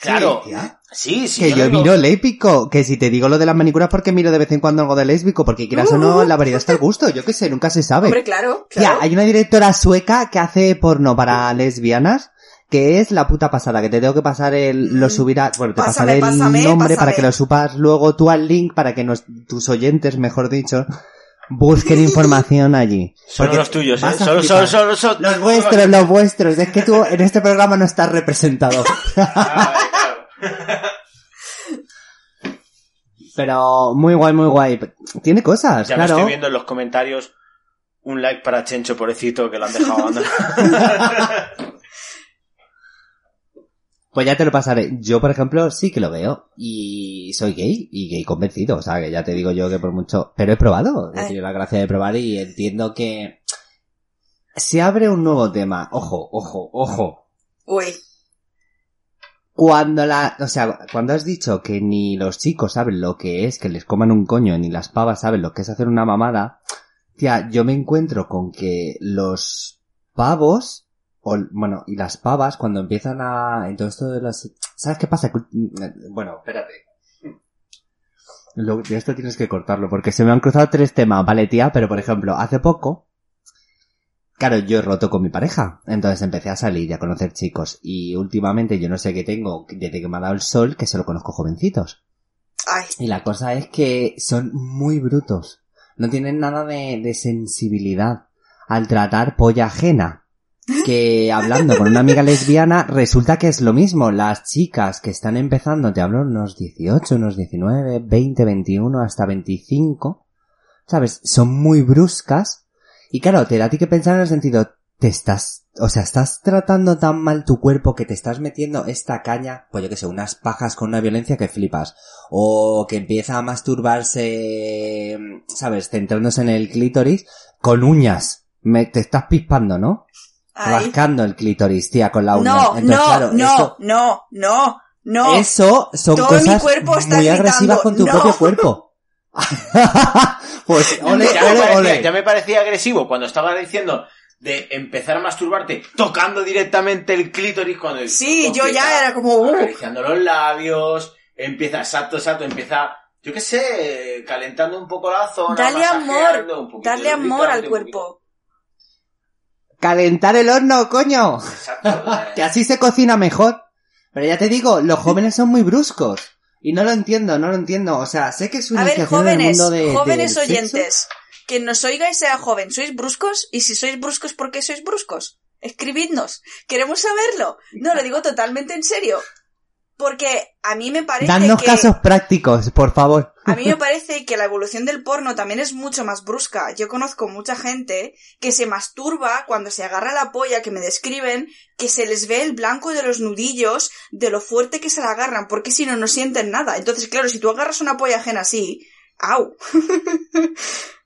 Claro. Sí. Sí, que yo yo digo- miro lépico, que si te digo lo de las manicuras porque miro de vez en cuando algo de lésbico, porque quieras o no, la variedad está al gusto, yo qué sé, nunca se sabe. Hombre, claro, claro. hay una directora sueca que hace porno para lesbianas, que es la puta pasada, que te tengo que pasar el, lo Mm. subirá, bueno, te Pásame, pasaré el pásame, nombre para que lo supas luego tú al link para que nos, tus oyentes, mejor dicho, busquen información allí. Porque los tuyos, ¿eh? solo- Los vuestros, los vuestros. Es que tú en este programa no estás representado. Ah. Pero muy guay, muy guay. Tiene cosas, Ya me claro. estoy viendo en los comentarios un like para Chencho, pobrecito, que lo han dejado abandonado. Pues ya te lo pasaré. Yo, por ejemplo, sí que lo veo. Y soy gay. Y gay convencido. O sea, que ya te digo yo que por mucho... Pero he probado. He tenido la gracia de probar y entiendo que... Se abre un nuevo tema. Ojo, ojo, ojo. Uy, Cuando la... O sea, cuando has dicho que ni los chicos saben lo que es que les coman un coño, ni las pavas saben lo que es hacer una mamada... Tía, yo me encuentro con que los pavos... O, bueno, y las pavas cuando empiezan a... En todo esto de las... ¿Sabes qué pasa? Que- Bueno, espérate. Lo- esto tienes que cortarlo porque se me han cruzado tres temas, ¿vale, tía? Pero, por ejemplo, hace poco... Claro, yo he roto con mi pareja. Entonces empecé a salir y a conocer chicos. Y últimamente yo no sé qué tengo desde que me ha dado el sol que solo conozco jovencitos. Ay, Y la cosa es que son muy brutos. No tienen nada de, de sensibilidad al tratar polla ajena. Que hablando con una amiga lesbiana, resulta que es lo mismo. Las chicas que están empezando, te hablo unos 18, unos 19, 20, 21, hasta 25, ¿sabes? Son muy bruscas. Y claro, te da a ti que pensar en el sentido, te estás, o sea, estás tratando tan mal tu cuerpo que te estás metiendo esta caña, pues yo que sé, unas pajas con una violencia que flipas. O que empieza a masturbarse, ¿sabes? Centrándose en el clítoris con uñas. Me, te estás pispando, ¿no? Ay. Rascando el clítoris, tía, con la uña. No, Entonces, no, claro, no, eso- no, no, no. eso son Todo mi cosas cuerpo está muy agresivas gritando, con tu "No". propio cuerpo. pues, ole, ya, me ole, parecía, ole. ya me parecía agresivo cuando estaba diciendo de empezar a masturbarte tocando directamente el clítoris cuando el Sí, yo ya era como, uh. acariciando los labios, empieza exacto, exacto, empieza yo qué sé, calentando un poco la zona, Dale amor, un darle amor al cuerpo. Calentar el horno, coño. Eh. Que así se cocina mejor. Pero ya te digo, los jóvenes son muy bruscos. Y no lo entiendo, no lo entiendo. O sea, sé que es una A ver, jóvenes, mundo de, jóvenes del sexo. oyentes, que nos oigáis sea joven, ¿sois bruscos? Y si sois bruscos, ¿por qué sois bruscos? Escribidnos, queremos saberlo. No, lo digo totalmente en serio. Porque a mí me parece Dadnos que... casos prácticos, por favor. A mí me parece que la evolución del porno también es mucho más brusca. Yo conozco mucha gente que se masturba cuando se agarra la polla, que me describen, que se les ve el blanco de los nudillos de lo fuerte que se la agarran, porque si no, no sienten nada. Entonces, claro, si tú agarras una polla ajena así, ¡au!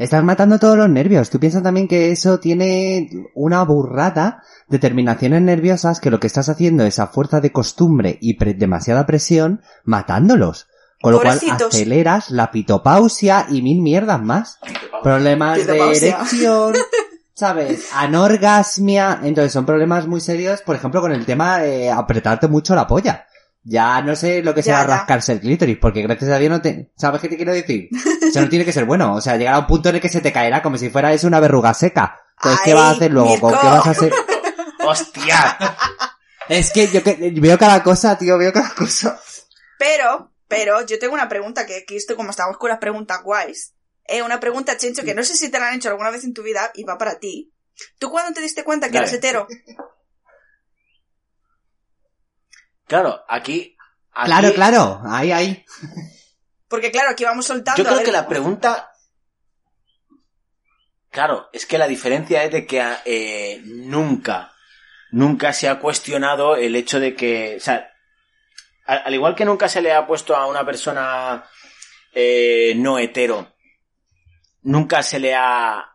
Estás matando todos los nervios. Tú piensas también que eso tiene una burrada de terminaciones nerviosas que lo que estás haciendo es a fuerza de costumbre y pre- demasiada presión matándolos. Con lo cual aceleras la pitopausia y mil mierdas más. Problemas de erección, ¿sabes? Anorgasmia. Entonces son problemas muy serios, por ejemplo, con el tema de apretarte mucho la polla. Ya no sé lo que Ya, sea ya. rascarse el clítoris, porque gracias a Dios no te... ¿Sabes qué te quiero decir? Eso no tiene que ser bueno. O sea, llegará un punto en el que se te caerá como si fuera eso una verruga seca. Entonces, ¿qué vas a hacer luego? ¿Con qué vas a hacer? ¡Hostia! Es que yo que, veo cada cosa, tío, veo cada cosa. Pero, pero, yo tengo una pregunta que aquí estoy como estamos con las preguntas guays. Eh, una pregunta, Chencho, que no sé si te la han hecho alguna vez en tu vida y va para ti. ¿Tú cuándo te diste cuenta que Dale. eras hetero? Claro, aquí, aquí- Claro, claro, ahí, ahí. Porque claro, aquí vamos soltando. Yo creo que la pregunta. Claro, es que la diferencia es de que eh, nunca, nunca se ha cuestionado el hecho de que. O sea, al, al igual que nunca se le ha puesto a una persona eh, no hetero, nunca se le ha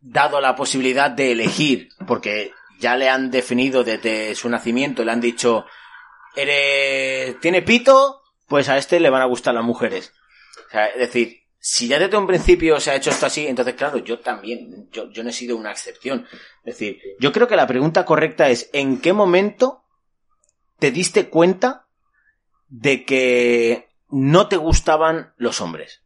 dado la posibilidad de elegir, porque ya le han definido desde su nacimiento, le han dicho, eres, tiene pito, pues a este le van a gustar las mujeres. O sea, es decir, si ya desde un principio se ha hecho esto así, entonces claro, yo también, yo, yo no he sido una excepción. Es decir, yo creo que la pregunta correcta es, ¿en qué momento te diste cuenta de que no te gustaban los hombres?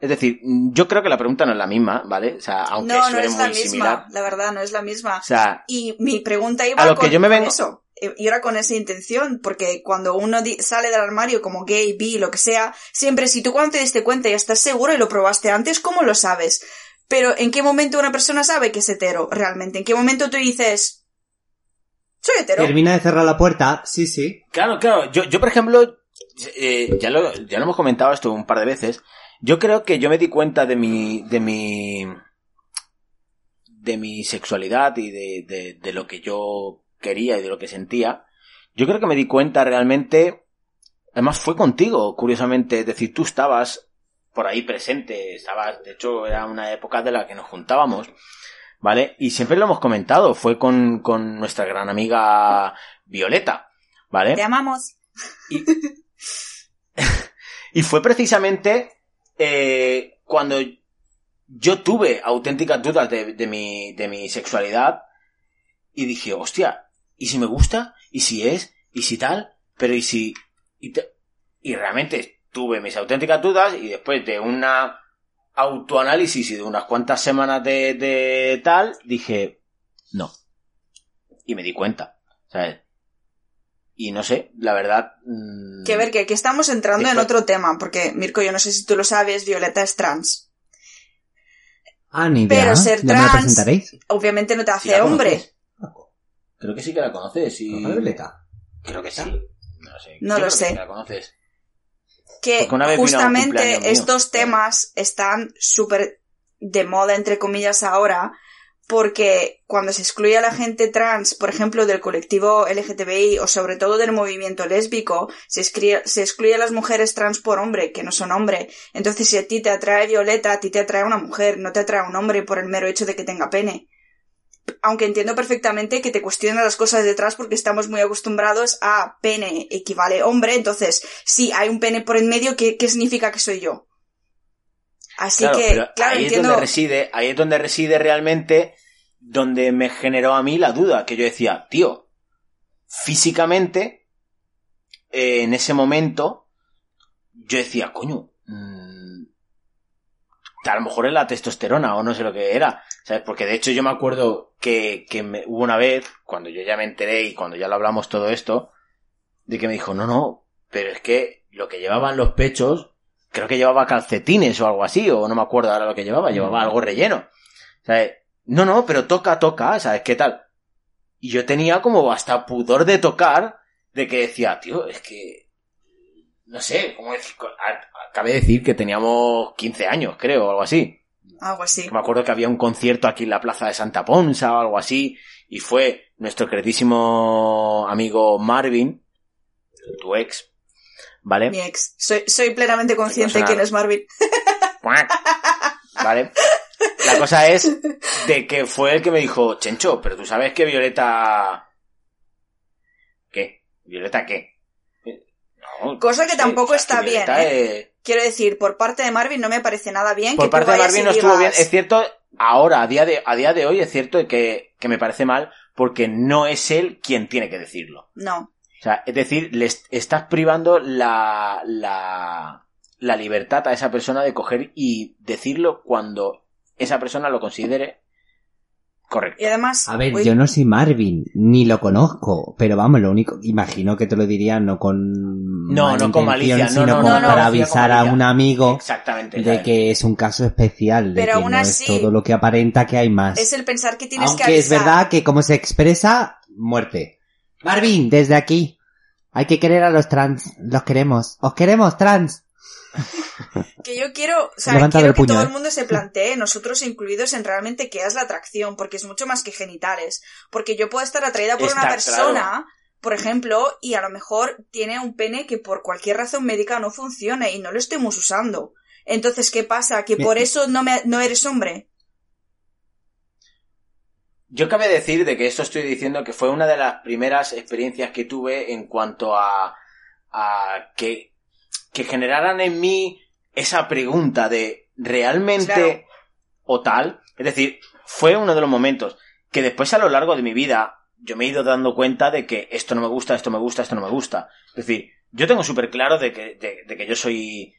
Es decir, yo creo que la pregunta no es la misma, ¿vale? O sea, aunque no, no suene es la muy misma. similar. La verdad, no es la misma. O sea, Y mi pregunta iba A lo con, que yo me vengo- eso. Y era con esa intención, porque cuando uno sale del armario como gay, bi, lo que sea, siempre si tú cuando te diste cuenta y estás seguro y lo probaste antes, ¿cómo lo sabes? Pero ¿en qué momento una persona sabe que es hetero realmente? ¿En qué momento tú dices, soy hetero? Termina de cerrar la puerta, sí, sí. Claro, claro. Yo, yo por ejemplo, eh, ya, lo, ya lo hemos comentado esto un par de veces. Yo creo que yo me di cuenta de mi, de mi, de mi sexualidad y de, de, de lo que yo quería y de lo que sentía. Yo creo que me di cuenta realmente, además fue contigo, curiosamente, es decir, tú estabas por ahí presente, estabas, de hecho era una época de la que nos juntábamos, ¿vale? Y siempre lo hemos comentado, fue con, con nuestra gran amiga Violeta, ¿vale? Te amamos. Y, y fue precisamente eh, cuando yo tuve auténticas dudas de, de mi, de mi sexualidad y dije, hostia, ¿y si me gusta? ¿Y si es? ¿Y si tal? Pero ¿y si...? Y, te- y realmente tuve mis auténticas dudas y después de una autoanálisis y de unas cuantas semanas de, de tal, dije, no. Y me di cuenta, ¿sabes? y no sé, la verdad... mm, Que ver, que aquí estamos entrando en otro tema, porque Mirko, yo no sé si tú lo sabes, Violeta es trans. Ah, ni idea. Pero ser ¿Ya me la trans- presentaréis? Obviamente no te ¿sí hace hombre. Creo que sí que la conoces, sí. ¿Conoces a Violeta? Creo que sí. No sé. No lo que sé. sí la conoces. Que justamente mío. estos temas están súper de moda, entre comillas, ahora, porque cuando se excluye a la gente trans, por ejemplo, del colectivo LGTBI o sobre todo del movimiento lésbico, se, excluye- se excluye a las mujeres trans por hombre, que no son hombre. Entonces, si a ti te atrae Violeta, a ti te atrae una mujer, no te atrae un hombre por el mero hecho de que tenga pene. Aunque entiendo perfectamente que te cuestionan las cosas detrás porque estamos muy acostumbrados a pene equivale hombre, entonces, si hay un pene por en medio, ¿qué, qué significa que soy yo? Así Claro, que, pero claro, ahí es entiendo. donde reside, ahí es donde reside realmente donde me generó a mí la duda, que yo decía, tío, físicamente, eh, en ese momento, yo decía, coño, mm, a lo mejor es la testosterona o no sé lo que era, ¿sabes? Porque de hecho yo me acuerdo que, que me- hubo una vez, cuando yo ya me enteré y cuando ya lo hablamos todo esto, de que me dijo, no, no, pero es que lo que llevaban los pechos, creo que llevaba calcetines o algo así, o no me acuerdo ahora lo que llevaba, llevaba algo relleno. ¿Sabes? No, no, pero toca, toca, ¿sabes qué tal? Y yo tenía como hasta pudor de tocar, de que decía, tío, es que, no sé, ¿cómo decir? Acabé de decir que teníamos 15 años, creo, o algo así. Algo así. Me acuerdo que había un concierto aquí en la plaza de Santa Ponsa o algo así, y fue nuestro queridísimo amigo Marvin, tu ex, ¿vale? Mi ex. Soy, soy plenamente consciente sonar. quién es Marvin. ¿Vale? La cosa es de que fue el que me dijo, Chencho, pero tú sabes que Violeta... ¿Qué? ¿Violeta qué? No, Cosa que tampoco está bien, ¿eh? Quiero decir, por parte de Marvin no me parece nada bien Por que parte tú de Marvin no estuvo bien. Es cierto, ahora, a día de, a día de hoy, es cierto que, que me parece mal porque no es él quien tiene que decirlo. No. O sea, es decir, le est- estás privando la, la, la libertad a esa persona de coger y decirlo cuando esa persona lo considere correcto. Y además... A ver, yo no soy Marvin, ni lo conozco, pero vamos, lo único, imagino que te lo diría no con No, no con malicia, no, sino no, como no, no, para no, con avisar a un amigo Exactamente. de que es un caso especial, de Pero que aún no así, es todo lo que aparenta que hay más. Es el pensar que tienes que Aunque es avisar. verdad que como se expresa, muerte. Marvin, desde aquí. Hay que querer a los trans. Los queremos. Os queremos, trans. Que yo quiero, o sea, quiero que puño, todo ¿eh? el mundo se plantee, nosotros incluidos, en realmente qué es la atracción, porque es mucho más que genitales. Porque yo puedo estar atraída por una persona, claro. por ejemplo, y a lo mejor tiene un pene que por cualquier razón médica no funciona y no lo estemos usando. Entonces, ¿qué pasa? ¿Que por eso no, me, no eres hombre? Yo cabe decir de que esto estoy diciendo que fue una de las primeras experiencias que tuve en cuanto a, a que, que generaran en mí esa pregunta de ¿realmente Claro. o tal? Es decir, fue uno de los momentos que después a lo largo de mi vida yo me he ido dando cuenta de que esto no me gusta, esto me gusta, esto no me gusta. Es decir, yo tengo súper claro de que, de, de que yo soy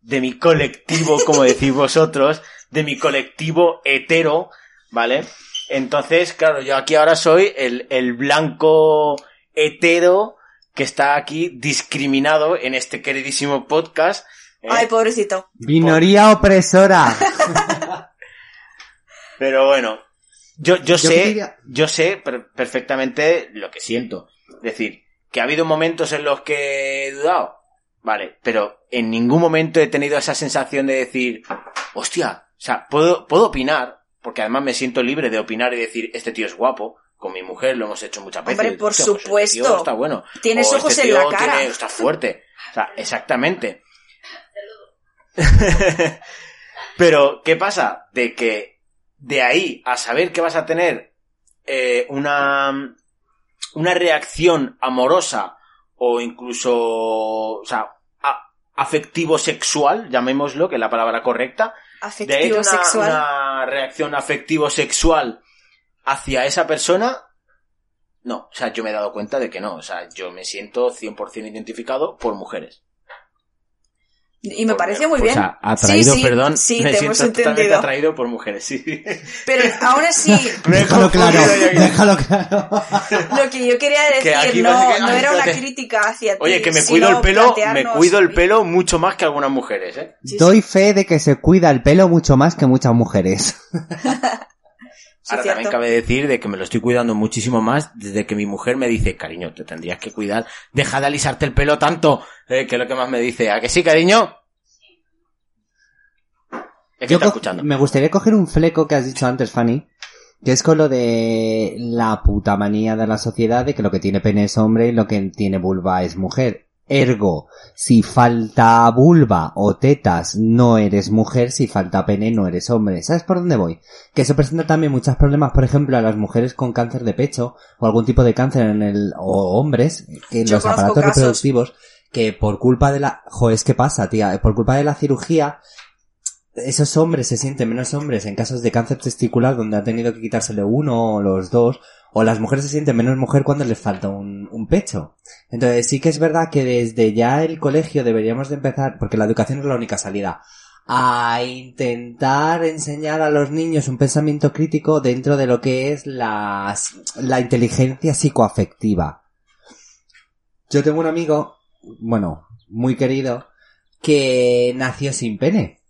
de mi colectivo, como decís vosotros, de mi colectivo hetero, ¿vale? Entonces, claro, yo aquí ahora soy el, el blanco hetero que está aquí discriminado en este queridísimo podcast. ¿eh? Ay, pobrecito. Minoría opresora. Pero bueno, yo, yo, Yo sé, quería- yo sé per- perfectamente lo que siento. Es decir, que ha habido momentos en los que he dudado. Vale, pero en ningún momento he tenido esa sensación de decir, hostia, o sea, puedo, puedo opinar, porque además me siento libre de opinar y decir, este tío es guapo, con mi mujer lo hemos hecho muchas veces. Hombre, por Hostia, pues este supuesto. tío está bueno. Tienes O ojos este en la cara. tiene- está fuerte. O sea, exactamente. Pero, ¿qué pasa? De que de ahí a saber que vas a tener eh, una, una reacción amorosa o incluso, o sea, a- afectivo-sexual, llamémoslo, que es la palabra correcta, de ahí Afectivo una, sexual. una reacción afectivo-sexual hacia esa persona, no, o sea, yo me he dado cuenta de que no, o sea, yo me siento 100% identificado por mujeres. Y me Por pareció muy mujeres. bien. O sea, atraído, sí, sí, perdón. Sí, me te siento hemos totalmente entendido. atraído por mujeres, sí. Pero aún así, Me he Déjalo claro, déjalo claro. lo que yo quería Que aquí decir no, parece que- no ay, era una crítica hacia ti. Oye, que me cuido el pelo, me cuido el pelo mucho más que algunas mujeres, ¿eh? Sí, sí. Doy fe de que se cuida el pelo mucho más que muchas mujeres. Sí, Ahora cierto. también cabe decir de que me lo estoy cuidando muchísimo más desde que mi mujer me dice, cariño, te tendrías que cuidar, deja de alisarte el pelo tanto, eh, que es lo que más me dice, ¿a que sí, cariño? Es que Yo está co- escuchando. Me gustaría coger un fleco que has dicho antes, Fanny, que es con lo de la puta manía de la sociedad de que lo que tiene pene es hombre y lo que tiene vulva es mujer. Ergo, si falta vulva o tetas, no eres mujer, si falta pene, no eres hombre. ¿Sabes por dónde voy? Que eso presenta también muchos problemas, por ejemplo, a las mujeres con cáncer de pecho o algún tipo de cáncer en el, o hombres, que en Yo los aparatos casos. reproductivos, que por culpa de la, jo, es que pasa, tía, por culpa de la cirugía, esos hombres se sienten menos hombres en casos de cáncer testicular donde han tenido que quitársele uno o los dos, o las mujeres se sienten menos mujer cuando les falta un, pecho. Entonces sí que es verdad que desde ya el colegio deberíamos de empezar, porque la educación es la única salida, a intentar enseñar a los niños un pensamiento crítico dentro de lo que es la, la inteligencia psicoafectiva. Yo tengo un amigo, bueno, muy querido, que nació sin pene.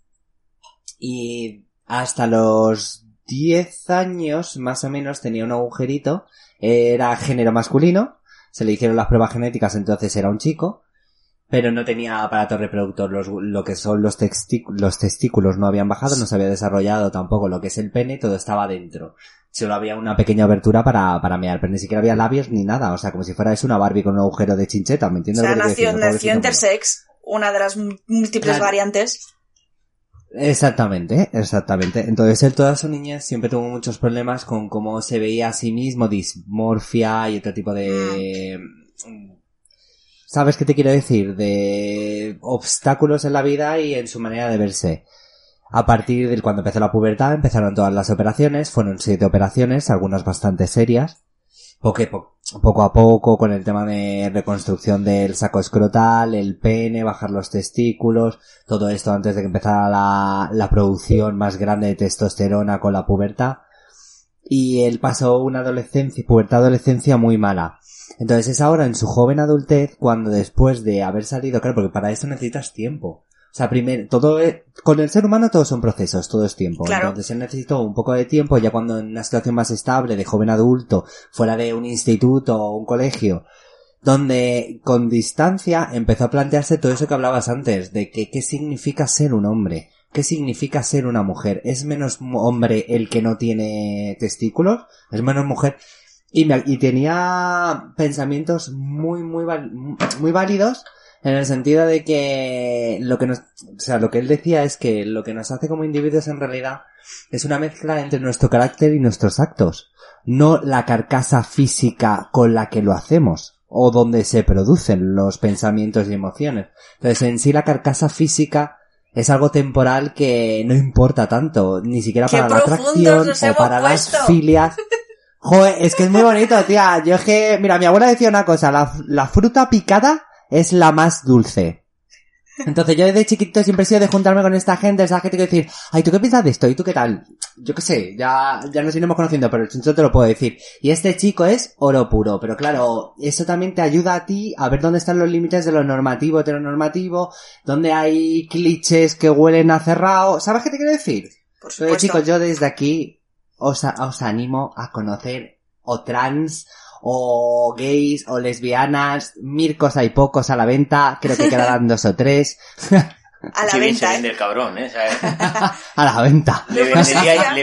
Y hasta los 10 años, más o menos, tenía un agujerito. Era género masculino. Se le hicieron las pruebas genéticas, entonces era un chico. Pero no tenía aparato reproductor. Los, lo que son los, testículos no habían bajado, no se había desarrollado tampoco lo que es el pene, todo estaba dentro. Solo había una pequeña abertura para, para mear, pero ni siquiera había labios ni nada. O sea, como si fuera eso una Barbie con un agujero de chincheta, ¿me O entiendes? sea, que te nació, intersex, una de las múltiples Claro. variantes. Exactamente, exactamente. Entonces él toda su niñez siempre tuvo muchos problemas con cómo se veía a sí mismo, dismorfia y otro tipo de... ¿Sabes qué te quiero decir? De obstáculos en la vida y en su manera de verse. A partir de cuando empezó la pubertad empezaron todas las operaciones, fueron siete operaciones, algunas bastante serias. Poco, po- poco a poco con el tema de reconstrucción del saco escrotal, el pene, bajar los testículos, todo esto antes de que empezara la, la producción más grande de testosterona con la pubertad. Y él pasó una adolescencia, pubertad adolescencia muy mala. Entonces es ahora en su joven adultez cuando después de haber salido, claro, porque para eso necesitas tiempo. O sea, primero, todo es- con el ser humano todos son procesos, todo es tiempo. Claro. Entonces él necesitó un poco de tiempo ya cuando en una situación más estable de joven adulto, fuera de un instituto o un colegio, donde con distancia empezó a plantearse todo eso que hablabas antes, de que qué significa ser un hombre, qué significa ser una mujer. ¿Es menos hombre el que no tiene testículos? ¿Es menos mujer? Y, me- y tenía pensamientos muy, muy, muy válidos en el sentido de que lo que nos, o sea, lo que él decía es que lo que nos hace como individuos en realidad es una mezcla entre nuestro carácter y nuestros actos, no la carcasa física con la que lo hacemos o donde se producen los pensamientos y emociones. Entonces, en sí la carcasa física es algo temporal que no importa tanto, ni siquiera ¡Qué para la atracción o para las filias. Joder, es que es muy bonito, tía. Yo es que, mira, mi abuela decía una cosa, la, la fruta picada es la más dulce. Entonces yo desde chiquito siempre he sido de juntarme con esta gente, esa gente que decir, ay, ¿tú qué piensas de esto? ¿Y tú qué tal? Yo qué sé, ya, ya nos iremos conociendo, pero el te lo puedo decir. Y este chico es oro puro, pero claro, eso también te ayuda a ti a ver dónde están los límites de lo normativo, heteronormativo, dónde hay clichés que huelen a cerrado. ¿Sabes qué te quiero decir? Por Pero supuesto. chicos, yo desde aquí os, os animo a conocer o trans, o gays, o lesbianas, mircos hay pocos a la venta, creo que quedarán dos o tres, a la Qué bien se venta, vende ¿eh? el cabrón, ¿eh? Sea, a la venta. le,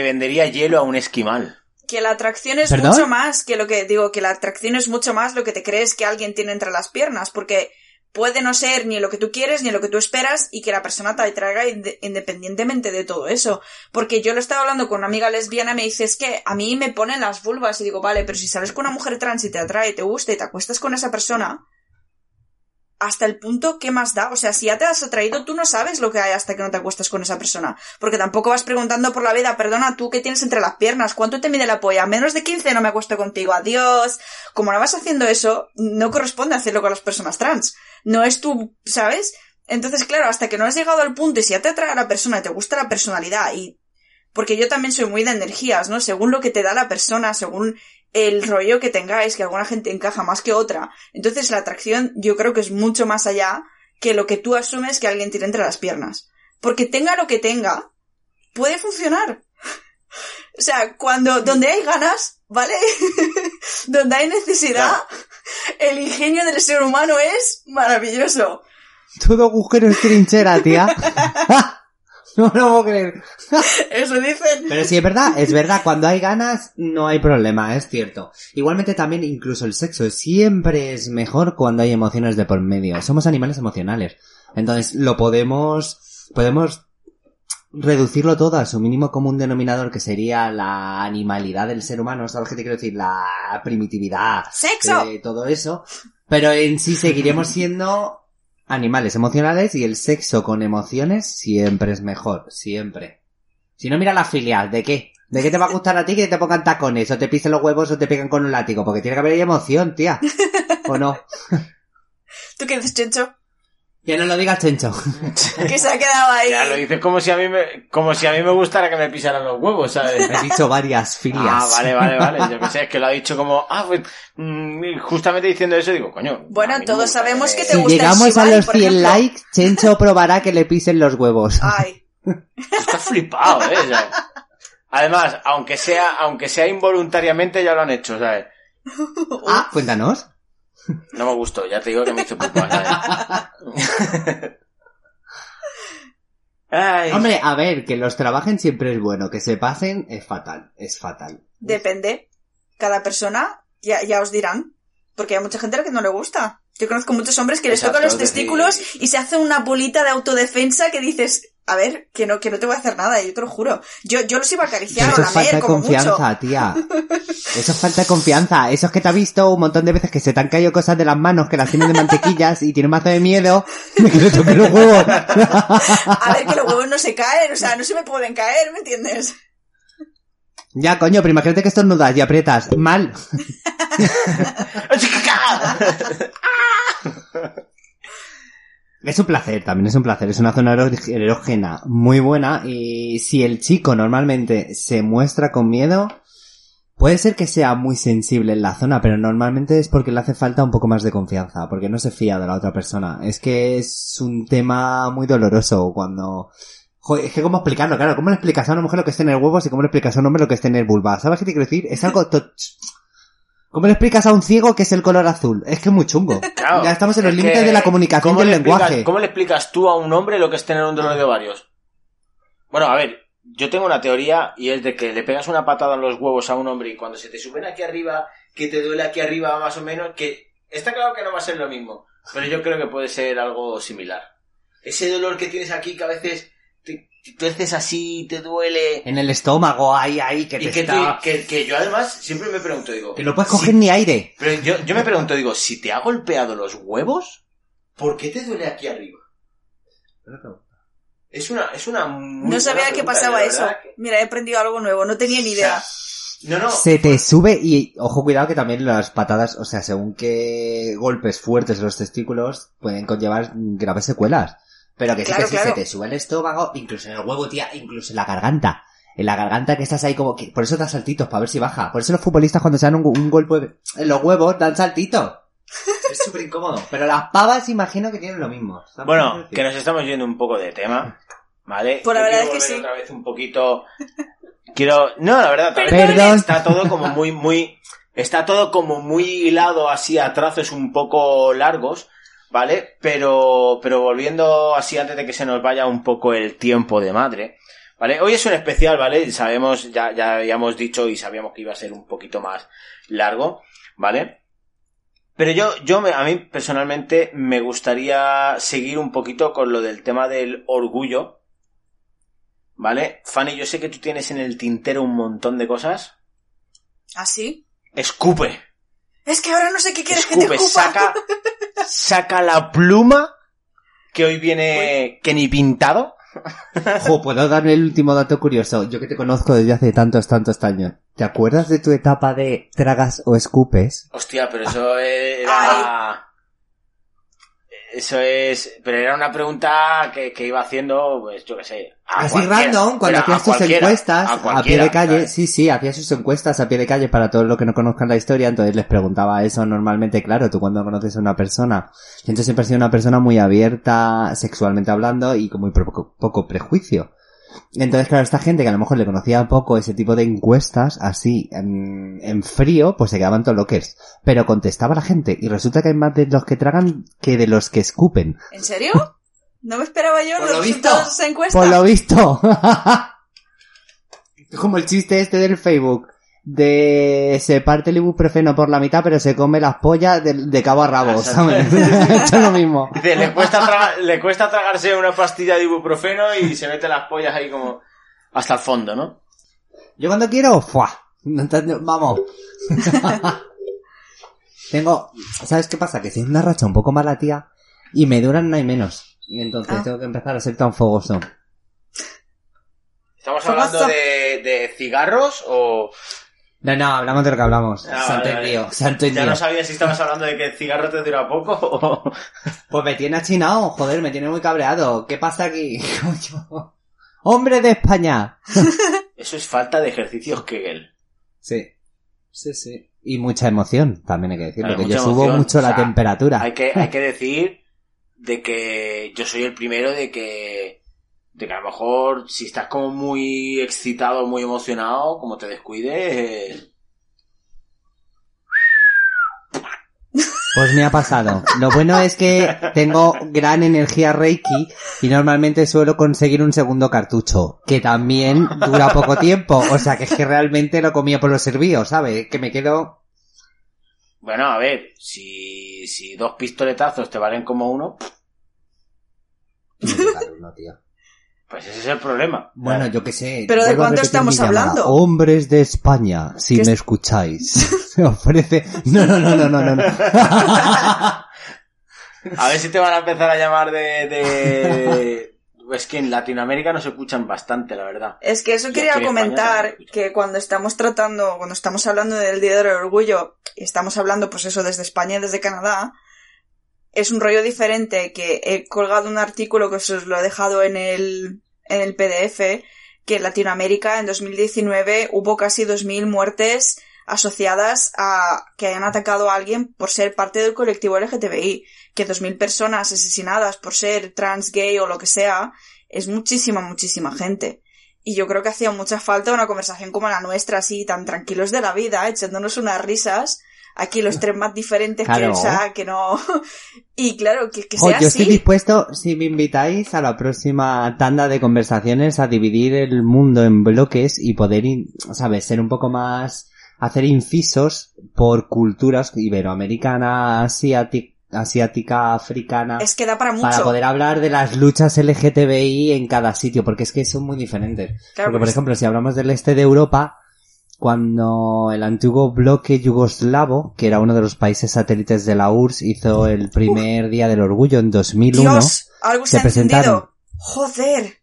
vendería, le hielo a un esquimal. Que la atracción es ¿Perdón? mucho más que lo que digo, que la atracción es mucho más lo que te crees que alguien tiene entre las piernas, porque puede no ser ni lo que tú quieres ni lo que tú esperas y que la persona te atraiga inde- independientemente de todo eso. Porque yo lo estaba hablando con una amiga lesbiana y me dice, es que a mí me ponen las vulvas y digo, vale, pero si sales con una mujer trans y te atrae, te gusta y te acuestas con esa persona, hasta el punto que más da. O sea, si ya te has atraído, tú no sabes lo que hay hasta que no te acuestas con esa persona. Porque tampoco vas preguntando por la vida, perdona, tú qué tienes entre las piernas, cuánto te mide la polla, menos de 15 no me acuesto contigo, adiós. Como no vas haciendo eso, no corresponde hacerlo con las personas trans. No es tu, ¿sabes? Entonces, claro, hasta que no has llegado al punto y si ya te atrae a la persona, te gusta la personalidad y... Porque yo también soy muy de energías, ¿no? Según lo que te da la persona, según el rollo que tengáis, que alguna gente encaja más que otra. Entonces la atracción yo creo que es mucho más allá que lo que tú asumes que alguien tiene entre las piernas. Porque tenga lo que tenga, puede funcionar. O sea, cuando, donde hay ganas, ¿vale? donde hay necesidad, el ingenio del ser humano es maravilloso. Todo agujero es trinchera, tía. no lo puedo creer. Eso dicen. Pero sí, es verdad, es verdad, cuando hay ganas no hay problema, es cierto. Igualmente también incluso el sexo siempre es mejor cuando hay emociones de por medio. Somos animales emocionales. Entonces lo podemos, podemos reducirlo todo a su mínimo común denominador que sería la animalidad del ser humano, ¿sabes qué te quiero decir? La primitividad ¡Sexo! de todo eso. Pero en sí seguiremos siendo animales emocionales y el sexo con emociones siempre es mejor, siempre. Si no, mira la filial, ¿de qué? ¿De qué te va a gustar a ti que te pongan tacones o te pisen los huevos o te pegan con un látigo? Porque tiene que haber emoción, tía. ¿O no? ¿Tú qué dices, Chencho? Que no lo digas, Chencho. Que se ha quedado ahí. Ya lo dices como si a mí me, como si a mí me gustara que me pisaran los huevos, ¿sabes? He dicho varias filias. Ah, vale, vale, vale. Yo que sé, es que lo ha dicho como, ah, pues, mm, justamente diciendo eso digo, coño. Bueno, todos sabemos que te Si gusta el llegamos a Shibari, los por 100 ejemplo. likes, Chencho probará que le pisen los huevos. Ay. Estás flipado, ¿eh? ¿sabes? Además, aunque sea, aunque sea involuntariamente, ya lo han hecho, ¿sabes? Ah, cuéntanos. No me gustó, ya te digo que me hizo pupa. Ay, Hombre, a ver, que los trabajen siempre es bueno, que se pasen es fatal, es fatal. Depende. Cada persona ya, ya os dirán. Porque hay mucha gente a la que no le gusta. Yo conozco muchos hombres que les Exacto, tocan los decir- testículos y se hace una bolita de autodefensa que dices, a ver, que no, que no te voy a hacer nada, yo te lo juro. Yo, yo los iba a Pero acariciar o eso es falta lamer de como confianza, mucho. tía. Eso es falta de confianza. Eso es que te ha visto un montón de veces que se te han caído cosas de las manos, que las tienen de mantequillas y tiene mazo de miedo de que le toquen los huevos. A ver, que los huevos no se caen, o sea, no se me pueden caer, ¿me entiendes? ya, coño, pero imagínate que estornudas y aprietas. Mal. Es un placer, también es un placer. Es una zona erógena muy buena y si el chico normalmente se muestra con miedo, puede ser que sea muy sensible en la zona, pero normalmente es porque le hace falta un poco más de confianza, porque no se fía de la otra persona. Es que es un tema muy doloroso cuando... Joder, es que cómo explicarlo, claro, ¿cómo le explicas a una mujer lo que esté en el huevo y cómo le explicas a un hombre lo que esté en el vulva? ¿Sabes qué te quiero decir? Es algo... to- ¿Cómo le explicas a un ciego que es el color azul? Es que es muy chungo. Claro, ya estamos en los es límites que, de la comunicación ¿cómo y del le explicas- lenguaje. ¿Cómo le explicas tú a un hombre lo que es tener un dolor de ovarios? Bueno, a ver, yo tengo una teoría y es de que le pegas una patada en los huevos a un hombre y cuando se te suben aquí arriba, que te duele aquí arriba más o menos, que está claro que no va a ser lo mismo, pero yo creo que puede ser algo similar. Ese dolor que tienes aquí que a veces te tuerces así, te duele... En el estómago, ahí, ahí, que te Y que, está... que, que yo además siempre me pregunto, digo... Que no puedes si- coger ni aire. Pero yo, yo me pregunto, digo, si te ha golpeado los huevos, ¿por qué te duele aquí arriba? Es una, es una muy No sabía que pasaba eso. que- Mira, he aprendido algo nuevo, no tenía ni idea. No, no. Se te sube y, ojo, cuidado que también las patadas, o sea, según qué golpes fuertes en los testículos, pueden conllevar graves secuelas. Pero que sí Claro, que sí, claro. se te sube el estómago, incluso en el huevo, tía, incluso en la garganta. En la garganta que estás ahí como que, por eso das saltitos, para ver si baja. Por eso los futbolistas cuando se dan un, un golpe en los huevos, dan saltitos. Es súper incómodo. Pero las pavas imagino que tienen lo mismo. ¿Sabes qué Bueno, que nos estamos yendo un poco de tema, ¿vale? Pues la verdad quiero es que sí. Otra vez un poquito... Quiero... No, la verdad, Perdón. Está todo como muy, muy... Está todo como muy hilado así a trazos un poco largos, ¿vale? Pero, pero volviendo así antes de que se nos vaya un poco el tiempo de madre, ¿vale? Hoy es un especial, ¿vale? Sabemos, ya, ya habíamos dicho y sabíamos que iba a ser un poquito más largo, ¿vale? Pero yo, yo me- a mí personalmente me gustaría seguir un poquito con lo del tema del orgullo, ¿vale? Fanny, yo sé que tú tienes en el tintero un montón de cosas. ¿Así? Escupe. Es que ahora no sé qué quieres que te escupa. saca, saca la pluma que hoy viene que ni pintado. Jo, puedo darle el último dato curioso. Yo que te conozco desde hace tantos, tantos años. ¿Te acuerdas de tu etapa de tragas o escupes? Hostia, pero eso era... Eso es, pero era una pregunta que, que iba haciendo, pues yo qué sé. Así random, cuando Pero a hacías tus cualquiera, encuestas a, pie de calle, ¿sabes? sí, sí, hacías sus encuestas a pie de calle para todos los que no conozcan la historia, entonces les preguntaba eso normalmente, claro, tú cuando conoces a una persona, yo siempre he sido una persona muy abierta sexualmente hablando y con muy poco, poco prejuicio. Entonces, claro, esta gente que a lo mejor le conocía poco ese tipo de encuestas, así, en, en frío, pues se quedaban todos loques. Pero contestaba la gente, y resulta que hay más de los que tragan que de los que escupen. ¿En serio? No me esperaba yo Por los lo visto. resultados de esa encuesta. Por lo visto. Como el chiste este del Facebook. De se parte el ibuprofeno por la mitad, pero se come las pollas de, de cabo a rabo. ¿sabes? Hecho lo mismo. Dice, le cuesta, traga- le cuesta tragarse una pastilla de ibuprofeno y se mete las pollas ahí como hasta el fondo, ¿no? Yo cuando quiero, ¡fua! Vamos. Tengo, ¿sabes qué pasa? Que si es una racha un poco mala, tía, y me duran no hay menos. Y entonces Ah. tengo que empezar a ser tan fogoso. ¿Estamos ¿Cómo hablando de, de cigarros o...? No, no, hablamos de lo que hablamos. Ah, se ha vale, vale. ha entendido. Ya no sabía si estabas hablando de que el cigarro te dura poco o... Pues me tiene achinado, joder, me tiene muy cabreado. ¿Qué pasa aquí? Coño. ¡Hombre de España! Eso es falta de ejercicios Kegel. Sí. Sí, sí. Y mucha emoción, también hay que decirlo, Claro, que yo subo mucho o la temperatura. Hay que, hay que decir de que yo soy el primero de que... De que a lo mejor si estás como muy excitado, muy emocionado, como te descuides... eh, Pues me ha pasado. Lo bueno es que tengo gran energía Reiki y normalmente suelo conseguir un segundo cartucho, que también dura poco tiempo. O sea que es que realmente lo comía por los servíos, ¿sabes? Que me quedo... Bueno, a ver, si, si dos pistoletazos te valen como uno, No, tío. Pues ese es el problema. Bueno, yo qué sé. ¿Pero de cuánto estamos hablando? Hombres de España, si ¿Qué me es- escucháis. Se ofrece... No, no, no, no, no, no. A ver si te van a empezar a llamar de... de... Es que en Latinoamérica nos escuchan bastante, la verdad. Es que eso Y quería comentar, que cuando estamos tratando, cuando estamos hablando del Día del Orgullo, y estamos hablando pues eso desde España y desde Canadá, es un rollo diferente que he colgado un artículo que os lo he dejado en el, en el PDF, que en Latinoamérica en 2019 hubo casi 2.000 muertes asociadas a que hayan atacado a alguien por ser parte del colectivo LGTBI, que 2.000 personas asesinadas por ser trans, gay o lo que sea, es muchísima, muchísima gente. Y yo creo que hacía mucha falta una conversación como la nuestra, así tan tranquilos de la vida, echándonos unas risas. Aquí los tres más diferentes que, Claro. o sea, que no. Y claro, que, que sea yo estoy dispuesto, si me invitáis a la próxima tanda de conversaciones, a dividir el mundo en bloques y poder, ¿sabes? Ser un poco más, hacer incisos por culturas iberoamericana, asiática, asiática, africana, Es que da para mucho. para poder hablar de las luchas LGTBI en cada sitio, porque es que son muy diferentes. Claro, porque, por ejemplo, si hablamos del este de Europa, cuando el antiguo bloque yugoslavo, que era uno de los países satélites de la URSS, hizo el primer Día del Orgullo en 2001, Dios, algo se, se ha presentaron. encendido. Joder.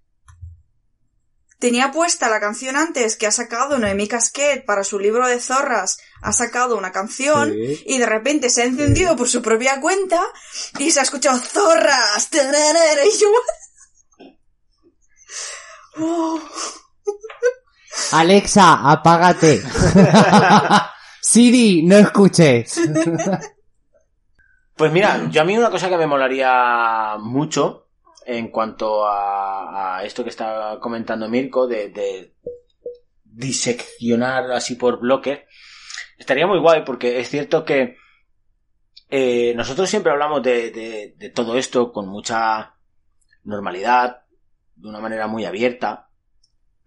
Tenía puesta la canción antes que ha sacado Noemí Casquet para su libro de zorras. Ha sacado una canción Sí. y de repente se ha encendido por su propia cuenta y se ha escuchado zorras. Y yo... Oh. Alexa, apágate. Siri, no escuches. Pues mira, yo a mí una cosa que me molaría mucho en cuanto a, a esto que está comentando Mirko, de, de diseccionar así por bloques, estaría muy guay porque es cierto que eh, nosotros siempre hablamos de, de- de todo esto con mucha normalidad, de una manera muy abierta,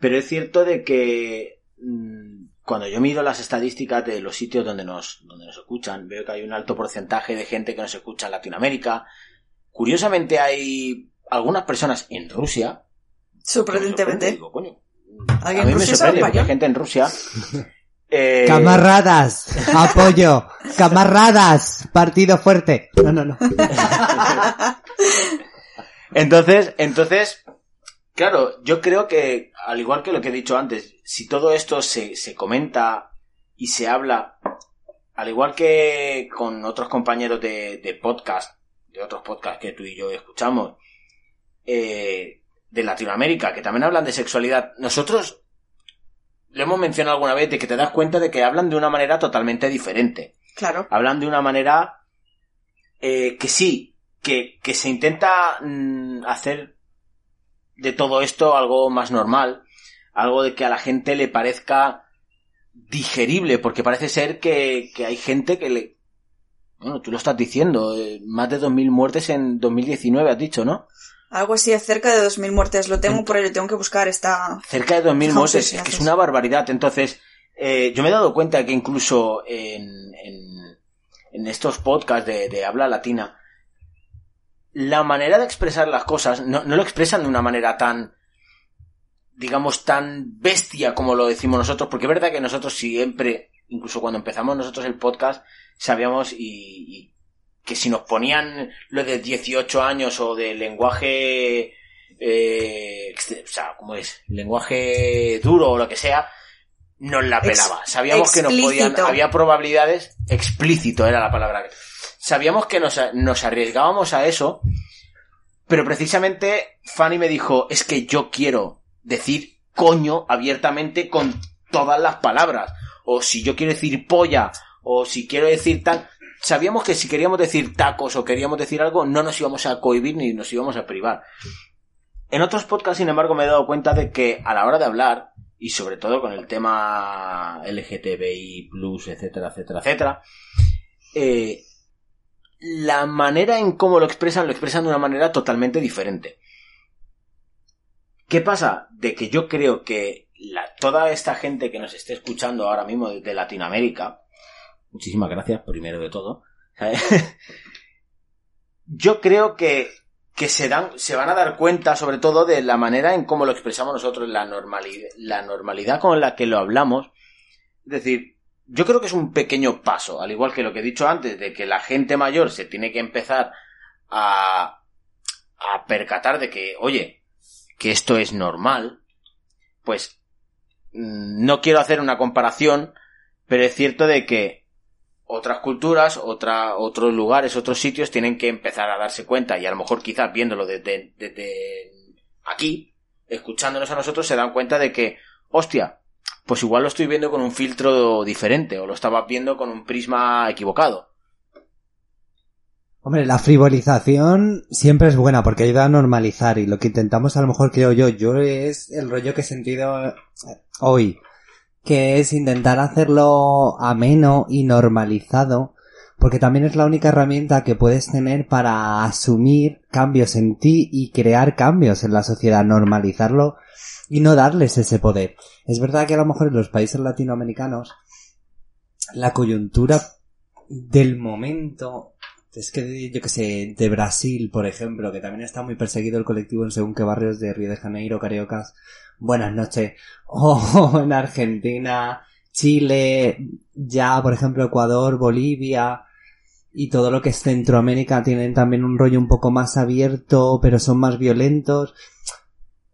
pero es cierto de que mm, cuando yo mido las estadísticas de los sitios donde nos, donde nos escuchan, veo que hay un alto porcentaje de gente que nos escucha en Latinoamérica. Curiosamente hay algunas personas en Rusia. Sorprendentemente. digo, coño, ¿Alguien a mí en me Rusia sorprende sabe porque hay gente en Rusia. eh, Camaradas, apoyo. Camaradas, partido fuerte. No, no, no. Entonces, entonces, claro, yo creo que, al igual que lo que he dicho antes, si todo esto se, se comenta y se habla, al igual que con otros compañeros de, de podcast, de otros podcasts que tú y yo escuchamos, eh, de Latinoamérica, que también hablan de sexualidad, nosotros lo hemos mencionado alguna vez de que te das cuenta de que hablan de una manera totalmente diferente. Claro. Hablan de una manera eh, que sí, que, que se intenta mm, hacer de todo esto algo más normal, algo de que a la gente le parezca digerible, porque parece ser que, que hay gente que le... Bueno, tú lo estás diciendo, eh, más de 2.000 muertes en 2019, has dicho, ¿no? Algo así, cerca de 2.000 muertes. Lo tengo por ahí, lo tengo que buscar. Está... Cerca de 2.000 Fijamos muertes, es que es una barbaridad. Entonces, eh, yo me he dado cuenta que incluso en, en, en estos podcasts de, de habla latina, la manera de expresar las cosas no, no lo expresan de una manera tan, digamos, tan bestia como lo decimos nosotros, porque es verdad que nosotros siempre, incluso cuando empezamos nosotros el podcast, sabíamos y, y que si nos ponían lo de 18 años o de lenguaje, eh, o sea, ¿cómo es? Lenguaje duro o lo que sea, nos la pelaba. Sabíamos que nos podían, había probabilidades, explícito era la palabra. Sabíamos que nos, arriesgábamos a eso, pero precisamente Fanny me dijo, es que yo quiero decir coño abiertamente con todas las palabras. O si yo quiero decir polla, o si quiero decir tal. Sabíamos que si queríamos decir tacos o queríamos decir algo, no nos íbamos a cohibir ni nos íbamos a privar. En otros podcasts, sin embargo, me he dado cuenta de que a la hora de hablar, y sobre todo con el tema LGTBI, etcétera, etcétera, etcétera, eh, la manera en cómo lo expresan, lo expresan de una manera totalmente diferente. ¿Qué pasa? De que yo creo que toda esta gente que nos esté escuchando ahora mismo de, de Latinoamérica, muchísimas gracias, primero de todo, yo creo que, que se, dan, se van a dar cuenta sobre todo de la manera en cómo lo expresamos nosotros, la la normalidad con la que lo hablamos. Es decir, yo creo que es un pequeño paso, al igual que lo que he dicho antes, de que la gente mayor se tiene que empezar a, a percatar de que, oye, que esto es normal, pues mm, no quiero hacer una comparación, pero es cierto de que otras culturas, otra, otros lugares, otros sitios tienen que empezar a darse cuenta y a lo mejor quizás viéndolo desde, desde aquí, escuchándonos a nosotros, se dan cuenta de que, hostia, pues igual lo estoy viendo con un filtro diferente o lo estaba viendo con un prisma equivocado. Hombre, la frivolización siempre es buena porque ayuda a normalizar y lo que intentamos a lo mejor creo yo, yo es el rollo que he sentido eh, hoy, que es intentar hacerlo ameno y normalizado porque también es la única herramienta que puedes tener para asumir cambios en ti y crear cambios en la sociedad, normalizarlo y no darles ese poder. Es verdad que a lo mejor en los países latinoamericanos la coyuntura del momento es que yo que sé, de Brasil, por ejemplo, que también está muy perseguido el colectivo en según qué barrios de Río de Janeiro, Cariocas, buenas noches, o en Argentina, Chile, ya por ejemplo Ecuador, Bolivia y todo lo que es Centroamérica tienen también un rollo un poco más abierto, pero son más violentos.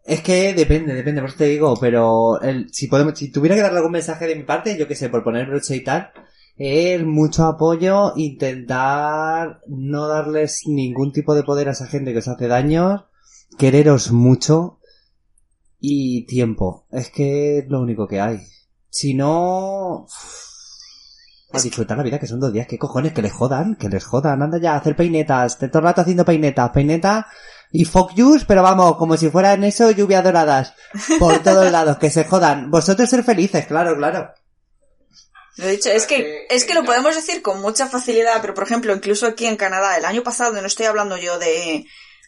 Es que depende, depende, por eso te digo, pero el, si podemos, si tuviera que darle algún mensaje de mi parte, yo que sé, por poner broche y tal, es mucho apoyo, intentar no darles ningún tipo de poder a esa gente que os hace daño, quereros mucho y tiempo. Es que es lo único que hay. Si no... A disfrutar la vida, que son dos días. ¿Qué cojones? Que les jodan, que les jodan. Anda ya a hacer peinetas. Te todo el rato haciendo peinetas. Peineta y fuck yous, pero vamos, como si fueran eso, lluvias doradas. Por todos lados, que se jodan. Vosotros ser felices, claro, claro. Lo he dicho, es que, es que lo podemos decir con mucha facilidad, pero por ejemplo, incluso aquí en Canadá, el año pasado, no estoy hablando yo de,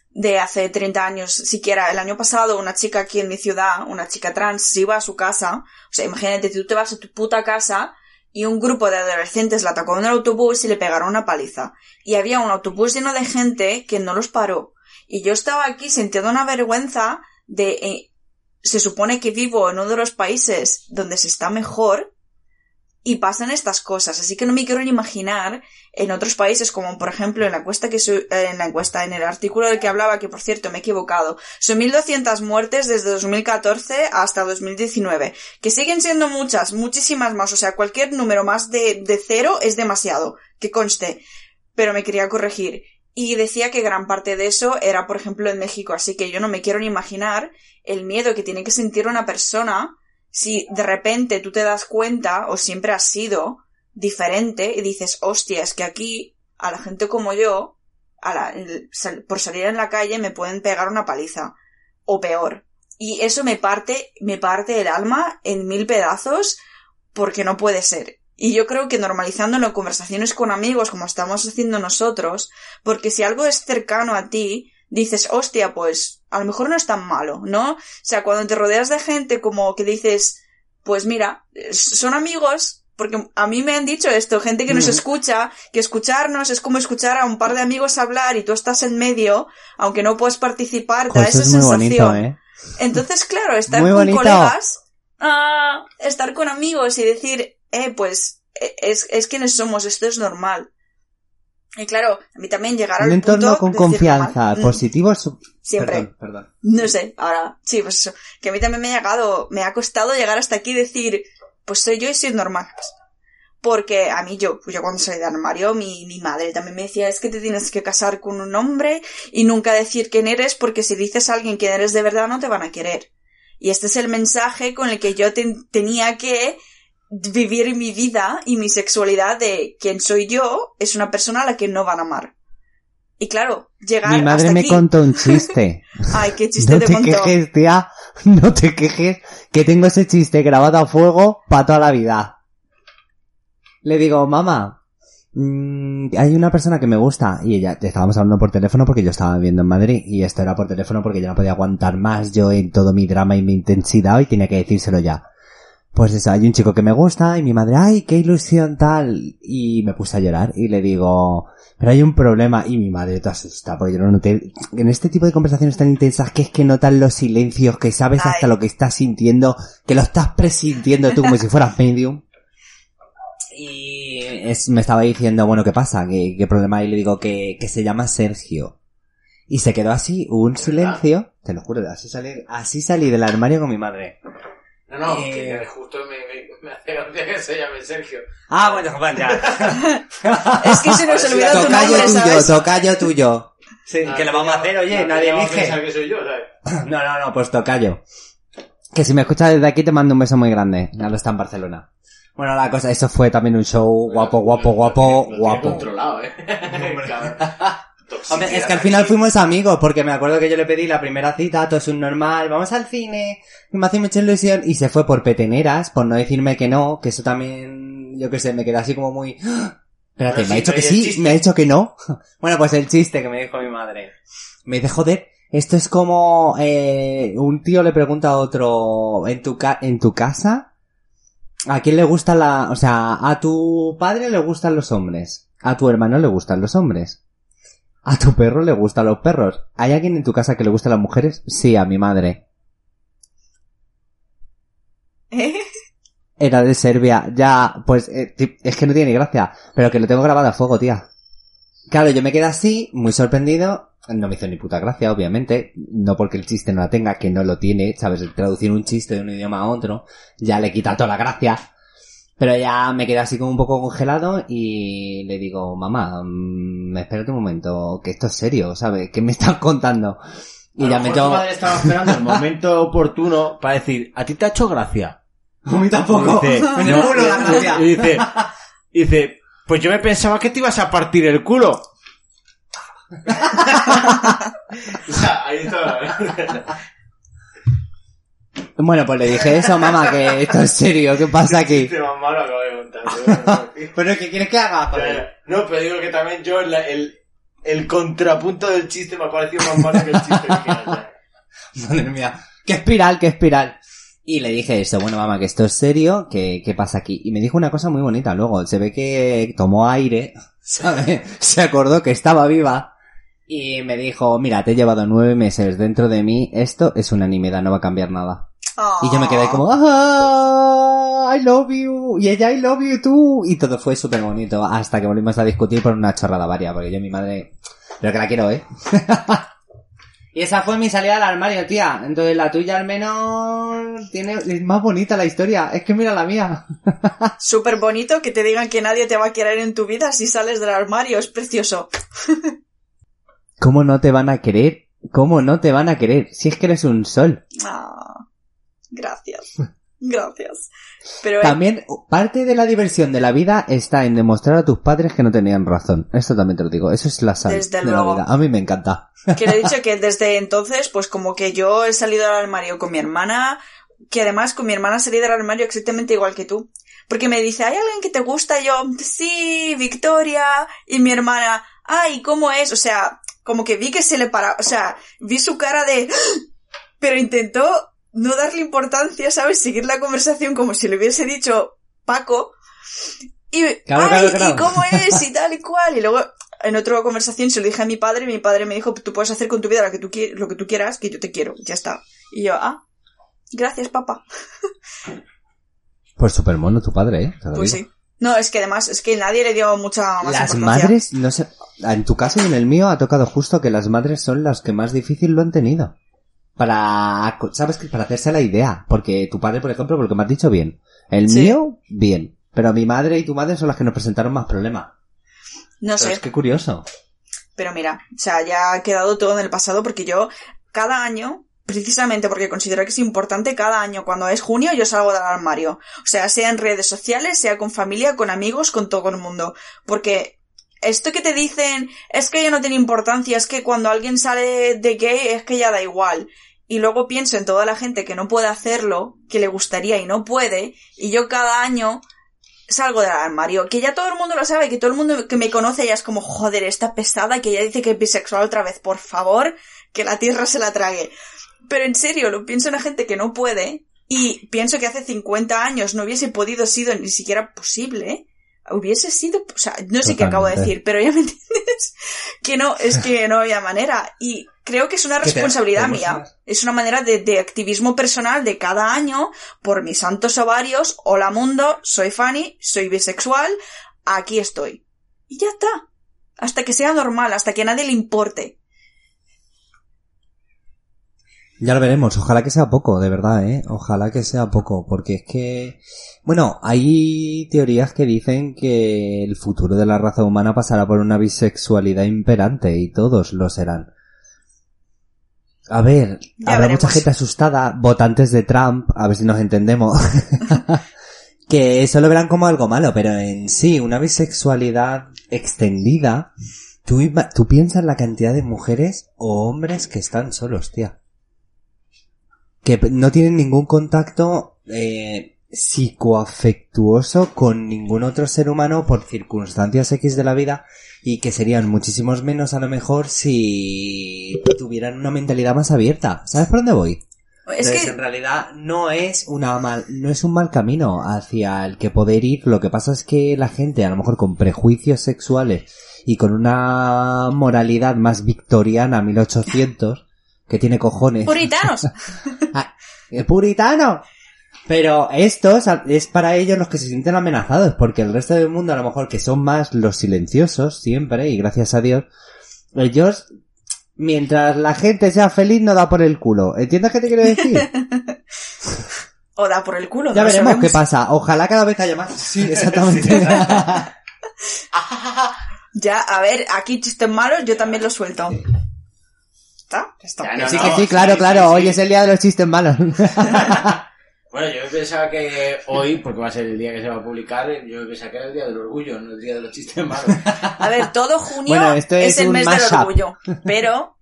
de hace 30 años siquiera, el año pasado una chica aquí en mi ciudad, una chica trans, se iba a su casa, o sea, imagínate, tú te vas a tu puta casa y un grupo de adolescentes la atacó en el autobús y le pegaron una paliza. Y había un autobús lleno de gente que no los paró. Y yo estaba aquí sintiendo una vergüenza de, eh, se supone que vivo en uno de los países donde se está mejor, y pasan estas cosas, así que no me quiero ni imaginar en otros países como por ejemplo en la encuesta que eh, en la encuesta en el artículo del que hablaba que por cierto me he equivocado, son 1200 muertes desde 2014 hasta 2019, que siguen siendo muchas, muchísimas más, o sea, cualquier número más de, de cero es demasiado, que conste, pero me quería corregir. Y decía que gran parte de eso era, por ejemplo, en México, así que yo no me quiero ni imaginar el miedo que tiene que sentir una persona si de repente tú te das cuenta, o siempre has sido, diferente, y dices, hostia, es que aquí, a la gente como yo, a la- por salir en la calle me pueden pegar una paliza. O peor. Y eso me parte, me parte el alma en mil pedazos, porque no puede ser. Y yo creo que normalizándolo en conversaciones con amigos, como estamos haciendo nosotros, porque si algo es cercano a ti, dices, hostia, pues a lo mejor no es tan malo, ¿no? O sea, cuando te rodeas de gente como que dices, pues mira, son amigos, porque a mí me han dicho esto, gente que nos escucha, que escucharnos es como escuchar a un par de amigos hablar y tú estás en medio, aunque no puedes participar, da esa es sensación. bonito, ¿eh? Entonces, claro, estar Muy con bonito. colegas, ah, estar con amigos y decir, eh, pues, eh, es, es quienes somos, esto es normal. Y claro, a mí también llegar al Un entorno punto con de confianza, normal, mm, positivo. su- Siempre. Perdón, perdón. No sé, ahora, sí, pues eso. Que a mí también me ha llegado, me ha costado llegar hasta aquí y decir, pues soy yo y soy normal. Porque a mí yo, yo cuando salí del armario, mi, mi madre también me decía, es que te tienes que casar con un hombre y nunca decir quién eres porque si dices a alguien quién eres de verdad no te van a querer. Y este es el mensaje con el que yo ten- tenía que vivir mi vida y mi sexualidad de quién soy yo es una persona a la que no van a amar. Y claro, llegar Mi madre hasta me aquí. contó un chiste. Ay, qué chiste no te te contó. quejes, tía. No te quejes. Que tengo ese chiste grabado a fuego para toda la vida. Le digo, mamá, mm, hay una persona que me gusta. Y ella, te estábamos hablando por teléfono porque yo estaba viviendo en Madrid. Y esto era por teléfono porque yo no podía aguantar más yo en todo mi drama y mi intensidad y tenía que decírselo ya. Pues eso, hay un chico que me gusta y mi madre, ay, qué ilusión tal. Y me puse a llorar y le digo, pero hay un problema. Y mi madre te asusta porque yo no noté. En este tipo de conversaciones tan intensas que es que notan los silencios, que sabes hasta Ay. lo que estás sintiendo, que lo estás presintiendo tú como si fueras medium. Y es- me estaba diciendo, bueno, ¿qué pasa? ¿Qué, qué problema hay? Y le digo que, que se llama Sergio. Y se quedó así, hubo un silencio, te lo juro, así salí, así salí del armario con mi madre. No, no, Eh. que justo me, me, me hace gracia que se llame Sergio. Ah, bueno, Juan, ya. Es que se nos olvidó tu tocayo nombre, tuyo, ¿sabes? tocayo tuyo. Sí, Ah, que le vamos a hacer, oye, no, nadie elige. que soy yo, ¿sabes? No, no, no, pues tocayo. Que si me escuchas desde aquí te mando un beso muy grande. Ya lo está en Barcelona. Bueno, la cosa, eso fue también un show guapo, guapo, guapo, Lo tiene guapo. controlado, ¿eh? Hombre, es que al final fuimos amigos, porque me acuerdo que yo le pedí la primera cita, todo es un normal, vamos al cine, me hace mucha ilusión, y se fue por peteneras, por no decirme que no, que eso también, yo qué sé, me quedé así como muy... ¡Ah! Espérate, Bueno, me ha dicho que pero ¿y el sí, me ha dicho que no. Bueno, pues el chiste que me dijo mi madre. Me dice, joder, esto es como eh, un tío le pregunta a otro, en tu, ca en tu casa, ¿a quién le gusta la... O sea, a tu padre le gustan los hombres, a tu hermano le gustan los hombres. ¿A tu perro le gustan los perros? ¿Hay alguien en tu casa que le gustan las mujeres? Sí, a mi madre. ¿Eh? Era de Serbia. Ya, pues, eh, es que no tiene ni gracia. Pero que lo tengo grabado a fuego, tía. Claro, yo me quedé así, muy sorprendido. No me hizo ni puta gracia, obviamente. No porque el chiste no la tenga, que no lo tiene. Sabes, El traducir un chiste de un idioma a otro, ya le quita toda la gracia. Pero ya me quedé así como un poco congelado y le digo, mamá, mm, espérate un momento, que esto es serio, ¿sabes? ¿Qué me estás contando? Y A ya lo me mejor tu tengo... madre estaba esperando el momento oportuno para decir, ¿a ti te ha hecho gracia? A mí tampoco. Y dice, "No". culo la gracia. Y dice, y dice, pues yo me pensaba que te ibas a partir el culo. o sea, ahí está. Bueno, pues le dije eso, mamá, que esto es serio, ¿qué pasa aquí? Este más malo acabo de contar. tío. Pero ¿qué quieres que haga? No, pero digo que también yo la- el, el contrapunto del chiste me ha parecido más malo que el chiste original. ya. Madre mía. Qué espiral, qué espiral. Y le dije eso, bueno mamá, que esto es serio, que qué pasa aquí. Y me dijo una cosa muy bonita luego. Se ve que tomó aire, ¿sabes? Se acordó que estaba viva. Y me dijo, mira, te he llevado nueve meses dentro de mí, esto es una nimiedad, no va a cambiar nada. Y yo me quedé como, ah, I love you, y ella I love you too. Y todo fue súper bonito, hasta que volvimos a discutir por una chorrada varia, porque yo mi madre, pero que la quiero, ¿eh? y esa fue mi salida al armario, tía. Entonces la tuya al menos tiene, es más bonita la historia. Es que mira la mía. Súper bonito que te digan que nadie te va a querer en tu vida si sales del armario, es precioso. ¿Cómo no te van a querer? ¿Cómo no te van a querer? Si es que eres un sol. Ah, gracias. Gracias. Pero También, parte de la diversión de la vida está en demostrar a tus padres que no tenían razón. Esto también te lo digo. Eso es la sal Desde de luego. la vida. A mí me encanta. que le he dicho que desde entonces, pues como que yo he salido del armario con mi hermana, que además con mi hermana salí del armario exactamente igual que tú. Porque me dice, ¿hay alguien que te gusta? Y yo, sí, Victoria. Y mi hermana, ay, ¿cómo es? O sea, como que vi que se le para, o sea, vi su cara de, pero intentó no darle importancia, ¿sabes? Seguir la conversación como si le hubiese dicho Paco. Y, Claro, ay, claro, claro. ¿y cómo es? Y tal y cual. Y luego, en otra conversación se lo dije a mi padre y mi padre me dijo, tú puedes hacer con tu vida lo que tú, qui- lo que tú quieras, que yo te quiero. Ya está. Y yo, ah, gracias, papá. Pues súper mono tu padre, ¿eh? Pues digo. sí. No, es que además, es que nadie le dio mucha más Las madres, no sé, en tu caso y en el mío ha tocado justo que las madres son las que más difícil lo han tenido. Para, sabes que para hacerse la idea, porque tu padre, por ejemplo, porque me has dicho bien. El Sí. mío, bien. Pero mi madre y tu madre son las que nos presentaron más problemas. No Pero sé. es que curioso. Pero mira, o sea, ya ha quedado todo en el pasado porque yo cada año, precisamente porque considero que es importante, cada año cuando es junio yo salgo del armario. O sea, sea en redes sociales, sea con familia, con amigos, con todo el mundo. Porque esto que te dicen es que ya no tiene importancia, es que cuando alguien sale de gay es que ya da igual. Y luego pienso en toda la gente que no puede hacerlo, que le gustaría y no puede, y yo cada año salgo del armario, que ya todo el mundo lo sabe, que todo el mundo que me conoce ya es como, joder, esta pesada que ya dice que es bisexual otra vez, por favor, que la tierra se la trague. Pero en serio, lo pienso en la gente que no puede, y pienso que hace 50 años no hubiese podido sido ni siquiera posible, hubiese sido, o sea, no sé qué acabo de decir, pero ya me entiendes, que no, es que no había manera, y creo que es una te- responsabilidad mía, es una manera de, de activismo personal de cada año por mis santos ovarios. Hola mundo, soy Fanny, soy bisexual, aquí estoy. Y ya está. Hasta que sea normal, hasta que a nadie le importe. Ya lo veremos, ojalá que sea poco, de verdad, ¿eh? Ojalá que sea poco, porque es que... Bueno, hay teorías que dicen que el futuro de la raza humana pasará por una bisexualidad imperante y todos lo serán. A ver, Ya habrá veremos. mucha gente asustada, votantes de Trump, a ver si nos entendemos, que eso lo verán como algo malo, pero en sí, una bisexualidad extendida, tú, tú piensas la cantidad de mujeres o hombres que están solos, tía que no tienen ningún contacto eh, psicoafectuoso con ningún otro ser humano por circunstancias X de la vida y que serían muchísimos menos a lo mejor si tuvieran una mentalidad más abierta. ¿Sabes por dónde voy? Es Entonces, que, en realidad no es una mal, no es un mal camino hacia el que poder ir. Lo que pasa es que la gente, a lo mejor con prejuicios sexuales y con una moralidad más victoriana 1800, que tiene cojones. puritanos. Ah, ¡El puritano! Pero estos es para ellos los que se sienten amenazados, porque el resto del mundo, a lo mejor que son más los silenciosos, siempre, y gracias a Dios, ellos, mientras la gente sea feliz, no da por el culo. ¿Entiendes qué te quiero decir? O da por el culo. ya no veremos qué pasa. Ojalá cada vez haya más. Sí, exactamente. Ya, a ver, aquí chistes malos, yo también los suelto. ¿Está? Ya está. Ya, Que no, sí, no, que sí, claro, sí, claro. sí, Hoy sí. es el día de los chistes malos. Bueno, yo pensaba que hoy, porque va a ser el día que se va a publicar, yo pensaba que era el día del orgullo, no el día de los chistes malos. A ver, todo junio Bueno, esto es, es el mes del orgullo, pero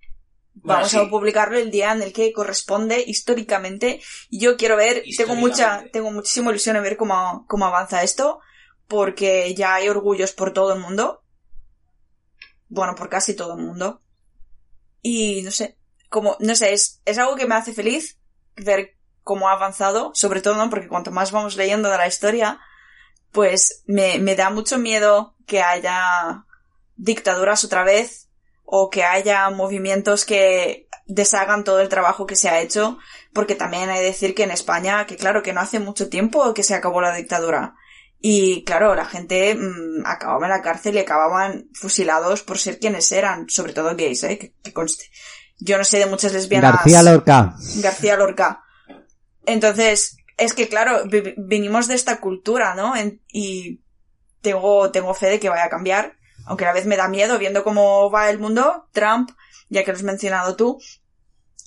Bueno, vamos sí. a publicarlo el día en el que corresponde históricamente. Y Yo quiero ver, tengo mucha, tengo muchísima ilusión en ver cómo, cómo avanza esto, porque ya hay orgullos por todo el mundo. Bueno, por casi todo el mundo. Y no sé, como, no sé, es, es algo que me hace feliz ver cómo ha avanzado, sobre todo, ¿no? Porque cuanto más vamos leyendo de la historia, pues me, me da mucho miedo que haya dictaduras otra vez o que haya movimientos que deshagan todo el trabajo que se ha hecho, porque también hay que decir que en España, que claro, que no hace mucho tiempo que se acabó la dictadura. Y claro, la gente mm, acababa en la cárcel y acababan fusilados por ser quienes eran, sobre todo gays, ¿eh? Que, que conste. Yo no sé de muchas lesbianas. García Lorca. García Lorca. Entonces, es que claro, vinimos de esta cultura, ¿no? En- y tengo, tengo fe de que vaya a cambiar, aunque a la vez me da miedo viendo cómo va el mundo. Trump ya que lo has mencionado tú,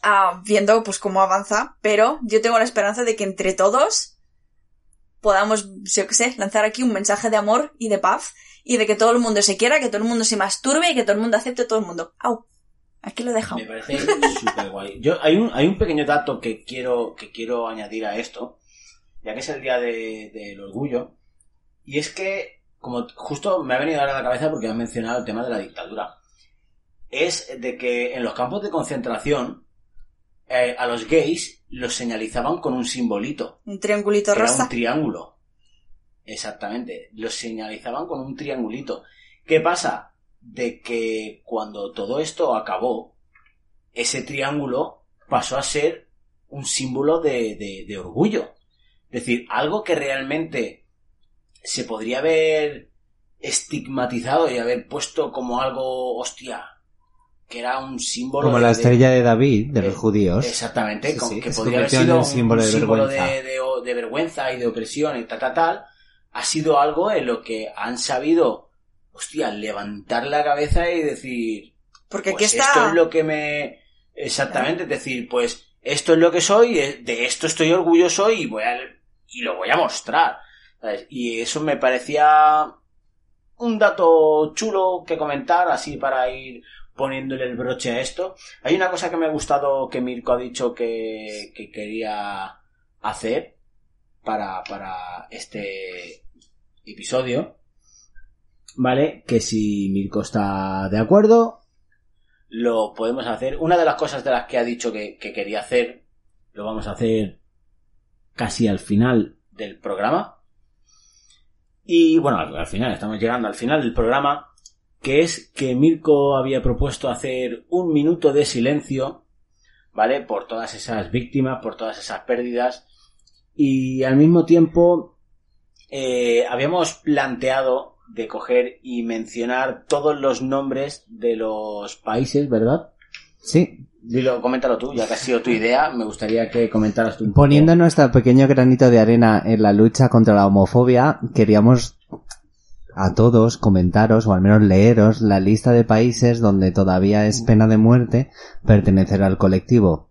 ah, viendo pues cómo avanza, pero yo tengo la esperanza de que entre todos podamos, yo qué sé, lanzar aquí un mensaje de amor y de paz y de que todo el mundo se quiera, que todo el mundo se masturbe y que todo el mundo acepte a todo el mundo. Au. Aquí lo he dejado. Me parece súper guay. Yo, hay un, hay un pequeño dato que quiero, que quiero añadir a esto, ya que es el día de- del orgullo, y es que, como justo me ha venido ahora a la cabeza porque has mencionado el tema de la dictadura, es de que en los campos de concentración, eh, a los gays los señalizaban con un simbolito. Un triangulito era rosa. un triángulo. Exactamente. Los señalizaban con un triangulito. ¿Qué pasa? De que cuando todo esto acabó, ese triángulo pasó a ser un símbolo de, de- de orgullo. Es decir, algo que realmente se podría haber estigmatizado y haber puesto como algo, hostia, que era un símbolo Como de- la estrella de David, de los eh, judíos. Exactamente, Sí, con- sí, que podría haber sido símbolo un de símbolo vergüenza. de, de- de vergüenza y de opresión y tal, tal, tal, ha sido algo en lo que han sabido, hostia, levantar la cabeza y decir, Porque aquí pues está... esto es lo que me... Exactamente, es decir, pues esto es lo que soy, eh, de esto estoy orgulloso y voy a... y lo voy a mostrar. ¿sabes? Y eso me parecía un dato chulo que comentar, así para ir poniéndole el broche a esto. Hay una cosa que me ha gustado que Mirko ha dicho que, que quería hacer para, para este episodio. ¿Vale? Que si Mirko está de acuerdo, lo podemos hacer. Una de las cosas de las que ha dicho que, que quería hacer, lo vamos a hacer casi al final del programa. Y bueno, al, al final, estamos llegando al final del programa, que es que Mirko había propuesto hacer un minuto de silencio, ¿vale? Por todas esas víctimas, por todas esas pérdidas. Y al mismo tiempo, eh, habíamos planteado de coger y mencionar todos los nombres de los países, ¿verdad? Sí, Dilo, coméntalo tú, ya que ha sido tu idea, me gustaría que comentaras tú. Poniendo nuestro pequeño granito de arena en la lucha contra la homofobia, queríamos a todos comentaros o al menos leeros la lista de países donde todavía es pena de muerte pertenecer al colectivo.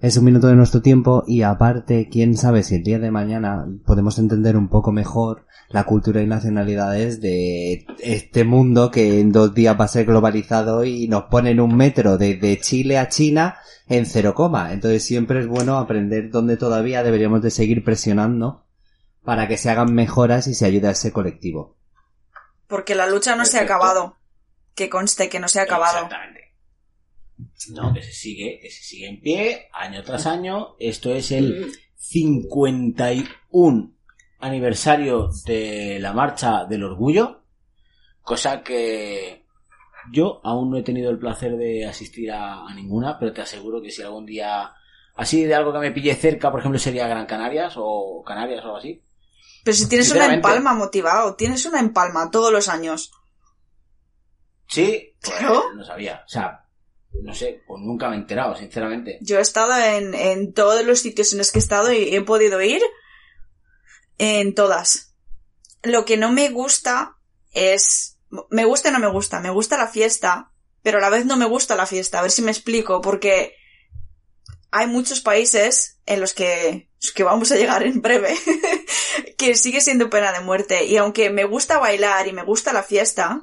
Es un minuto de nuestro tiempo y aparte, quién sabe si el día de mañana podemos entender un poco mejor la cultura y nacionalidades de este mundo que en dos días va a ser globalizado y nos ponen un metro desde Chile a China en cero coma. Entonces siempre es bueno aprender dónde todavía deberíamos de seguir presionando para que se hagan mejoras y se ayude a ese colectivo. Porque la lucha no se ha acabado. Que conste que no se ha acabado. Exactamente. No, que se sigue, que se sigue en pie, año tras año. Esto es el 51 aniversario de la Marcha del Orgullo, cosa que yo aún no he tenido el placer de asistir a, a ninguna, pero te aseguro que si algún día, así de algo que me pille cerca, por ejemplo, sería Gran Canarias o Canarias o algo así. Pero si tienes una empalma motivado, tienes una empalma todos los años. Sí, pues, Claro. no sabía. O sea, no sé, pues nunca me he enterado, sinceramente. Yo he estado en, en todos los sitios en los que he estado y he podido ir en todas. Lo que no me gusta es... Me gusta y no me gusta. Me gusta la fiesta, pero a la vez no me gusta la fiesta. A ver si me explico, porque hay muchos países en los que, que vamos a llegar en breve, que sigue siendo pena de muerte. Y aunque me gusta bailar y me gusta la fiesta,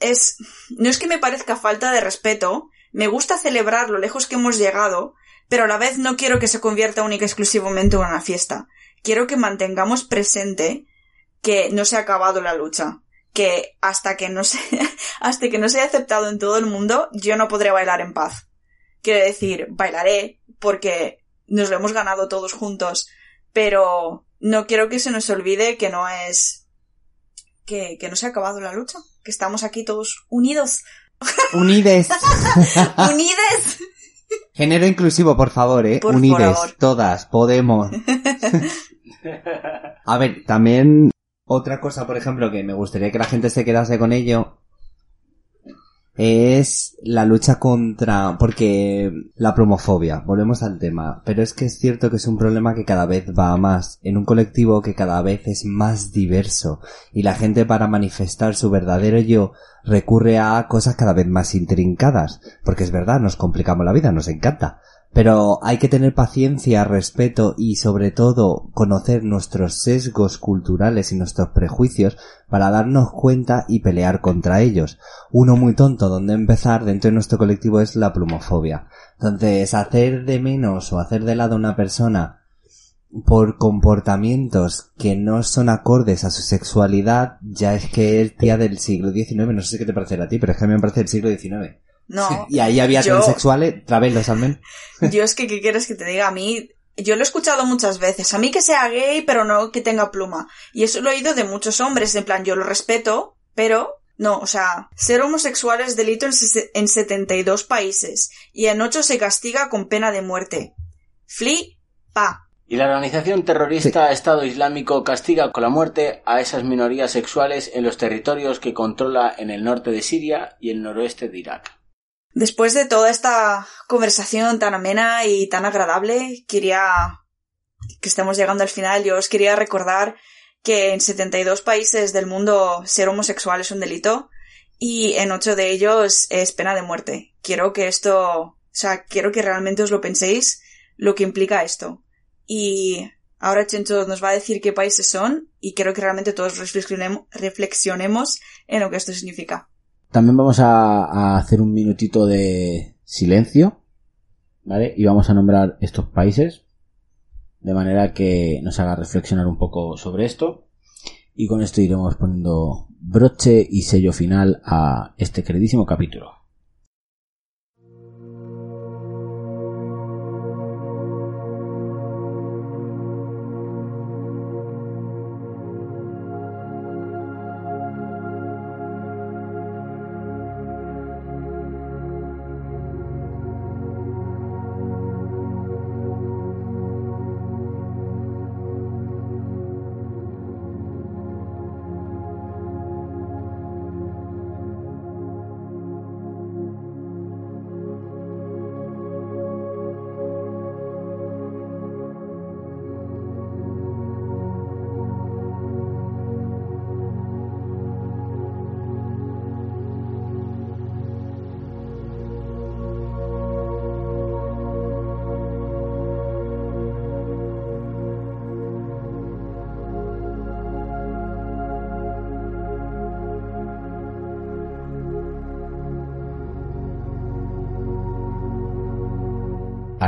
es, no es que me parezca falta de respeto, me gusta celebrar lo lejos que hemos llegado, pero a la vez no quiero que se convierta única y exclusivamente en una fiesta. Quiero que mantengamos presente que no se ha acabado la lucha. Que hasta que no se, hasta que no se haya aceptado en todo el mundo, yo no podré bailar en paz. Quiero decir, bailaré porque nos lo hemos ganado todos juntos, pero no quiero que se nos olvide que no es, que no se ha acabado la lucha, que estamos aquí todos unidos. Unides. ¡Unides! Género inclusivo, por favor, eh. Por Unides. favor. Todas. Podemos. A ver, también otra cosa, por ejemplo, que me gustaría que la gente se quedase con ello es la lucha contra, porque la promofobia, volvemos al tema, pero es que es cierto que es un problema que cada vez va más, en un colectivo que cada vez es más diverso, y la gente para manifestar su verdadero yo recurre a cosas cada vez más intrincadas. Porque es verdad, nos complicamos la vida, nos encanta. Pero hay que tener paciencia, respeto y sobre todo conocer nuestros sesgos culturales y nuestros prejuicios para darnos cuenta y pelear contra ellos. Uno muy tonto donde empezar dentro de nuestro colectivo es la plumofobia. Entonces, hacer de menos o hacer de lado a una persona por comportamientos que no son acordes a su sexualidad, ya es que es tía del siglo XIX, no sé qué te parecerá a ti, pero es que a mí me parece del siglo XIX. No. Y ahí había yo- transexuales, travelos menos. Yo es que, ¿qué quieres que te diga? A mí, yo lo he escuchado muchas veces. A mí que sea gay, pero no que tenga pluma. Y eso lo he oído de muchos hombres. En plan, yo lo respeto, pero no, o sea, ser homosexual es delito en, en 72 países. Y en 8 se castiga con pena de muerte. Flipa. Y la organización terrorista Estado Islámico castiga con la muerte a esas minorías sexuales en los territorios que controla en el norte de Siria y el noroeste de Irak. Después de toda esta conversación tan amena y tan agradable, quería que estamos llegando al final, yo os quería recordar que en 72 países del mundo ser homosexual es un delito y en 8 de ellos es pena de muerte. Quiero que esto, o sea, quiero que realmente os lo penséis lo que implica esto. Y ahora Chencho nos va a decir qué países son y quiero que realmente todos reflexionemos, en lo que esto significa. También vamos a, hacer un minutito de silencio, ¿vale? Y vamos a nombrar estos países, de manera que nos haga reflexionar un poco sobre esto. Y con esto iremos poniendo broche y sello final a este queridísimo capítulo.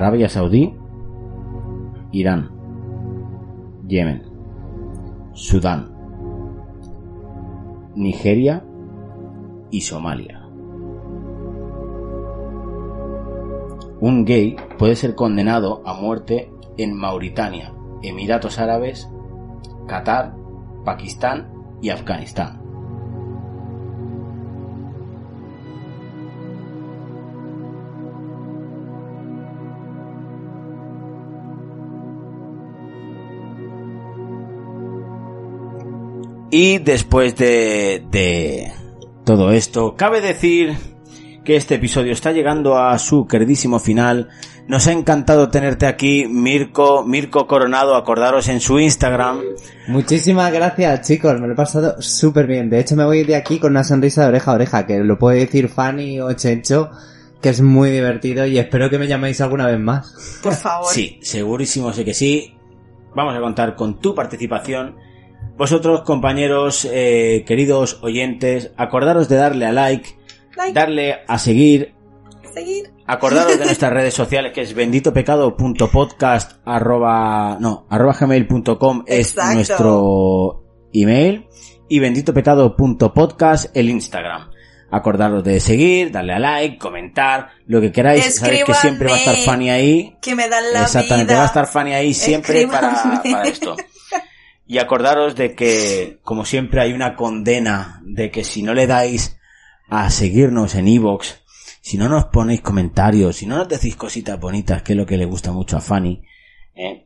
Arabia Saudí, Irán, Yemen, Sudán, Nigeria y Somalia. Un gay puede ser condenado a muerte en Mauritania, Emiratos Árabes, Qatar, Pakistán y Afganistán. Y después de, de todo esto, cabe decir que este episodio está llegando a su queridísimo final. Nos ha encantado tenerte aquí, Mirko, Mirko Coronado, acordaros en su Instagram. Muchísimas gracias, chicos. Me lo he pasado súper bien. De hecho, me voy de aquí con una sonrisa de oreja a oreja, que lo puede decir Fanny o Chencho, que es muy divertido y espero que me llaméis alguna vez más. Por favor. Sí, segurísimo sé que sí. Vamos a contar con tu participación. Vosotros, compañeros, eh, queridos oyentes, acordaros de darle a like, Like, darle a seguir, seguir. acordaros de nuestras redes sociales que es benditopecado.podcast arroba, no, arroba gmail.com es nuestro email y benditopecado.podcast el Instagram. Acordaros de seguir, darle a like, comentar, lo que queráis. Sabéis que siempre va a estar. Fanny ahí. Que me dan la Exactamente, vida. va a estar Fanny ahí siempre para, para esto. Y acordaros de que, como siempre, hay una condena de que si no le dais a seguirnos en Evox, si no nos ponéis comentarios, si no nos decís cositas bonitas, que es lo que le gusta mucho a Fanny, ¿eh?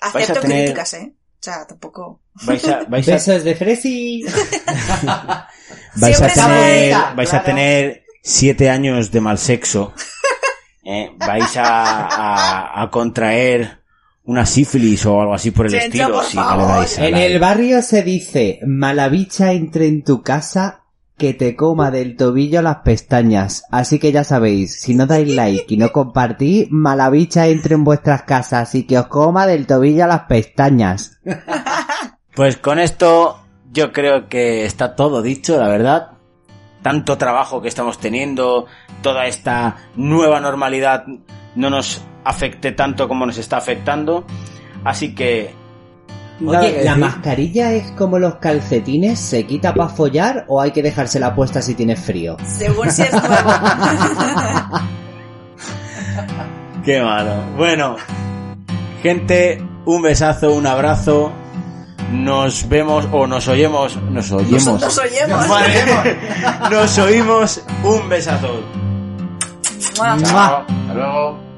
vais a Acepto tener- críticas, ¿eh? O sea, tampoco... vais a, vais a, Besos de Fresi. vais a tener, vais a tener siete años de mal sexo, ¿eh? vais a, a, a contraer una sífilis o algo así por el Chencho, estilo por si no le favor. dais a En el barrio se dice, mala bicha entre en tu casa, que te coma del tobillo las pestañas. Así que ya sabéis, si no dais like y no compartís, mala bicha entre en vuestras casas y que os coma del tobillo las pestañas. Pues con esto yo creo que está todo dicho, la verdad. Tanto trabajo que estamos teniendo, toda esta nueva normalidad no nos afecte tanto como nos está afectando. Así que... Oye, ¿la mascarilla es como los calcetines? ¿Se quita para follar o hay que dejársela puesta si tienes frío? Según si es nuevo. Qué malo. Bueno, gente, un besazo, un abrazo. Nos vemos o nos oyemos. Nos oyemos. Nos oyemos. Vale. Nos oímos. Un besazo. Mua. Chao. Hasta luego.